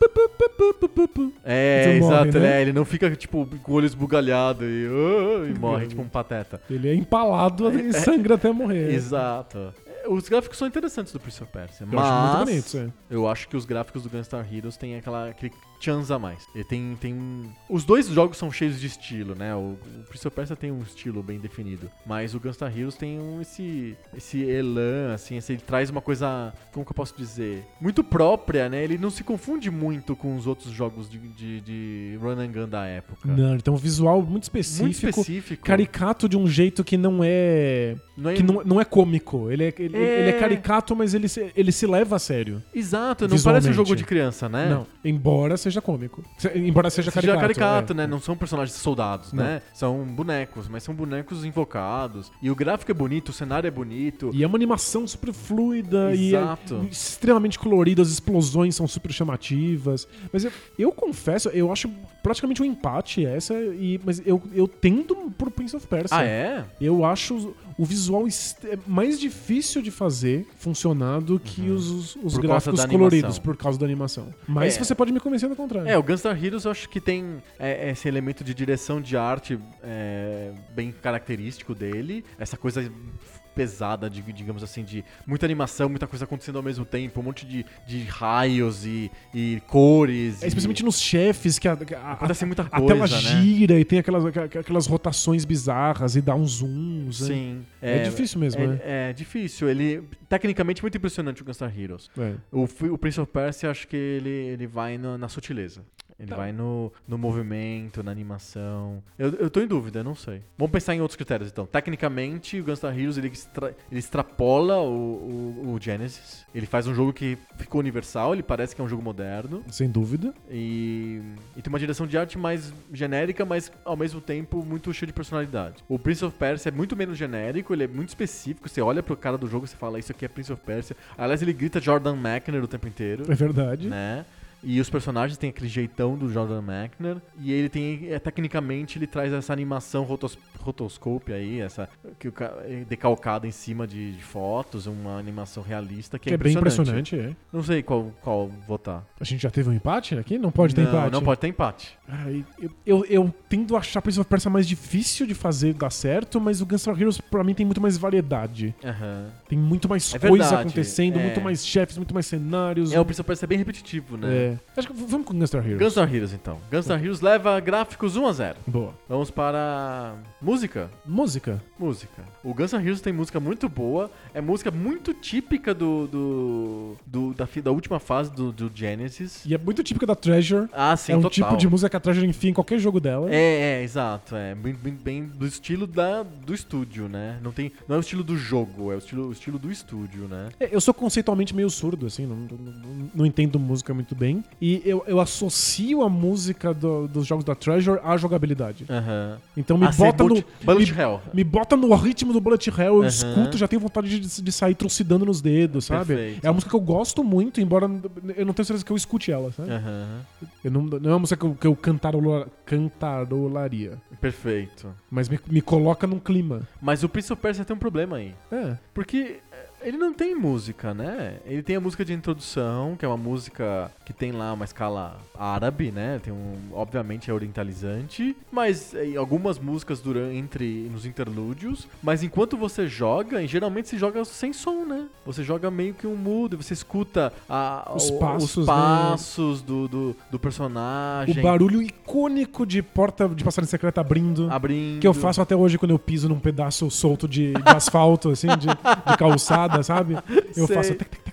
É, Você morre, exato. né? é, ele não fica, tipo, com o olho esbugalhado e, "Ah", e morre, tipo um pateta. Ele é empalado e sangra até morrer. Exato. É, Os gráficos são interessantes do Prince of Persia, Eu mas acho muito bonito, é. eu acho que os gráficos do Gunstar Heroes têm aquela, aquele chance a mais. Ele tem, tem. Os dois jogos são cheios de estilo, né? O, o Prince of Persia tem um estilo bem definido, mas o Gunstar Heroes tem um, esse, esse elan, assim, esse- ele traz uma coisa, como que eu posso dizer? Muito própria, né? Ele não se confunde muito com os outros jogos de, de, de run and gun da época. Não, ele tem um visual muito específico, Muito específico. caricato de um jeito que não é. Não é- que não, não é cômico. Ele é, ele, É. ele é caricato, mas ele se, ele se leva a sério. Exato, não parece um jogo de criança, né? Não, embora seja cômico. Se- embora seja Seja caricato. caricato, é. né? Não são personagens soldados, Não. né? São bonecos, mas são bonecos invocados. E o gráfico é bonito, o cenário é bonito. E é uma animação super fluida Exato. e é extremamente colorida, as explosões são super chamativas. Mas eu, eu confesso, eu acho praticamente um empate essa, e, mas eu, eu tendo por Prince of Persia. Ah, é? Eu acho o visual é mais difícil de fazer funcionar do que os, os Uhum. Por causa gráficos coloridos, por causa da animação. Mas É. você pode me convencer do contrário. É, o Gunstar Heroes eu acho que tem é, esse elemento de direção de arte é, bem característico dele. Essa coisa pesada, de, digamos assim, de muita animação, muita coisa acontecendo ao mesmo tempo, um monte de, de raios e, e cores. É, especialmente nos chefes, que a, a, Acontece muita a coisa, tela né? gira e tem aquelas, aquelas rotações bizarras e dá uns zooms. né? Sim. É, difícil mesmo, é, né? é difícil. Ele, tecnicamente, muito impressionante o Gunstar Heroes. É. O, o Prince of Persia, acho que ele, ele vai no- na sutileza. Ele Tá. vai no, no movimento, na animação. Eu, eu tô em dúvida, eu não sei. Vamos pensar em outros critérios, então. Tecnicamente, o Gunstar Heroes, ele, extra- ele extrapola o, o, o Genesis. Ele faz um jogo que ficou universal, ele parece que é um jogo moderno. Sem dúvida. E, e tem uma direção de arte mais genérica, mas ao mesmo tempo muito cheia de personalidade. O Prince of Persia é muito menos genérico, ele é muito específico. Você olha pro cara do jogo e você fala, isso aqui é Prince of Persia. Aliás, ele grita Jordan McNair o tempo inteiro É verdade. né? E os personagens têm aquele jeitão do Jordan McNair. E ele tem, é, tecnicamente, ele traz essa animação rotos, rotoscope aí, essa que o é decalcada em cima de, de fotos, uma animação realista que, Que é bem impressionante, é. Não sei qual, qual votar. A gente já teve um empate aqui? Não pode ter não, empate. Não pode ter empate. Ai, eu, eu, eu tendo a achar Prince of Persia mais difícil de fazer dar certo, mas o Gunstar Heroes pra mim tem muito mais variedade. Aham. Tem muito mais É coisa verdade, acontecendo, é. muito mais chefes, muito mais cenários. É, o Prince of Persia é bem repetitivo, né? É. Acho que vamos com Gunstar Heroes. Gunstar Heroes, então. Gunstar Heroes leva gráficos 1 a 0. Boa. Vamos para música. Música. Música. O Guns N' Roses tem música muito boa. É música muito típica do, do, do- da, da última fase do, do Genesis. E é muito típica da Treasure. Ah, sim, é um total. tipo de música que a Treasure enfia em qualquer jogo dela. É, é, exato. É bem, bem, bem do estilo da, do estúdio, né? Não, tem, não é o estilo do jogo, é o estilo, o estilo do estúdio, né? É, Eu sou conceitualmente meio surdo, assim, não, não- não entendo música muito bem. E eu, eu associo a música do- dos jogos da Treasure à jogabilidade. Aham. Então me Ah, bota no. Bullet- me, Hell. me bota no ritmo do Bullet Hell, eu Aham. escuto, já tenho vontade de, de sair trucidando nos dedos, sabe? Perfeito. É uma música que eu gosto muito, embora eu não tenho certeza que eu escute ela, sabe? Aham. Eu não, não é uma música que eu, que eu cantarola- cantarolaria. Perfeito. Mas me, me coloca num clima. Mas o Prince of Persia tem um problema aí. É. Porque ele não tem música, né? Ele tem a música de introdução, que é uma música que tem lá uma escala árabe, né? Tem um, obviamente é orientalizante, mas é, algumas músicas durante entre nos interlúdios, mas enquanto você joga, e geralmente se joga sem som, né? Você joga meio que um mudo, você escuta a- Os o- passos, os né? passos do, do, do personagem O barulho icônico de porta de passagem secreta abrindo. abrindo. Que eu faço até hoje quando eu piso num pedaço solto de, de asfalto, assim, de, de sabe? Eu Sei. faço. tec, tec.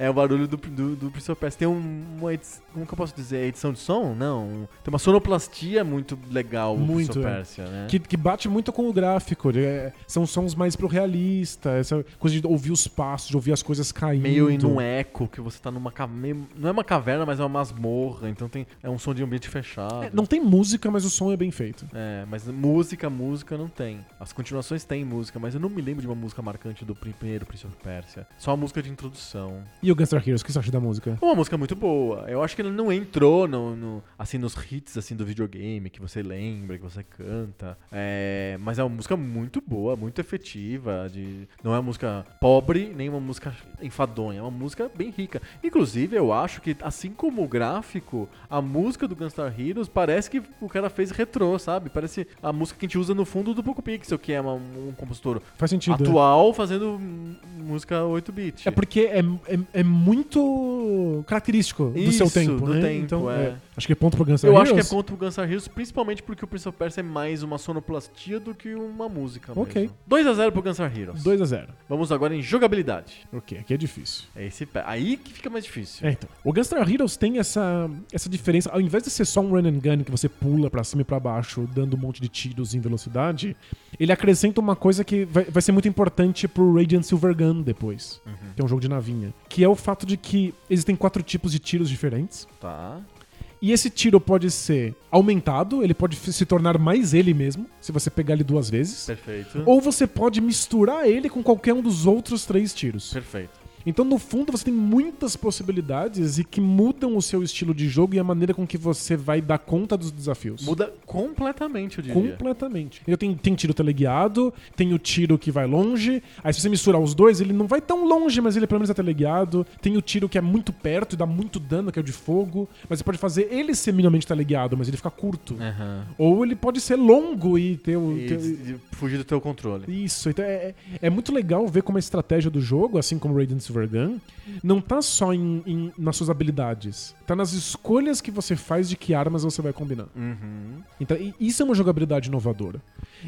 É o barulho do, do, do Prince of Persia. Tem um, uma edição, como que eu posso dizer? Edição de som? Não. Tem uma sonoplastia muito legal Muito, Prince of é. Persia, né? Que, que bate muito com o gráfico. é, são sons mais pro realista. Essa coisa de ouvir os passos, de ouvir as coisas caindo. Meio em um eco, que você tá numa. ca- meio- não é uma caverna, mas é uma masmorra. Então tem, é um som de ambiente fechado. É, não tem música, mas o som é bem feito. É, mas música, música não tem. As continuações têm música, mas eu não me lembro de uma música marcante do primeiro Prince of Persia. Só a música de introdução. E o Gunstar Heroes, o que você acha da música? Uma música muito boa. Eu acho que ele não entrou no, no- assim nos hits assim do videogame que você lembra, que você canta. É, mas é uma música muito boa, muito efetiva. De, não é uma música pobre, nem uma música enfadonha. É uma música bem rica. Inclusive, eu acho que, assim como o gráfico, a música do Gunstar Heroes parece que o cara fez retrô, sabe? Parece a música que a gente usa no fundo do Poco Pixel, que é uma- um compositor Faz sentido. né? atual fazendo música 8-bit. É porque é, é, é muito característico do seu Isso, tempo, do né? tempo, então, é. acho que é ponto pro Gunstar Eu Heroes. acho que é ponto pro Gunstar Heroes, principalmente porque o Prince of Persia é mais uma sonoplastia do que uma música Ok. mesmo. 2x0 pro Gunstar Heroes. 2 a 0 Vamos agora em jogabilidade. Ok, aqui é difícil. É esse pé. Aí que fica mais difícil. É, então. O Gunstar Heroes tem essa, essa diferença. Ao invés de ser só um run and gun que você pula pra cima e pra baixo, dando um monte de tiros em velocidade, ele acrescenta uma coisa que vai, vai ser muito importante pro Radiant Silver Gun depois, que é um jogo de navinha. Que é o fato de que existem quatro tipos de tiros diferentes. Tá. E esse tiro pode ser aumentado, ele pode se tornar mais ele mesmo, se você pegar ele duas vezes. Perfeito. Ou você pode misturar ele com qualquer um dos outros três tiros. Perfeito. Então, no fundo, você tem muitas possibilidades e que mudam o seu estilo de jogo e a maneira com que você vai dar conta dos desafios. Muda completamente, eu diria. Completamente. Então, tem, tem tiro teleguiado, tem o tiro que vai longe. Aí, se você misturar os dois, ele não vai tão longe, mas ele pelo menos é teleguiado. Tem o tiro que é muito perto e dá muito dano, que é o de fogo. Mas você pode fazer ele ser minimamente teleguiado, mas ele fica curto. Aham. Ou ele pode ser longo e ter o. E ter- fugir do teu controle. isso, então é, é- é muito legal ver como a estratégia do jogo, assim como Radiant Silver Gun, não tá só em, em- nas suas habilidades. Tá nas escolhas que você faz de que armas você vai combinar. Uhum. Então, isso é uma jogabilidade inovadora.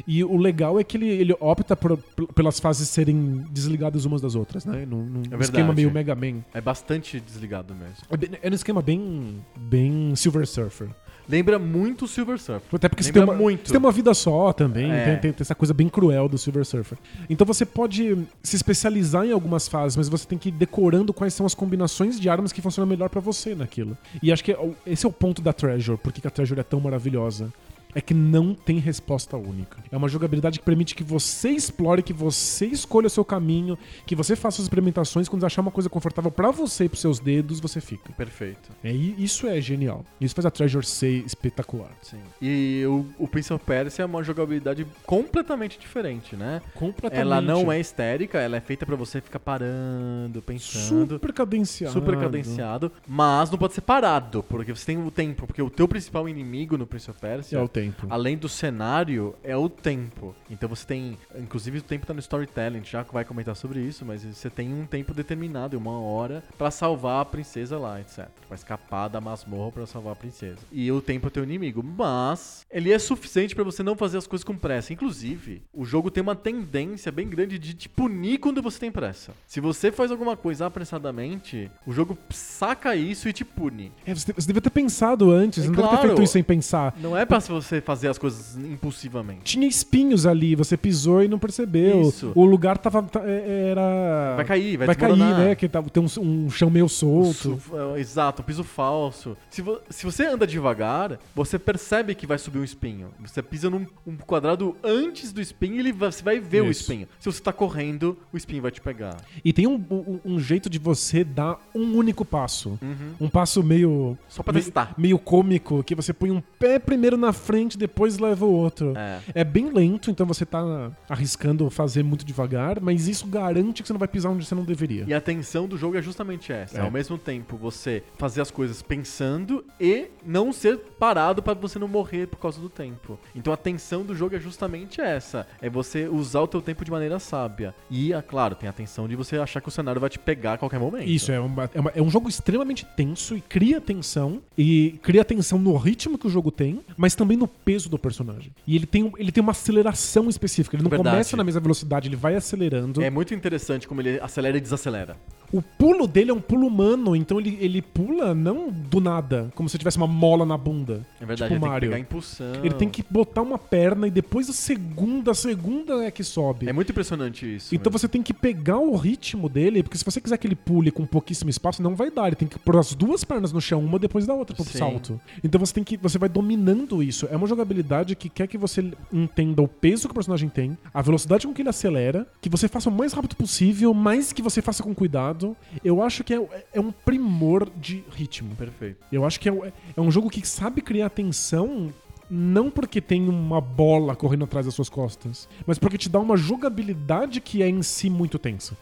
E o legal é que ele, ele opta por- pelas fases serem desligadas umas das outras, né? Num, num verdade. esquema meio Mega Man. É bastante desligado mesmo. É, é um esquema bem, bem Silver Surfer. Lembra muito o Silver Surfer. Até porque você tem, Lembra uma, muito. você tem uma vida só também, É. tem, tem- tem essa coisa bem cruel do Silver Surfer. Então você pode se especializar em algumas fases, mas você tem que ir decorando quais são as combinações de armas que funcionam melhor pra você naquilo. E acho que é esse é o ponto da Treasure, porque que a Treasure é tão maravilhosa. É que não tem resposta única. É uma jogabilidade que permite que você explore, que você escolha o seu caminho, que você faça as experimentações. Quando achar uma coisa confortável pra você e pros seus dedos, você fica. Perfeito. É, e isso é genial. Isso faz a Treasure ser espetacular. Sim. E o, o Prince of Persia é uma jogabilidade completamente diferente, né? Completamente. Ela não é histérica, ela é feita pra você ficar parando, pensando. super cadenciado. Super cadenciado, mas não pode ser parado, porque você tem o tempo, porque o teu principal inimigo no Prince of Persia, É o tempo. Além do cenário, é o tempo. Então você tem, inclusive o tempo tá no storytelling, já vai comentar sobre isso, mas você tem um tempo determinado, uma hora, pra salvar a princesa lá, etc. Pra escapar da masmorra pra salvar a princesa. E o tempo é teu inimigo, mas ele é suficiente pra você não fazer as coisas com pressa. Inclusive, o jogo tem uma tendência bem grande de te punir quando você tem pressa. Se você faz alguma coisa apressadamente, o jogo saca isso e te pune. É, você, você devia ter pensado antes, É não deve ter claro. feito isso sem pensar. Não é pra você fazer as coisas impulsivamente. Tinha espinhos ali, você pisou e não percebeu. Isso. O lugar tava. ta- é- Era. Vai cair, vai, Vai cair, né? Que tava, tem um, um chão meio solto. Su- é, Exato, um piso falso. Se, vo- se você anda devagar, você percebe que vai subir um espinho. Você pisa num um quadrado antes do espinho e ele vai- você vai ver o Isso. espinho. Se você tá correndo, o espinho vai te pegar. E tem um, um- um jeito de você dar um único passo. Uhum. Um passo meio. Só pra meio, testar. meio cômico, que você põe um pé primeiro na frente, depois leva o outro. É. É bem lento, então você tá arriscando fazer muito devagar, mas isso garante que você não vai pisar onde você não deveria. E a tensão do jogo é justamente essa. É. Ao mesmo tempo, você fazer as coisas pensando e não ser parado pra você não morrer por causa do tempo. Então a tensão do jogo é justamente essa. É você usar o teu tempo de maneira sábia. E, é claro, tem a tensão de você achar que o cenário vai te pegar a qualquer momento. Isso, é, uma- é uma- é um jogo extremamente tenso e cria tensão. E cria tensão no ritmo que o jogo tem, mas também no peso do personagem. E ele tem, um- ele tem uma aceleração específica. Ele não Verdade. começa na mesma velocidade, ele vai acelerando. É muito interessante como ele acelera e desacelera. O pulo dele é um pulo humano, então ele, ele pula não do nada, como se tivesse uma mola na bunda. É verdade, tipo ele tem que Mario. pegar impulsão. Ele tem que botar uma perna e depois a segunda, a segunda é que sobe. É muito impressionante isso. Então mesmo. você tem que pegar o ritmo dele, porque se você quiser que ele pule com pouquíssimo espaço, não vai dar. Ele tem que pôr as duas pernas no chão, uma depois da outra pro Sim. salto. Então você tem que. Você vai dominando isso. É uma jogabilidade que quer que você entenda o peso que o personagem tem, a velocidade com que ele acelera, que você faça o mais rápido possível, mas que você faça com cuidado. Eu acho que é, é um primor de ritmo. Perfeito. Eu acho que é, é um jogo que sabe criar tensão. Não porque tem uma bola correndo atrás das suas costas, mas porque te dá uma jogabilidade que é em si muito tensa.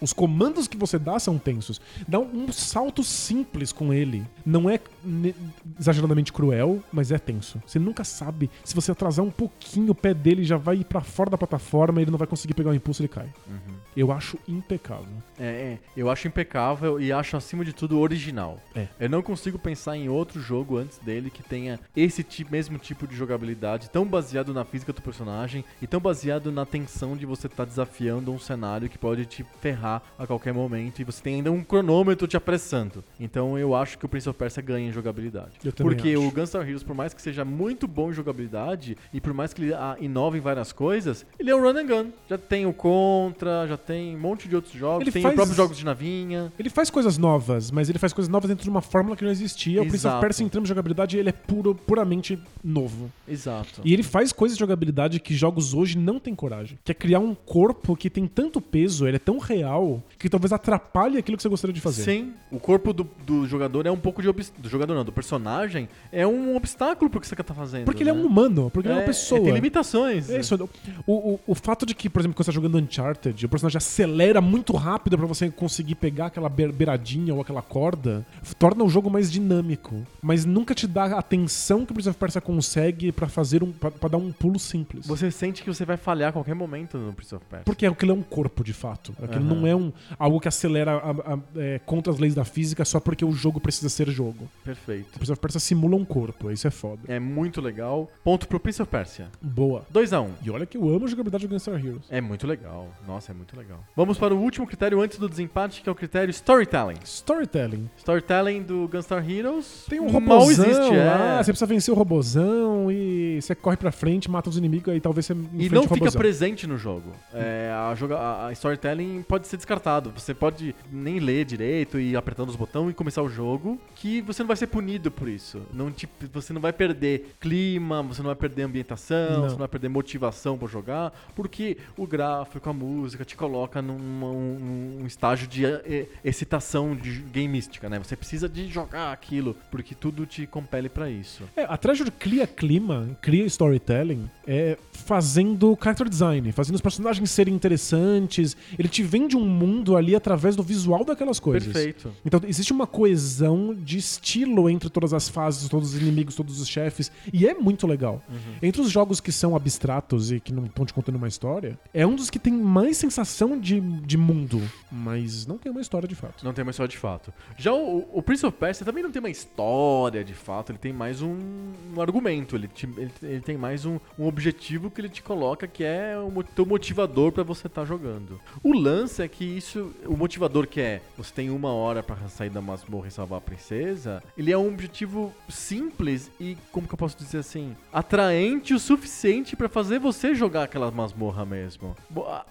Os comandos que você dá são tensos. Dá um, salto simples com ele. Não é exageradamente cruel, mas é tenso. Você nunca sabe. Se você atrasar um pouquinho, o pé dele já vai ir pra fora da plataforma, ele não vai conseguir pegar o impulso, ele cai. Eu acho impecável. É, é, eu acho impecável e acho acima de tudo original. É. Eu não consigo pensar em outro jogo antes dele que tenha esse ti- mesmo tipo de jogabilidade, tão baseado na física do personagem e tão baseado na tensão de você estar desafiando um cenário que pode te ferrar a qualquer momento e você tem ainda um cronômetro te apressando. Então eu acho que o Prince of Persia ganha em jogabilidade. Eu Porque acho. o Gunstar Heroes, por mais que seja muito bom em jogabilidade e por mais que ele ah, inove em várias coisas, ele é um run and gun. Já tem o Contra, já tem um monte de outros jogos, Ele tem faz- os próprios jogos de navinha. Ele faz coisas novas, mas ele faz coisas novas dentro de uma fórmula que não existia. O Prince of Exato. Persia, em termos de jogabilidade, ele é puro, puramente novo. Exato. E ele faz coisas de jogabilidade que jogos hoje não têm coragem. Que é criar um corpo que tem tanto peso, ele é tão real, que talvez atrapalhe aquilo que você gostaria de fazer. Sim, o corpo do, do jogador é um pouco de obs- do jogador não, do personagem é um obstáculo pro que você tá fazendo. Porque ele é né? um humano, porque ele é uma pessoa. tem limitações. É isso. O, o, o fato de que, por exemplo, quando você tá jogando Uncharted, o personagem acelera muito rápido pra você conseguir pegar aquela be- beiradinha ou aquela corda, torna o jogo mais dinâmico. Mas nunca te dá a atenção que Prince of Persia consegue pra fazer um. Pra, pra dar um pulo simples. Você sente que você vai falhar a qualquer momento no Prince of Persia. Porque aquilo é um corpo, de fato. Aquilo Aham. não é um, algo que acelera a- a- é, contra as leis da física só porque o jogo precisa ser jogo. O Perfeito. Prince of Persia simula um corpo, isso é foda. É muito legal. Ponto pro Prince of Persia. Boa. 2x1. E olha que eu amo a jogabilidade do Gunstar Heroes. É muito legal. Nossa, é muito legal. Vamos para o último critério antes do desempate, que é o critério storytelling. Storytelling. Storytelling do Gunstar Heroes. Tem um robôzão existe, lá, é. você precisa vencer o robôzão e você corre pra frente, mata os inimigos, aí talvez você E não fica presente no jogo. É, a, joga- a- storytelling pode ser descartado. Você pode nem ler direito e ir apertando os botões e começar o jogo, que você não vai ser punido por isso. Não te- você não vai perder clima, você não vai perder ambientação, Não. você não vai perder motivação pra jogar, porque o gráfico, a música te coloca num um, um estágio de eh, excitação de gameística, né? Você precisa de jogar aquilo, porque tudo te compele pra isso. É, a Treasure cria clima, cria storytelling, é, fazendo character design, fazendo os personagens serem interessantes. Ele te vende um mundo ali através do visual daquelas coisas. Perfeito. Então existe uma coesão de estilo entre todas as fases, todos os inimigos, todos os chefes, e é muito legal. Entre os jogos que são abstratos e que não estão te contando uma história, é um dos que tem mais sensação de, de mundo, mas não tem uma história de fato. Não tem uma história de fato. Já o, o Prince of Persia também não tem uma história de fato, ele tem mais um, um argumento, ele, te- ele, ele tem mais um, um objetivo que ele te coloca que é o teu motivador pra você estar jogando. O lance é que isso, o motivador que é você tem uma hora pra sair da masmorra e salvar a princesa, ele é um objetivo simples e, como que eu posso dizer assim, atraente o suficiente pra fazer você jogar aquela masmorra mesmo.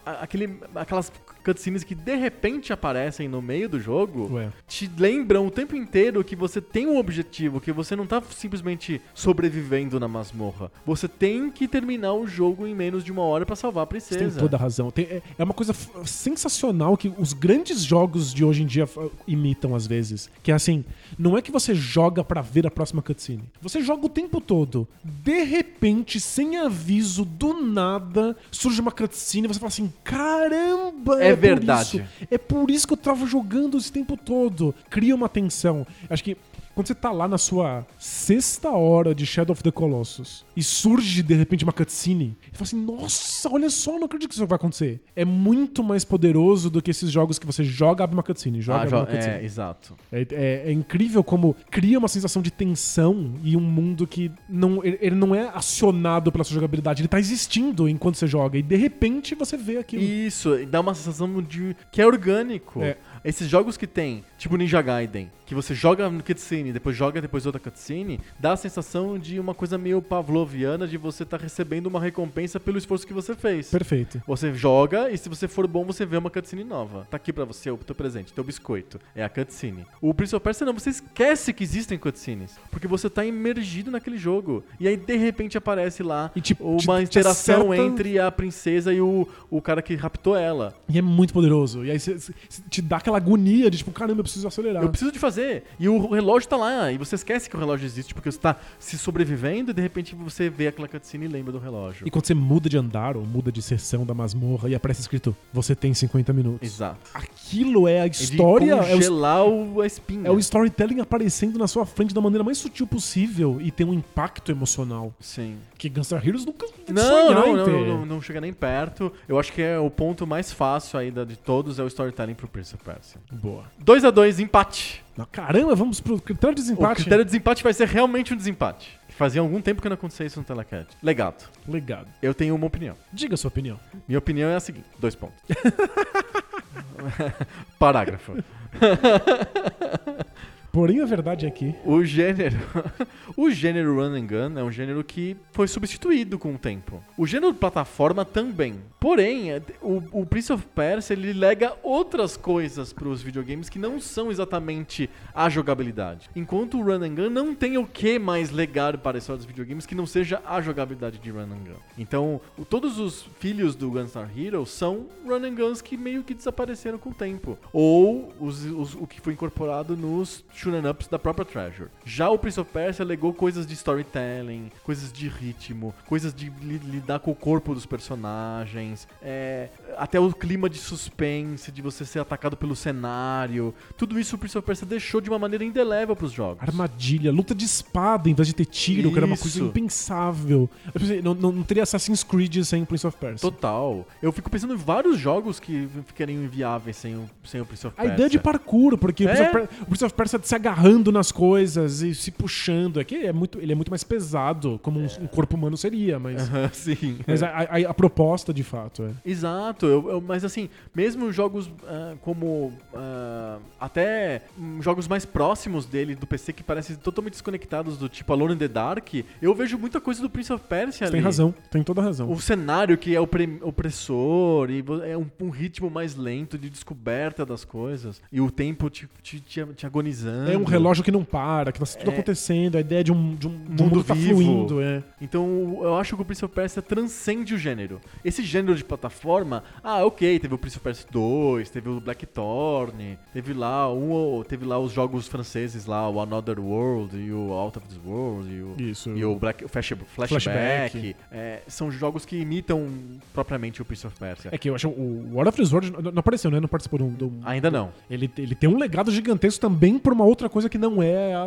Aquele, aquelas cutscenes que de repente aparecem no meio do jogo Ué. te lembram o tempo inteiro que você tem um objetivo, que você não tá simplesmente sobrevivendo na masmorra. Você tem que terminar o jogo em menos de uma hora pra salvar a Você princesa. tem toda a razão. Tem- é, é uma coisa sensacional que os grandes jogos de hoje em dia imitam às vezes. Que é assim, não é que você joga pra ver a próxima cutscene. Você joga o tempo todo. De repente, sem aviso, do nada, surge uma cutscene e você fala assim: caramba! É por verdade. isso. É por isso que eu tava jogando esse tempo todo. Cria uma tensão. Acho que Quando você tá lá na sua sexta hora de Shadow of the Colossus e surge de repente uma cutscene, e fala assim: nossa, olha só, não acredito que isso vai acontecer. É muito mais poderoso do que esses jogos que você joga, abre uma cutscene, joga, Ah, abre uma cutscene. é, exato. É, é- é incrível como cria uma sensação de tensão e um mundo que não, ele, ele não é acionado pela sua jogabilidade, ele tá existindo enquanto você joga e de repente você vê aquilo. Isso, dá uma sensação de que é orgânico. É. Esses jogos que tem, tipo Ninja Gaiden, que você joga no cutscene, depois joga depois outra cutscene, dá a sensação de uma coisa meio pavloviana de você estar recebendo uma recompensa pelo esforço que você fez. Perfeito. Você joga e se você for bom, você vê uma cutscene nova. Tá aqui pra você o teu presente, teu biscoito. É a cutscene. O Prince of Persia não, você esquece que existem cutscenes. Porque você tá imergido naquele jogo. E aí, de repente, aparece lá E te- uma te- te interação acerta- entre a princesa e o, o cara que raptou ela. E é muito poderoso. E aí te dá aquela agonia de tipo, caramba, eu preciso acelerar. Eu preciso de fazer. E o relógio tá lá. E você esquece que o relógio existe porque você tá se sobrevivendo e de repente você vê aquela cutscene e lembra do relógio. E quando você muda de andar ou muda de seção da masmorra e aparece escrito, você tem 50 minutos. Exato. Aquilo é a É de história, é o, congelar o, a espinha. é o storytelling aparecendo na sua frente da maneira mais sutil possível e tem um impacto emocional Sim. que Gunstar Heroes nunca Não, não, não, não, não, chega nem perto. Eu acho que é o ponto mais fácil aí de todos é o storytelling pro Prince of Persia. Boa. 2 a 2 empate. Caramba, vamos pro critério de O desempate. critério de desempate vai ser realmente um desempate. Fazia algum tempo que não acontecia isso no Telecat. Legado. Legado. Eu tenho uma opinião. Diga a sua opinião. Minha opinião é a seguinte: dois pontos. <laughs> Parágrafo. <laughs> Porém, a verdade é que O gênero. <laughs> o gênero run and gun é um gênero que foi substituído com o tempo. O gênero plataforma também. Porém, é- o, o Prince of Persia ele lega outras coisas para os videogames que não são exatamente a jogabilidade. Enquanto o run and gun não tem o que mais legar para a história dos videogames que não seja a jogabilidade de run and gun. Então, todos os filhos do Gunstar Heroes são run and guns que meio que desapareceram com o tempo. Ou os- os- o que foi incorporado nos shoot'em ups da própria Treasure. Já o Prince of Persia legou coisas de storytelling, coisas de ritmo, coisas de li- lidar com o corpo dos personagens, é, até o clima de suspense, de você ser atacado pelo cenário. Tudo isso o Prince of Persia deixou de uma maneira indelével pros jogos. armadilha, luta de espada em vez de ter tiro, que era uma coisa Isso. impensável. Não, não, não teria Assassin's Creed sem Prince of Persia. Total. Eu fico pensando em vários jogos que ficariam inviáveis sem o, sem o Prince of A Persia. ideia de parkour, porque o, É. Prince of Per- o Prince of Persia se agarrando nas coisas e se puxando. Aqui é muito, ele é muito mais pesado, como um, um corpo humano seria, mas, Aham, <laughs> Sim. mas a, a- a proposta de fato é. Exato, eu- eu- mas assim, mesmo jogos ah, como ah, até jogos mais próximos dele do PC que parecem totalmente desconectados do tipo Alone in the Dark, eu vejo muita coisa do Prince of Persia ali. tem razão, tem toda razão. O cenário que é opre- opressor e é um, um ritmo mais lento de descoberta das coisas e o tempo te, te, te- te agonizando. É um relógio que não para, que tá tudo É. acontecendo, a ideia de um, de um Mundo mundo tá vivo. fluindo, é. Então eu acho que o Prince of Persia transcende o gênero. Esse gênero de plataforma, ah, ok, teve o Prince of Persia 2, teve o Blackthorn, teve lá um, teve lá os jogos franceses lá, o Another World e o Out of this World e o, Isso. e o Black, o Flash, Flashback. Flashback. É, são jogos que imitam propriamente o Prince of Persia. É que eu acho o World of the Sword não, não apareceu, né? Não participou do. do- Ainda não. Ele, ele tem um legado gigantesco também por uma outra coisa que não é a-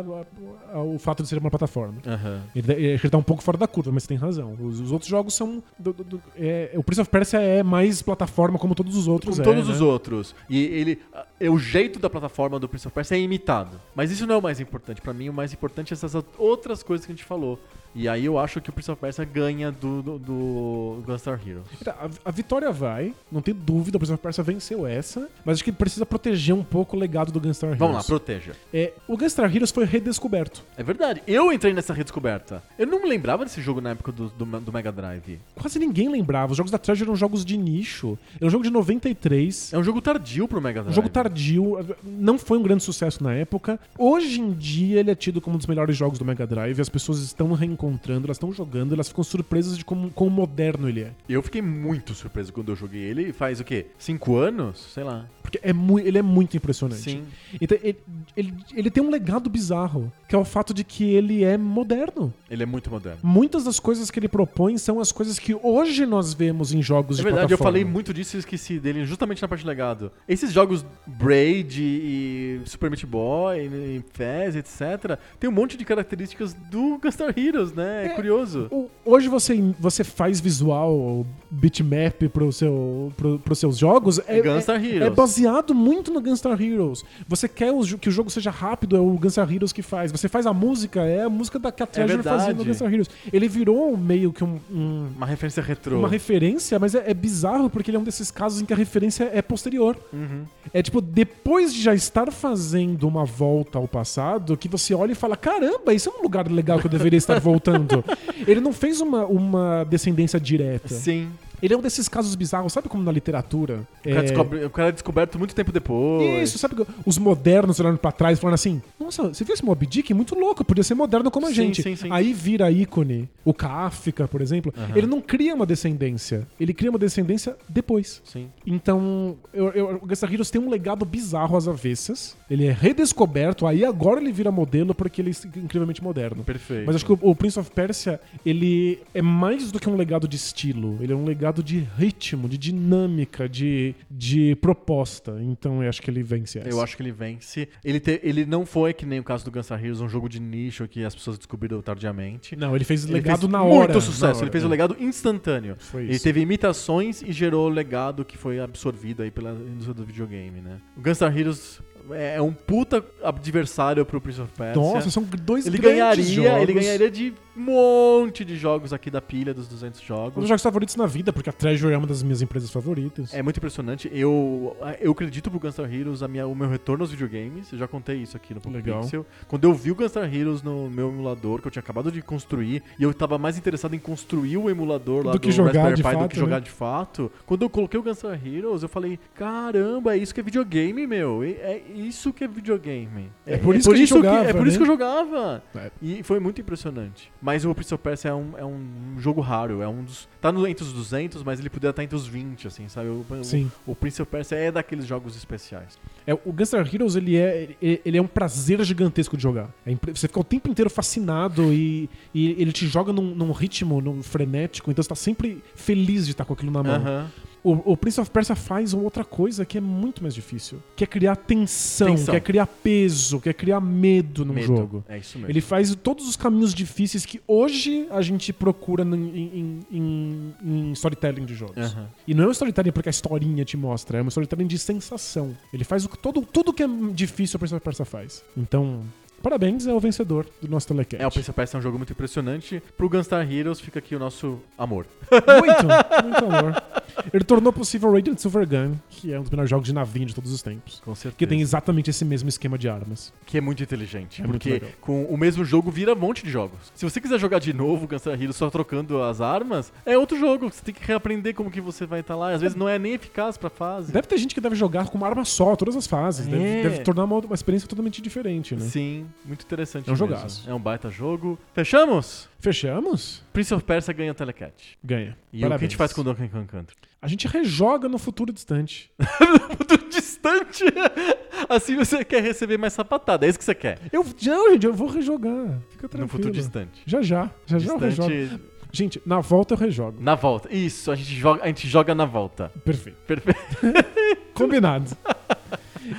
a- a- o fato de ser uma plataforma. Aham. Ele, ele, ele tá um pouco fora da curva, mas você tem razão. Os, os outros jogos são. do- do- do- é, o Prince of Persia é mais plataforma como todos os outros. Com é, todos né? os outros. E ele. é, o jeito da plataforma do Prince of Persia é imitado. Mas isso não é o mais importante. Pra mim, o mais importante é essas outras coisas que a gente falou. E aí eu acho que o Prince of Persia ganha do, do, do Gunstar Heroes. Então, A, a vitória vai, não tem dúvida, o Prince of Persia venceu essa, mas acho que precisa proteger um pouco o legado do Gunstar Heroes. Vamos lá, proteja. É, o Gunstar Heroes foi redescoberto. É verdade. Eu entrei nessa redescoberta. Eu não me lembrava desse jogo na época do, do, do Mega Drive. Quase ninguém lembrava. Os jogos da Treasure eram jogos de nicho. Era um jogo de 93. É um jogo tardio pro Mega Um Drive. jogo tardio, não foi um grande sucesso na época. Hoje em dia ele é tido como um dos melhores jogos do Mega Drive. As pessoas estão reencontrando, elas estão jogando, elas ficam surpresas de como, quão moderno ele é. Eu fiquei muito surpreso quando eu joguei ele. Faz o quê? Cinco anos? Sei lá. Porque é ele é muito impressionante. Sim. Então, ele, ele, ele tem um legado bizarro, que é o fato de que ele é moderno. Ele é muito moderno. Muitas das coisas que ele propõe são as coisas que hoje nós vemos em jogos É de verdade, eu plataforma. falei muito disso e esqueci dele justamente na parte do legado. Esses jogos Braid e Super Meat Boy, e Fez, etc., tem um monte de características do Gunstar Heroes, né? É, curioso. O- Hoje você, você faz visual, bitmap pro seu, pro, pros seus jogos. É, Gunstar é, Heroes. é baseado muito no Gunstar Heroes. Você quer que o jogo seja rápido, é o Gunstar Heroes que faz. Você faz a música, é a música da que a Treasure fazia no. Gunstar Heroes. Ele virou meio que um- um, Uma referência retrô. uma referência, mas é, é bizarro porque ele é um desses casos em que a referência é posterior. Uhum. É tipo, depois de já estar fazendo uma volta ao passado, que você olha e fala: caramba, isso é um lugar legal que eu deveria estar voltando. <laughs> Ele não fez uma, uma descendência direta. Sim. Ele é um desses casos bizarros, sabe como na literatura? O cara, é... descobre- o cara é descoberto muito tempo depois. Isso, sabe? Os modernos olhando pra trás falando assim: Nossa, você viu esse Mob Dick? Muito louco, podia ser moderno como a Sim, gente. sim, sim. Aí vira ícone. O Kafka, por exemplo. Ele não cria uma descendência. Ele cria uma descendência depois. Sim. Então, eu, eu, o Gunstar Heroes tem um legado bizarro às avessas. Ele é redescoberto, aí agora ele vira modelo porque ele é incrivelmente moderno. Perfeito. Mas acho que o, o Prince of Persia, ele é mais do que um legado de estilo. Ele é um legado de ritmo, de dinâmica, de, de proposta. Então eu acho que ele vence essa. Eu acho que ele vence. Ele, te- ele não foi, que nem o caso do Gunstar Heroes, um jogo de nicho que as pessoas descobriram tardiamente. Não, ele fez Ele legado fez na muito hora. sucesso. na hora, ele fez o legado instantâneo. Foi Ele isso. teve imitações e gerou legado que foi absorvido aí pela indústria do videogame, né? O Gunstar Heroes é um puta adversário pro Prince of Persia. Nossa, são dois ele grandes ganharia, jogos. ele ganharia de monte de jogos aqui da pilha dos 200 Um dos jogos. jogos favoritos na vida, porque a Treasure é uma das minhas empresas favoritas. É muito impressionante. Eu, eu acredito pro Gunstar Heroes a minha, o meu retorno aos videogames. Eu já contei isso aqui no Pop Legal. Pixel. Quando eu vi o Gunstar Heroes no meu emulador, que eu tinha acabado de construir, e eu tava mais interessado em construir o emulador lá Do do, que jogar Raspberry de Pi do fato, que jogar né? de fato. Quando eu coloquei o Gunstar Heroes, eu falei: caramba, é isso que é videogame, meu. É é isso que é videogame. É por isso que a gente jogava, É por isso né? que eu jogava. É. E foi muito impressionante. Mas o Prince of Persia é um, é um jogo raro. É um dos. Tá no, entre os 200, mas ele poderia estar entre os 20, assim, sabe? O, o- Sim. o Prince of Persia é daqueles jogos especiais. É, o Gunstar Heroes, ele é, ele ele é um prazer gigantesco de jogar. É você fica o tempo inteiro fascinado e, e ele te joga num, num ritmo, num frenético, então você tá sempre feliz de estar com aquilo na mão. Aham. O, o Prince of Persia faz uma outra coisa que é muito mais difícil, que é criar tensão, Tensão. que é criar peso, que é criar medo num Medo. jogo. É isso mesmo. Ele faz todos os caminhos difíceis que hoje a gente procura no- em, em- em- storytelling de jogos. Aham. E não é um storytelling porque a historinha te mostra, é um storytelling de sensação. Ele faz o, que- todo, tudo que é difícil o Prince of Persia faz. Então, parabéns, é o vencedor do nosso telecast. É, o Prince of Persia é um jogo muito impressionante. Pro Gunstar Heroes fica aqui o nosso amor. Muito, muito amor. Ele tornou possível o Radiant Silver Gun, que é um dos melhores jogos de navinha de todos os tempos. Com certeza. Que tem exatamente esse mesmo esquema de armas. Que é muito inteligente. É muito porque legal. com o mesmo jogo vira um monte de jogos. Se você quiser jogar de novo Gunstar Heroes só trocando as armas, é outro jogo. Você tem que reaprender como que você vai estar lá. Às vezes não é nem eficaz pra fase. Deve ter gente que deve jogar com uma arma só, todas as fases. Deve, É. deve tornar uma, uma experiência totalmente diferente, né? Sim, muito interessante. É um mesmo. jogaço. É um baita jogo. Fechamos? Fechamos? Prince of Persia ganha o Telecat. Ganha. E o que a Parabéns. gente faz com o Donkey Kong Country? A gente rejoga no futuro distante. <laughs> Futuro distante. <laughs> Assim você quer receber mais sapatada. É isso que você quer. Eu, não, gente, eu vou rejogar. Fica tranquilo. No futuro distante. Já já. Já já eu rejogo. Distante Gente, na volta eu rejogo. na volta. Isso, a gente joga, a gente joga na volta. Perfeito. Perfeito. <laughs> Combinado.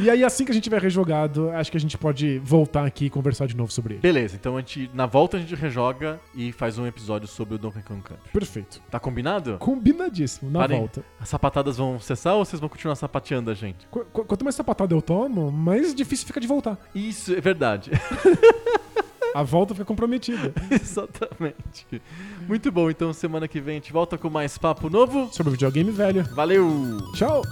E aí, assim que a gente tiver rejogado, acho que a gente pode voltar aqui e conversar de novo sobre ele. Beleza, então a gente, na volta a gente rejoga e faz um episódio sobre o Donkey Kong Country. Perfeito. Tá combinado? Combinadíssimo, na Parem. volta. As sapatadas vão cessar ou vocês vão continuar sapateando a gente? Qu- qu- quanto mais sapatada eu tomo, mais difícil fica de voltar. Isso, é verdade. <laughs> A volta fica comprometida. <laughs> Exatamente. Muito bom, então semana que vem a gente volta com mais papo novo. Sobre o videogame velho. Valeu! Tchau!